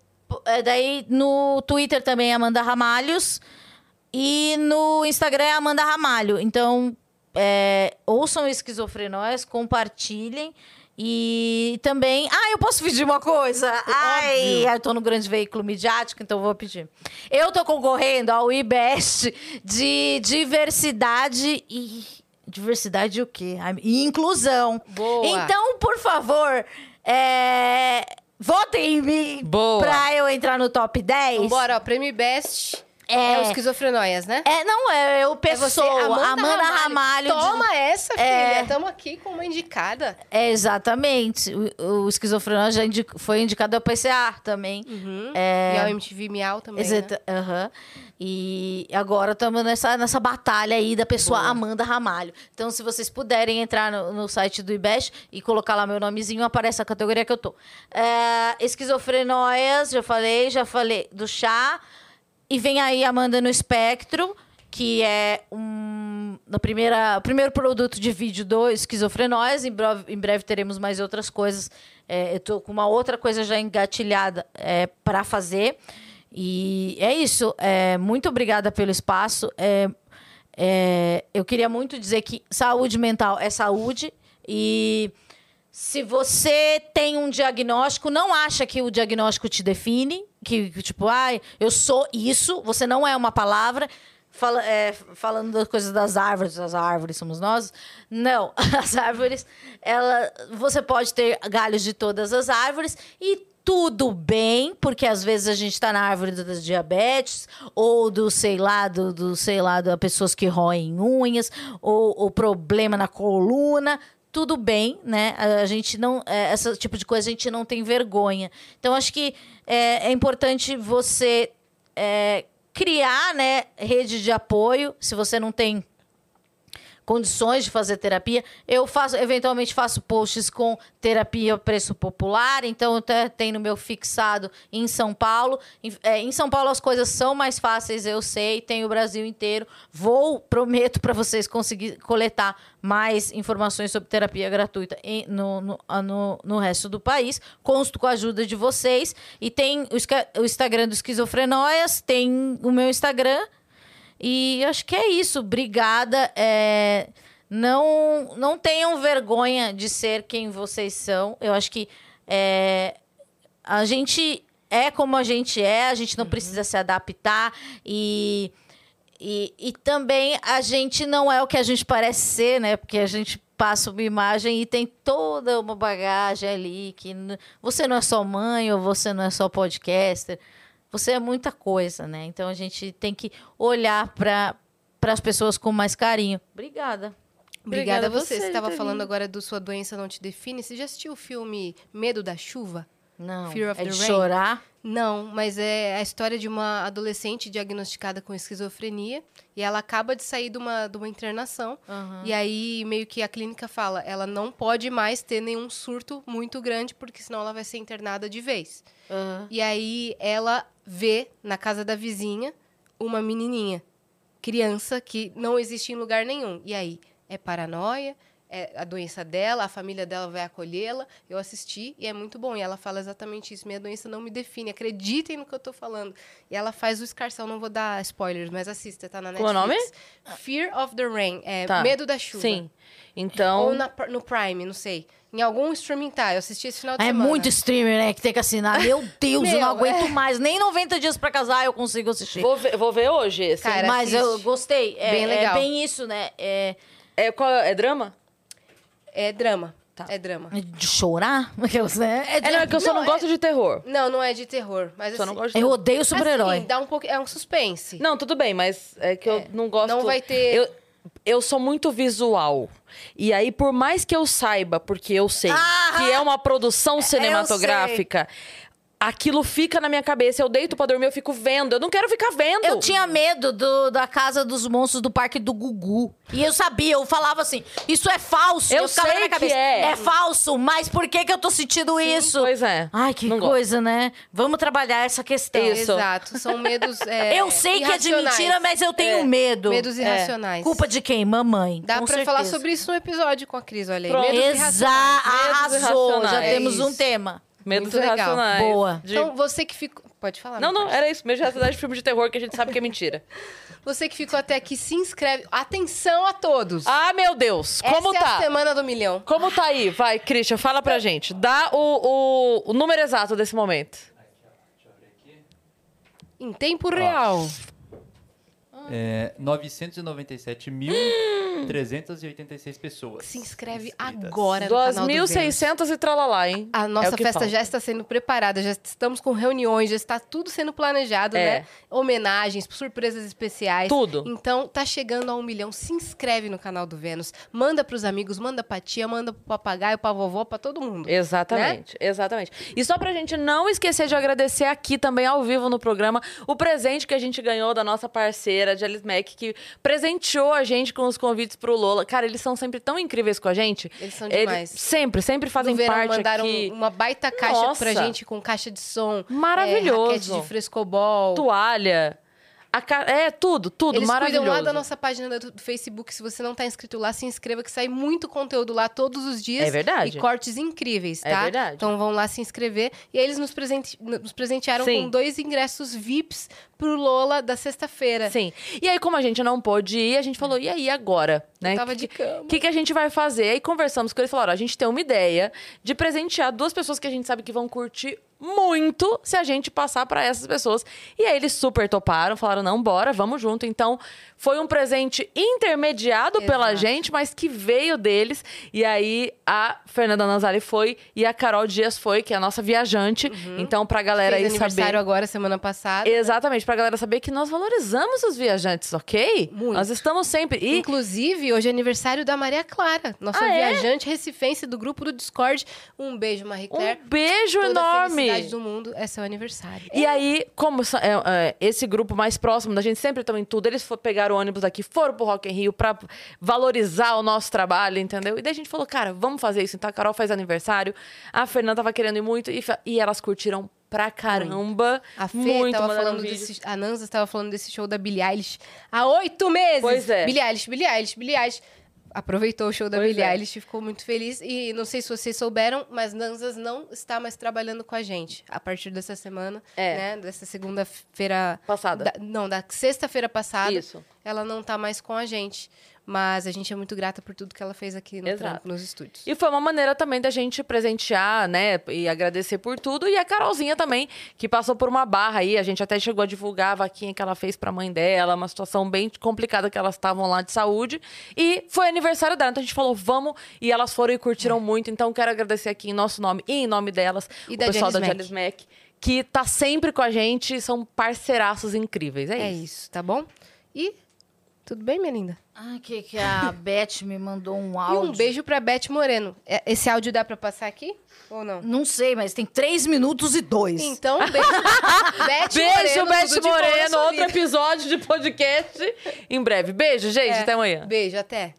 é, daí no Twitter também é Amanda Ramalhos. E no Instagram é Amanda Ramalho. Então, é, ouçam Esquizofrenóis, compartilhem. E também. Ah, eu posso pedir uma coisa? Ai, eu tô no grande veículo midiático, então vou pedir. Eu tô concorrendo ao IBEST de diversidade e. Diversidade e o quê? E inclusão. Boa. Então, por favor, é, votem em mim Boa. pra eu entrar no top 10. Então, bora, ó, Prêmio Best é, É. o Esquizofrenóias, né? É, não, é eu, É pessoa. Amanda, Ramalho. de- Toma essa, filha. É. Estamos aqui com uma indicada. É, exatamente. O, o esquizofrenóis já indi- foi indicado ao PCA também. E ao MTV Miau também, né? Exata- aham. E agora estamos nessa, nessa batalha aí da pessoa Amanda Ramalho. Então, se vocês puderem entrar no, no site do IBEST e colocar lá meu nomezinho, aparece a categoria que eu tô. É, esquizofrenóias, já falei, já falei do chá. E vem aí Amanda no Espectro, que é um na primeira, primeiro produto de vídeo do Esquizofrenóias. Em breve, em breve teremos mais outras coisas. É, eu tô com uma outra coisa já engatilhada é, para fazer. E é isso. É, muito obrigada pelo espaço. É, é, eu queria muito dizer que saúde mental é saúde. E se você tem um diagnóstico, não acha que o diagnóstico te define, que, tipo, ai, eu sou isso, você não é uma palavra. Fala- é, falando das coisas das árvores, as árvores somos nós. Não, as árvores, ela, você pode ter galhos de todas as árvores e tudo bem, porque às vezes a gente está na árvore das diabetes, ou do, sei lá, do, do sei lá, das pessoas que roem unhas, ou o problema na coluna tudo bem, né? A gente não. É, esse tipo de coisa a gente não tem vergonha. Então, acho que é, é importante você é, criar, né, rede de apoio, se você não tem condições de fazer terapia. Eu faço, eventualmente faço posts com terapia preço popular, então eu até tenho no meu fixado em São Paulo. Em, é, em São Paulo as coisas são mais fáceis, eu sei, tem o Brasil inteiro. Vou, prometo para vocês conseguir coletar mais informações sobre terapia gratuita em- no, no, ah, no, no resto do país. Consto com a ajuda de vocês. E tem o, o Instagram do Esquizofrenóias, tem o meu Instagram. E acho que é isso. Obrigada. É, não, não tenham vergonha de ser quem vocês são. Eu acho que é, a gente é como a gente é, a gente não precisa se adaptar e, e, e também a gente não é o que a gente parece ser, né? Porque a gente passa uma imagem e tem toda uma bagagem ali que você não é só mãe ou você não é só podcaster. Você é muita coisa, né? Então a gente tem que olhar para as pessoas com mais carinho. Obrigada. Obrigada Obrigada a você. você, estava falando agora do Sua Doença Não Te Define. Você já assistiu o filme Medo da Chuva? Não, Fear of é the de Rain. chorar. Não, mas é a história de uma adolescente diagnosticada com esquizofrenia e ela acaba de sair de uma, de uma internação. E aí, meio que a clínica fala, ela não pode mais ter nenhum surto muito grande, porque senão ela vai ser internada de vez. Aham. E aí ela vê na casa da vizinha uma menininha, criança que não existe em lugar nenhum. E aí é paranoia, é a doença dela, a família dela vai acolhê-la. Eu assisti e é muito bom. E ela fala exatamente isso: minha doença não me define. Acreditem no que eu tô falando. E ela faz o escarcel, não vou dar spoilers, mas assista, tá na Qual Netflix. é o nome? Fear of the Rain, é Tá. Medo da Chuva. Sim. Então. Ou na- no Prime, não sei. Em algum streaming tá. Eu assisti esse final de É semana. muito streamer, né? Que tem que assinar. Meu Deus, eu Meu, não aguento é. mais. Nem 90 dias pra casar eu consigo assistir. Vou ver, vou ver hoje esse. Cara, Mas assiste. eu gostei. É, Bem é legal. bem isso, né? É, É, qual, é drama? É drama. Tá. É drama. de chorar? Aquelas, né? É, não, é que eu só não, Não, gosto de terror. Não, não é de terror. Mas Só assim, não gosto de Eu terror. odeio super-herói. Assim, dá um pouco, é um suspense. Não, tudo bem, mas é que eu não gosto. não vai ter- Eu, eu sou muito visual. E aí, por mais que eu saiba, porque eu sei Ah, que é uma produção cinematográfica, aquilo fica na minha cabeça. Eu deito pra dormir, eu fico vendo. Eu não quero ficar vendo. Eu tinha medo do- da casa dos monstros do parque do Gugu. E eu sabia, eu falava assim: isso é falso. Eu ficava na sei minha que cabeça. é. falso, mas por que, que eu tô sentindo isso? Pois é. Ai, que Não gosto. coisa, né? Vamos trabalhar essa questão. Isso. Exato. São medos. é, Eu sei que é de mentira, mas eu tenho É. medo. Medos irracionais. Culpa de quem? Mamãe. Dá com pra certeza. falar sobre isso no episódio com a Cris, olha aí. Pronto. Medos irracionais. Exato, arrasou. Já irracionais. temos É um isso. tema. Medos Muito legal. irracionais. Boa. De- Então, você que ficou. Pode falar. Não, não, parceiro. era isso. Medo de irracionais de filme de terror que a gente sabe que é mentira. Você que ficou até aqui, se inscreve. Atenção a todos. Ah, meu Deus. Como Essa é a tá? semana do milhão. Como tá aí? Vai, Christian, fala pra gente. Dá o, o, o número exato desse momento. Em tempo real. É, 997.386 pessoas. Se inscreve inscritas. agora no canal do Vênus. 2.600 e tralalá, hein? A É nossa que festa falta. já está sendo preparada, já estamos com reuniões, já está tudo sendo planejado, É. né? Homenagens, surpresas especiais. Tudo. Então, tá chegando a um milhão. Se inscreve no canal do Vênus. Manda pros amigos, manda pra tia, manda pro papagaio, pra vovó, pra todo mundo. Exatamente, Né? exatamente. E só pra gente não esquecer de agradecer aqui também ao vivo no programa o presente que a gente ganhou da nossa parceira, Alice Mac, que presenteou a gente com os convites pro Lola. Cara, eles são sempre tão incríveis com a gente. Eles são demais. sempre, sempre fazem verão parte mandaram aqui. uma baita caixa Nossa. pra gente com caixa de som. Maravilhoso. É, raquete de frescobol. Toalha. A ca- É, tudo, tudo Eles maravilhoso. cuidam lá da nossa página do, Facebook. Se você não tá inscrito lá, se inscreva que sai muito conteúdo lá todos os dias. É verdade. E cortes incríveis, É tá? verdade. Então vão lá se inscrever. E aí eles nos, presente- nos presentearam Sim. com dois ingressos VIPs pro Lola da sexta-feira. Sim. E aí, como a gente não pôde ir, a gente falou, e aí agora? Né? Eu tava que, de cama. O que, que a gente vai fazer? Aí conversamos com eles e falaram: "Ó, a gente tem uma ideia de presentear duas pessoas que a gente sabe que vão curtir muito se a gente passar pra essas pessoas. E aí eles super toparam, falaram: não, bora, vamos junto. Então, foi um presente intermediado pela Exato. gente, mas que veio deles. E aí a Fernanda Nazari foi e a Carol Dias foi, que é a nossa viajante. Então, pra galera Fez aí saber. aniversário agora, semana passada. Exatamente, pra galera saber que nós valorizamos os viajantes, ok? Muito. Nós estamos sempre. E Inclusive, hoje é aniversário da Maria Clara, nossa Ah, é? viajante recifense do grupo do Discord. Um beijo, Marie Claire. um beijo Toda a enorme. felicidade do mundo é seu aniversário. E aí, como é, é, esse grupo mais próximo da gente sempre estão em tudo, eles pegaram o ônibus aqui, foram pro Rock in Rio pra valorizar o nosso trabalho, entendeu? E daí a gente falou, cara, vamos fazer isso. Então a Carol faz aniversário, a Fernanda tava querendo ir muito e, e elas curtiram pra caramba. A Fê muito, tava falando desse. A Nanza estava falando desse show da Billie Eilish há oito meses. Pois é. Billie Eilish, Billie Eilish, Billie Eilish. Aproveitou o show da Pois Billie é. Eilish e ficou muito feliz. E não sei se vocês souberam, mas Nanzas não está mais trabalhando com a gente a partir dessa semana, É. né? Dessa segunda-feira Passada. da- não, da sexta-feira passada. Isso. Ela não tá mais com a gente. Mas a gente é muito grata por tudo que ela fez aqui no Exato. trampo, nos estúdios. E foi uma maneira também da gente presentear, né? E agradecer por tudo. E a Carolzinha também, que passou por uma barra aí. A gente até chegou a divulgar a vaquinha que ela fez pra mãe dela, uma situação bem complicada que elas estavam lá de saúde. E foi aniversário dela. Então a gente falou, vamos. E elas foram e curtiram muito. Então quero agradecer aqui em nosso nome e em nome delas, E o da pessoal Janice da. Janice Mac, que tá sempre com a gente. São parceiraços incríveis. É, É isso. isso, tá bom? E tudo bem, minha linda? Ai, que, que a Beth me mandou um E áudio. um beijo pra Beth Moreno. É- Esse áudio dá pra passar aqui? Ou não? Não sei, mas tem três minutos e dois. Então, beijo. Beth Beijo, Moreno, Beth Moreno. Outro episódio de podcast em breve. Beijo, gente. É. Até amanhã. Beijo, até.